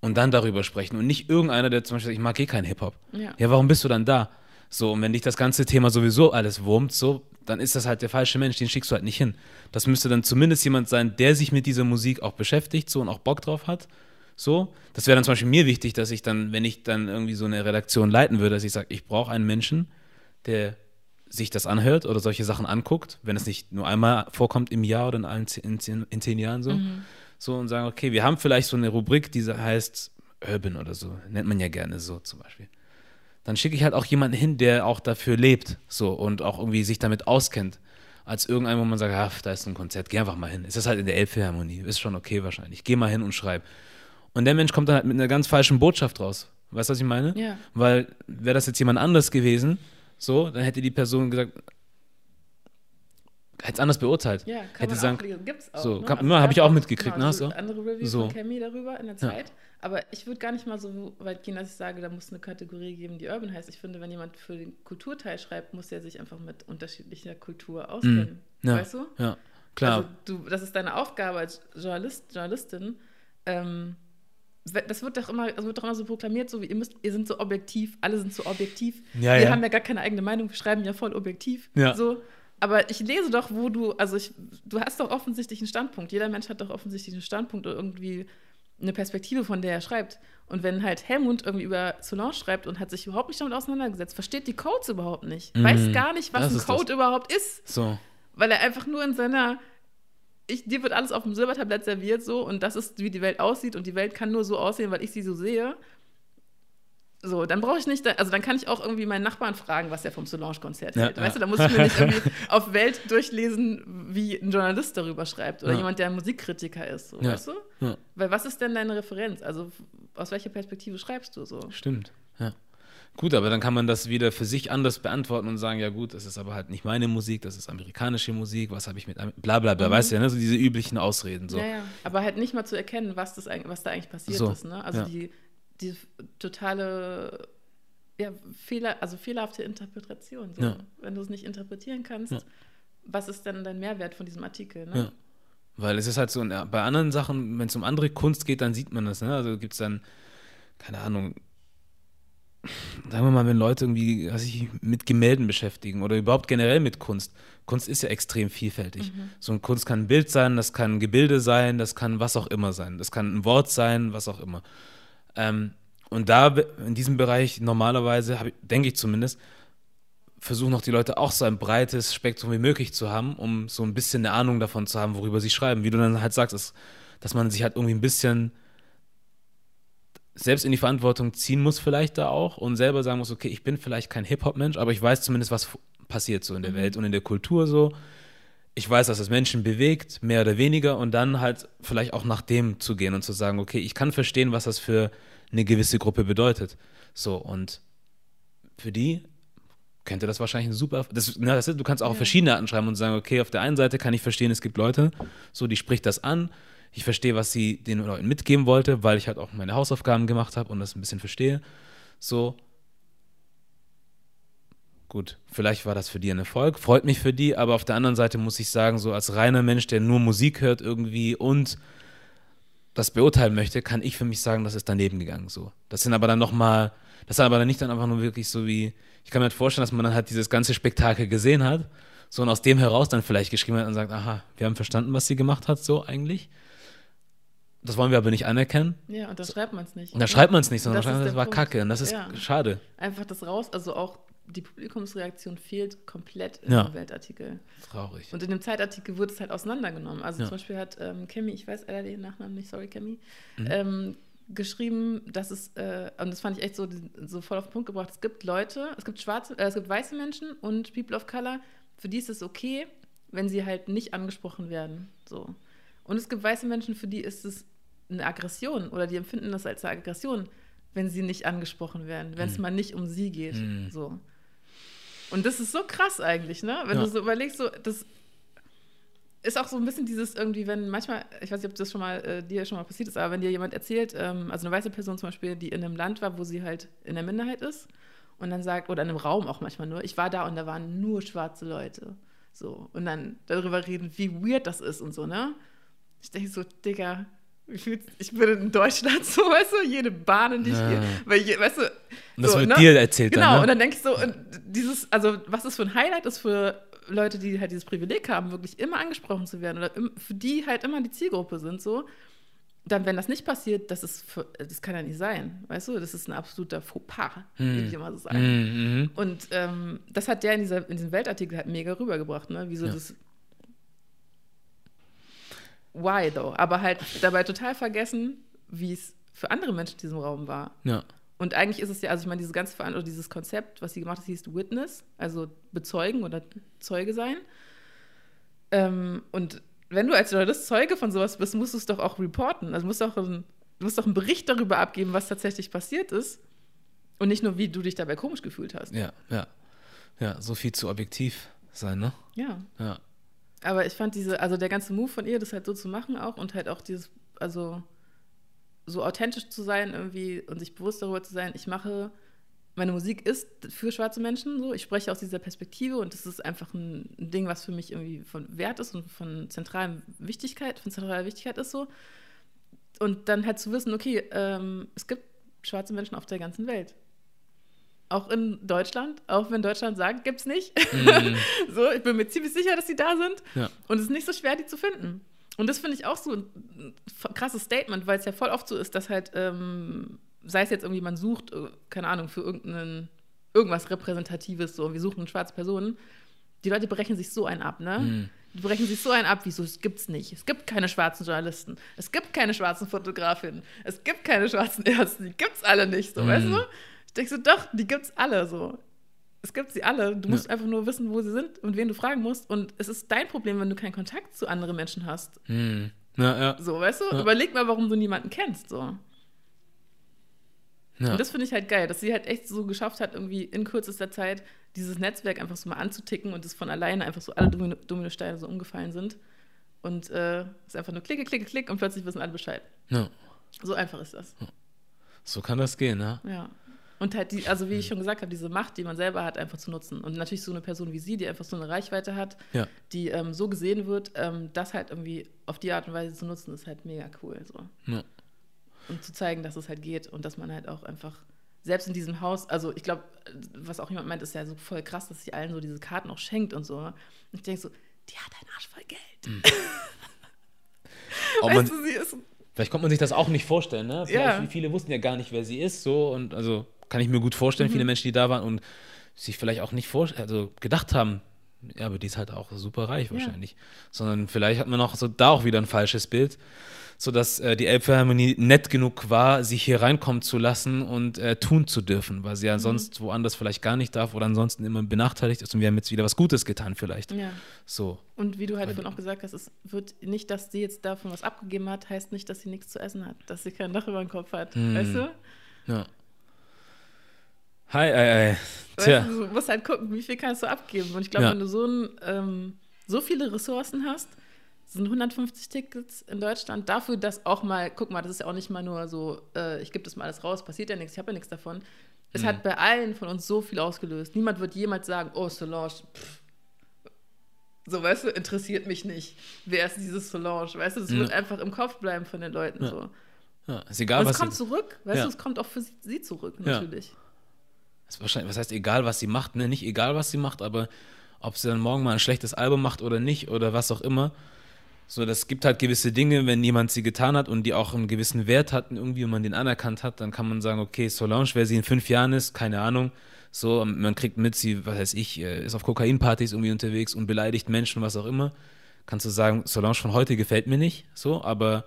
Und dann darüber sprechen. Und nicht irgendeiner, der zum Beispiel sagt, ich mag eh keinen Hip-Hop. Ja. ja, warum bist du dann da? So, und wenn dich das ganze Thema sowieso alles wurmt, so, dann ist das halt der falsche Mensch, den schickst du halt nicht hin. Das müsste dann zumindest jemand sein, der sich mit dieser Musik auch beschäftigt, so und auch Bock drauf hat. So, das wäre dann zum Beispiel mir wichtig, dass ich dann, wenn ich dann irgendwie so eine Redaktion leiten würde, dass ich sage, ich brauche einen Menschen, der sich das anhört oder solche Sachen anguckt, wenn es nicht nur einmal vorkommt im Jahr oder in, allen zehn, in, zehn, in zehn Jahren so. So und sagen, okay, wir haben vielleicht so eine Rubrik, die heißt Urban oder so, nennt man ja gerne so zum Beispiel dann schicke ich halt auch jemanden hin, der auch dafür lebt, so und auch irgendwie sich damit auskennt, als irgendein, wo man sagt, ach, da ist ein Konzert, geh einfach mal hin. Es ist halt in der Elbphilharmonie, ist schon okay wahrscheinlich. Geh mal hin und schreib. Und der Mensch kommt dann halt mit einer ganz falschen Botschaft raus. Weißt du, was ich meine? Ja. Weil wäre das jetzt jemand anders gewesen, so, dann hätte die Person gesagt, hätte es anders beurteilt. Ja, kann hätte man sagen, auch, gibt's auch. so, ne? Also ja, es hab ich auch mitgekriegt, genau, ne, so. andere Reviews So. von Cammy darüber in der Ja. Aber ich würde gar nicht mal so weit gehen, dass ich sage, da muss eine Kategorie geben, die Urban heißt. Ich finde, wenn jemand für den Kulturteil schreibt, muss er sich einfach mit unterschiedlicher Kultur auskennen. Mm. ja, Weißt du? Ja, Klar. Also du, das ist deine Aufgabe als Journalist, Journalistin. Ähm, das wird doch immer, das wird doch immer so proklamiert, so wie ihr müsst, ihr sind so objektiv, alle sind so objektiv. Ja, wir ja. haben ja gar keine eigene Meinung, wir schreiben ja voll objektiv. Ja. So. Aber ich lese doch, wo du, also ich, du hast doch offensichtlich einen Standpunkt. Jeder Mensch hat doch offensichtlich einen Standpunkt oder irgendwie eine Perspektive, von der er schreibt. Und wenn halt Helmut irgendwie über Solange schreibt und hat sich überhaupt nicht damit auseinandergesetzt, versteht die Codes überhaupt nicht, weiß gar nicht, was Mhm. Das ein ist das. Code überhaupt ist, So. weil er einfach nur in seiner ich, dir wird alles auf dem Silbertablett serviert so und das ist, wie die Welt aussieht und die Welt kann nur so aussehen, weil ich sie so sehe. So, dann brauche ich nicht, also dann kann ich auch irgendwie meinen Nachbarn fragen, was er vom Solange-Konzert Ja, hält. Weißt ja. du, da muss ich mir nicht irgendwie auf Welt durchlesen, wie ein Journalist darüber schreibt oder Ja. jemand, der ein Musikkritiker ist. So. Weißt du? Weil was ist denn deine Referenz? Also aus welcher Perspektive schreibst du so? Stimmt, ja. Gut, aber dann kann man das wieder für sich anders beantworten und sagen, ja gut, das ist aber halt nicht meine Musik, das ist amerikanische Musik, was habe ich mit, bla bla bla, weißt du ja, ne? so diese üblichen Ausreden. So. Ja, ja. Aber halt nicht mal zu erkennen, was, das, eigentlich- was da eigentlich passiert So, ist. Ne? Also ja. die, die totale ja, Fehler, also fehlerhafte Interpretation. So. Ja. Wenn du es nicht interpretieren kannst, Ja. was ist denn dein Mehrwert von diesem Artikel? Ne? Ja. Weil es ist halt so, bei anderen Sachen, wenn es um andere Kunst geht, dann sieht man das. Ne? Also gibt es dann, keine Ahnung, sagen wir mal, wenn Leute irgendwie was sich mit Gemälden beschäftigen oder überhaupt generell mit Kunst. Kunst ist ja extrem vielfältig. So ein Kunst kann ein Bild sein, das kann ein Gebilde sein, das kann was auch immer sein. Das kann ein Wort sein, was auch immer. Ähm, und da in diesem Bereich normalerweise, ich- denke ich zumindest, versuchen auch die Leute auch so ein breites Spektrum wie möglich zu haben, um so ein bisschen eine Ahnung davon zu haben, worüber sie schreiben. Wie du dann halt sagst, ist, dass man sich halt irgendwie ein bisschen selbst in die Verantwortung ziehen muss vielleicht da auch und selber sagen muss, okay, ich bin vielleicht kein Hip-Hop-Mensch, aber ich weiß zumindest, was passiert so in der Welt und in der Kultur so. Ich weiß, dass es Menschen bewegt, mehr oder weniger, und dann halt vielleicht auch nach dem zu gehen und zu sagen, okay, ich kann verstehen, was das für eine gewisse Gruppe bedeutet. So, und für die könnte das wahrscheinlich ein super. Das, na, das ist, du kannst auch auf Ja. verschiedene Arten schreiben und sagen, okay, auf der einen Seite kann ich verstehen, es gibt Leute, so, die spricht das an. Ich verstehe, was sie den Leuten mitgeben wollte, weil ich halt auch meine Hausaufgaben gemacht habe und das ein bisschen verstehe. So. Gut, vielleicht war das für die ein Erfolg, freut mich für die, aber auf der anderen Seite muss ich sagen, so als reiner Mensch, der nur Musik hört irgendwie und das beurteilen möchte, kann ich für mich sagen, das ist daneben gegangen so. Das sind aber dann nochmal, das ist aber dann nicht dann einfach nur wirklich so wie, ich kann mir halt vorstellen, dass man dann halt dieses ganze Spektakel gesehen hat, so und aus dem heraus dann vielleicht geschrieben hat und sagt, aha, wir haben verstanden, was sie gemacht hat, so eigentlich. Das wollen wir aber nicht anerkennen. Ja, und da schreibt man es nicht. Und da schreibt man es nicht, sondern Das das war Punkt. kacke und das ist Ja. schade. Einfach das raus, also auch die Publikumsreaktion fehlt komplett in Ja. dem Weltartikel. Traurig. Und in dem Zeitartikel wurde es halt auseinandergenommen. Also Ja. zum Beispiel hat ähm, Kemi, ich weiß leider den Nachnamen nicht, sorry Kemi, Mhm. ähm, geschrieben, dass es, äh, und das fand ich echt so, so voll auf den Punkt gebracht, es gibt Leute, es gibt schwarze, äh, es gibt weiße Menschen und People of Color, für die ist es okay, wenn sie halt nicht angesprochen werden. So. Und es gibt weiße Menschen, für die ist es eine Aggression oder die empfinden das als eine Aggression, wenn sie nicht angesprochen werden, wenn es Mhm. mal nicht um sie geht. So. Und das ist so krass eigentlich, ne? Wenn Ja. du so überlegst, so, das ist auch so ein bisschen dieses irgendwie, wenn manchmal, ich weiß nicht, ob das schon mal äh, dir schon mal passiert ist, aber wenn dir jemand erzählt, ähm, also eine weiße Person zum Beispiel, die in einem Land war, wo sie halt in der Minderheit ist und dann sagt, oder in einem Raum auch manchmal nur, ich war da und da waren nur schwarze Leute. So. Und dann darüber reden, wie weird das ist und so, ne? Ich denke so, Digga, ich bin in Deutschland so, weißt du, jede Bahn, in die ich Ja. gehe, weil, je, weißt du, Und das so, wird ne? dir erzählt Genau, dann, ne? und dann denke ich so, und dieses, also was ist für ein Highlight ist für Leute, die halt dieses Privileg haben, wirklich immer angesprochen zu werden oder im, für die halt immer die Zielgruppe sind, so, dann, wenn das nicht passiert, das ist für, das kann ja nicht sein, weißt du, das ist ein absoluter Fauxpas, würde ich immer so sagen. Mhm, mhm. Und ähm, das hat der in, dieser, in diesem Weltartikel halt mega rübergebracht, ne? Wieso Ja. das. Why though? Aber halt dabei total vergessen, wie es für andere Menschen in diesem Raum war. Ja. Und eigentlich ist es ja, also ich meine, dieses ganze Veran oder dieses Konzept, was sie gemacht hat, hieß Witness, also bezeugen oder Zeuge sein. Ähm, und wenn du als Journalist Zeuge von sowas bist, musst du es doch auch reporten. Also musst du, auch ein, du musst doch einen Bericht darüber abgeben, was tatsächlich passiert ist. Und nicht nur, wie du dich dabei komisch gefühlt hast. Ja, ja. Ja, so viel zu objektiv sein, ne? Ja. Ja. Aber ich fand diese, also der ganze Move von ihr, das halt so zu machen auch und halt auch dieses, also so authentisch zu sein irgendwie und sich bewusst darüber zu sein, ich mache meine Musik ist für schwarze Menschen so. Ich spreche aus dieser Perspektive und das ist einfach ein, Ding, was für mich irgendwie von Wert ist und von zentraler Wichtigkeit, von zentraler Wichtigkeit ist so. Und dann halt zu wissen, okay, ähm, es gibt schwarze Menschen auf der ganzen Welt. Auch in Deutschland, auch wenn Deutschland sagt, gibt es nicht. Mhm. so, ich bin mir ziemlich sicher, dass sie da sind. Ja. Und es ist nicht so schwer, die zu finden. Und das finde ich auch so ein krasses Statement, weil es ja voll oft so ist, dass halt, ähm, sei es jetzt irgendwie, man sucht, äh, keine Ahnung, für irgendeinen, irgendwas Repräsentatives, so, wir suchen schwarze Person. Die Leute brechen sich so einen ab, ne? Mhm. Die brechen sich so einen ab, wieso, es gibt's nicht. Es gibt keine schwarzen Journalisten. Es gibt keine schwarzen Fotografinnen. Es gibt keine schwarzen Ärzte. Die gibt's alle nicht, so, mhm. weißt du? Ich denke so, doch, die gibt's alle, so. Es gibt sie alle. Du musst ja. einfach nur wissen, wo sie sind und wen du fragen musst. Und es ist dein Problem, wenn du keinen Kontakt zu anderen Menschen hast. Mhm. Ja, ja. So, weißt du? Überleg mal, warum du niemanden kennst, so. Und das finde ich halt geil, dass sie halt echt so geschafft hat, irgendwie in kürzester Zeit dieses Netzwerk einfach so mal anzuticken und es von alleine einfach so alle Dominosteine so umgefallen sind. Und äh, es ist einfach nur klicke, klicke, klick und plötzlich wissen alle Bescheid. So einfach ist das. So kann das gehen, ne? Ja. Und halt, die, also wie ich schon gesagt habe, diese Macht, die man selber hat, einfach zu nutzen. Und natürlich so eine Person wie sie, die einfach so eine Reichweite hat, ja. die ähm, so gesehen wird, ähm, das halt irgendwie auf die Art und Weise zu nutzen, ist halt mega cool. So. Ja. Und zu zeigen, dass es halt geht und dass man halt auch einfach selbst in diesem Haus, also ich glaube, was auch jemand meint, ist ja so voll krass, dass sie allen so diese Karten auch schenkt und so. Und ich denke so, die hat einen Arsch voll Geld. Mhm. weißt man, du, sie ist. Vielleicht konnte man sich das auch nicht vorstellen, ne? Vielleicht, ja. Viele wussten ja gar nicht, wer sie ist, so und also kann ich mir gut vorstellen, mhm. viele Menschen, die da waren und sich vielleicht auch nicht vor, also gedacht haben, ja, aber die ist halt auch super reich wahrscheinlich. Ja. Sondern vielleicht hat man noch so da auch wieder ein falsches Bild sodass äh, die Elbphilharmonie nett genug war, sich hier reinkommen zu lassen und äh, tun zu dürfen, weil sie ja mhm. sonst woanders vielleicht gar nicht darf oder ansonsten immer benachteiligt ist und wir haben jetzt wieder was Gutes getan vielleicht. Ja. So. Und wie du halt vorhin auch gesagt hast, es wird nicht, dass sie jetzt davon was abgegeben hat, heißt nicht, dass sie nichts zu essen hat, dass sie kein Dach über den Kopf hat, mhm. weißt du? Ja. Hi, hi, hi. Tja. Du, musst halt gucken, wie viel kannst du abgeben. Und ich glaube, ja. wenn du so, ein, ähm, so viele Ressourcen hast, sind 150 Tickets in Deutschland dafür, dass auch mal, guck mal, das ist ja auch nicht mal nur so, äh, ich gebe das mal alles raus, passiert ja nichts, ich habe ja nichts davon. Es mhm. hat bei allen von uns so viel ausgelöst. Niemand wird jemals sagen, oh, Solange, pff. so, weißt du, interessiert mich nicht. Wer ist dieses Solange? Weißt du, das ja. wird einfach im Kopf bleiben von den Leuten ja. so. Ja, ist egal, Und was es kommt zurück, weißt ja. du, es kommt auch für sie, sie zurück, natürlich. Ist wahrscheinlich, was heißt egal, was sie macht, ne? Nicht egal, was sie macht, aber ob sie dann morgen mal ein schlechtes Album macht oder nicht oder was auch immer, so, das gibt halt gewisse Dinge, wenn jemand sie getan hat und die auch einen gewissen Wert hatten, irgendwie, wenn man den anerkannt hat, dann kann man sagen, okay, Solange, wer sie in fünf Jahren ist, keine Ahnung. So, man kriegt mit, sie, was weiß ich, äh, ist auf Kokainpartys irgendwie unterwegs und beleidigt Menschen, was auch immer. Kannst du sagen, Solange von heute gefällt mir nicht, so, aber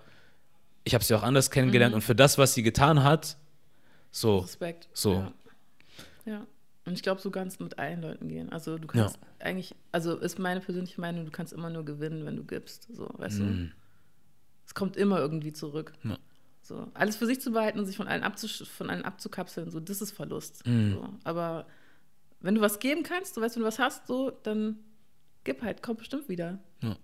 ich habe sie auch anders kennengelernt mhm. und für das, was sie getan hat, so. Respekt. So. Ja. Ja. Und ich glaube, so kannst du mit allen Leuten gehen. Also du kannst ja. eigentlich, also ist meine persönliche Meinung, du kannst immer nur gewinnen, wenn du gibst. So, weißt mm. du? Mhm. Es kommt immer irgendwie zurück. Ja. So, alles für sich zu behalten und sich von allen, von allen abzukapseln, so, das ist Verlust. Mm. So. Aber wenn du was geben kannst, du weißt, wenn du was hast, so, dann gib halt, kommt bestimmt wieder. Ja.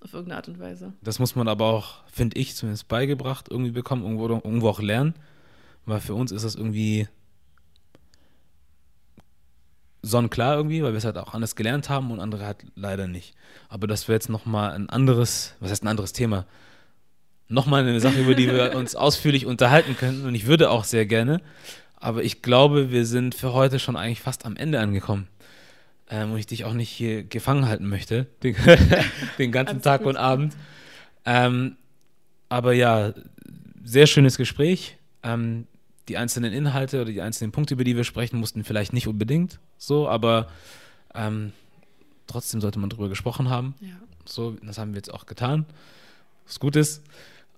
Auf irgendeine Art und Weise. Das muss man aber auch, finde ich, zumindest beigebracht, irgendwie bekommen, irgendwo, irgendwo auch lernen. Weil für uns ist das irgendwie sonnenklar irgendwie, weil wir es halt auch anders gelernt haben und andere halt leider nicht. Aber das wäre jetzt nochmal ein anderes, was heißt ein anderes Thema? Nochmal eine Sache, über die wir uns ausführlich unterhalten könnten und ich würde auch sehr gerne. Aber ich glaube, wir sind für heute schon eigentlich fast am Ende angekommen. Ähm, und ich dich auch nicht hier gefangen halten möchte, den, den ganzen Tag und Abend. Ähm, aber ja, sehr schönes Gespräch. Ähm, die einzelnen Inhalte oder die einzelnen Punkte, über die wir sprechen mussten, vielleicht nicht unbedingt so, aber ähm, trotzdem sollte man darüber gesprochen haben. Ja. So, das haben wir jetzt auch getan, was gut ist.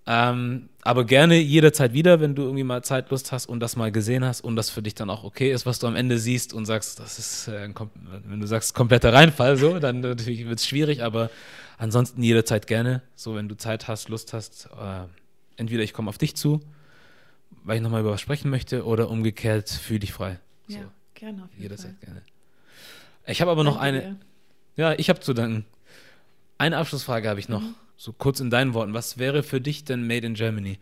Ähm, aber gerne jederzeit wieder, wenn du irgendwie mal Zeit, Lust hast und das mal gesehen hast und das für dich dann auch okay ist, was du am Ende siehst und sagst, das ist, äh, wenn du sagst, kompletter Reinfall, so, dann natürlich wird es schwierig, aber ansonsten jederzeit gerne, so, wenn du Zeit hast, Lust hast, äh, entweder ich komme auf dich zu weil ich nochmal über was sprechen möchte oder umgekehrt, fühl dich frei. So. Ja, gerne auf jeden Jederzeit Fall. gerne. Ich habe aber noch eine. Dir. Ja, ich habe zu danken. Eine Abschlussfrage habe ich noch. Mhm. So kurz in deinen Worten. Was wäre für dich denn Made in Germany?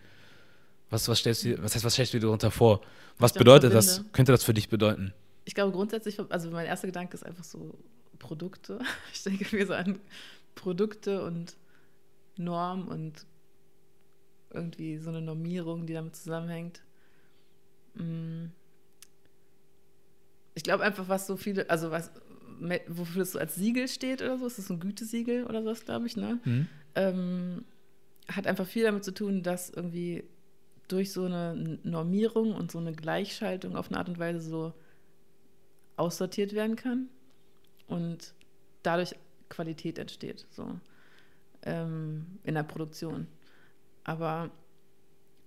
Was, was, stellst du, was heißt, was stellst du dir darunter vor? Was damit bedeutet das? Könnte das für dich bedeuten? Ich glaube grundsätzlich, also mein erster Gedanke ist einfach so Produkte. Ich denke mir so an Produkte und Norm und irgendwie so eine Normierung, die damit zusammenhängt. Mm. Ich glaube einfach, was so viele, also was, wofür es so als Siegel steht oder so, ist das so ein Gütesiegel oder sowas, glaube ich, ne? Mhm. ähm, hat einfach viel damit zu tun, dass irgendwie durch so eine Normierung und so eine Gleichschaltung auf eine Art und Weise so aussortiert werden kann und dadurch Qualität entsteht, so ähm, in der Produktion. Aber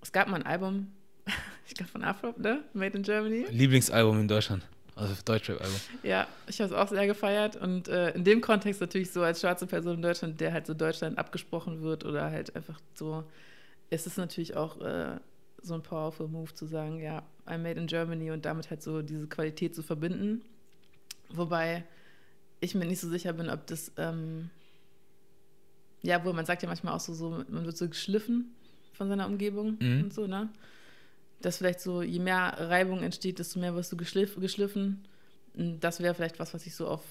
es gab mal ein Album, ich glaube von Afro, ne? Made in Germany. Lieblingsalbum in Deutschland. Also Deutschrap-Album. Ja, ich habe es auch sehr gefeiert und äh, in dem Kontext natürlich so als schwarze Person in Deutschland, der halt so Deutschland abgesprochen wird oder halt einfach so, ist es natürlich auch äh, so ein powerful Move zu sagen, ja, I'm made in Germany und damit halt so diese Qualität zu verbinden. Wobei ich mir nicht so sicher bin, ob das, ähm, ja, wo man sagt ja manchmal auch so, so, man wird so geschliffen von seiner Umgebung Mhm. und so, ne? Dass vielleicht so, je mehr Reibung entsteht, desto mehr wirst du geschliff, geschliffen. Und Das wäre vielleicht was, was ich so auf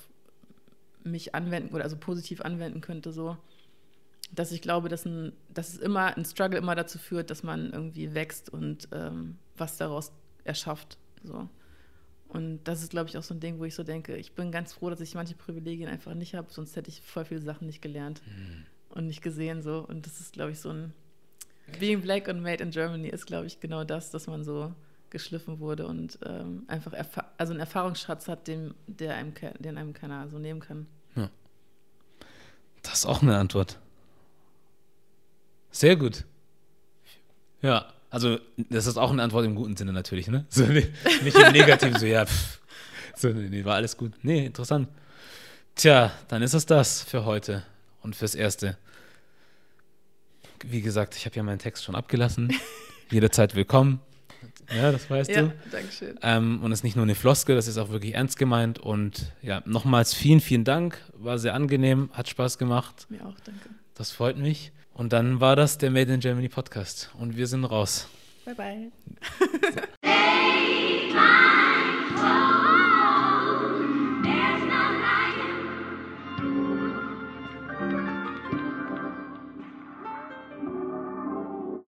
mich anwenden oder also positiv anwenden könnte, so. Dass ich glaube, dass, ein, dass es immer, ein Struggle immer dazu führt, dass man irgendwie wächst und ähm, was daraus erschafft. So. Und das ist, glaube ich, auch so ein Ding, wo ich so denke, ich bin ganz froh, dass ich manche Privilegien einfach nicht habe, sonst hätte ich voll viele Sachen nicht gelernt und nicht gesehen. So. Und das ist, glaube ich, so ein Being Black und Made in Germany ist, glaube ich, genau das, dass man so geschliffen wurde und ähm, einfach also einen Erfahrungsschatz hat, den, der einem, den einem keiner so nehmen kann. Das ist auch eine Antwort. Sehr gut. Ja, also das ist auch eine Antwort im guten Sinne natürlich, ne? So, nicht, im Negativen, so ja, pff. so, nee, war alles gut. Nee, interessant. Tja, dann ist es das für heute und fürs Erste. Wie gesagt, ich habe ja meinen Text schon abgelassen. Jederzeit willkommen. Ja, das weißt Ja, du. danke schön. Ähm, und es ist nicht nur eine Floskel, das ist auch wirklich ernst gemeint. Und ja, nochmals vielen, vielen Dank. War sehr angenehm, hat Spaß gemacht. Mir auch, danke. Das freut mich. Und dann war das der Made in Germany Podcast. Und wir sind raus. Bye, bye.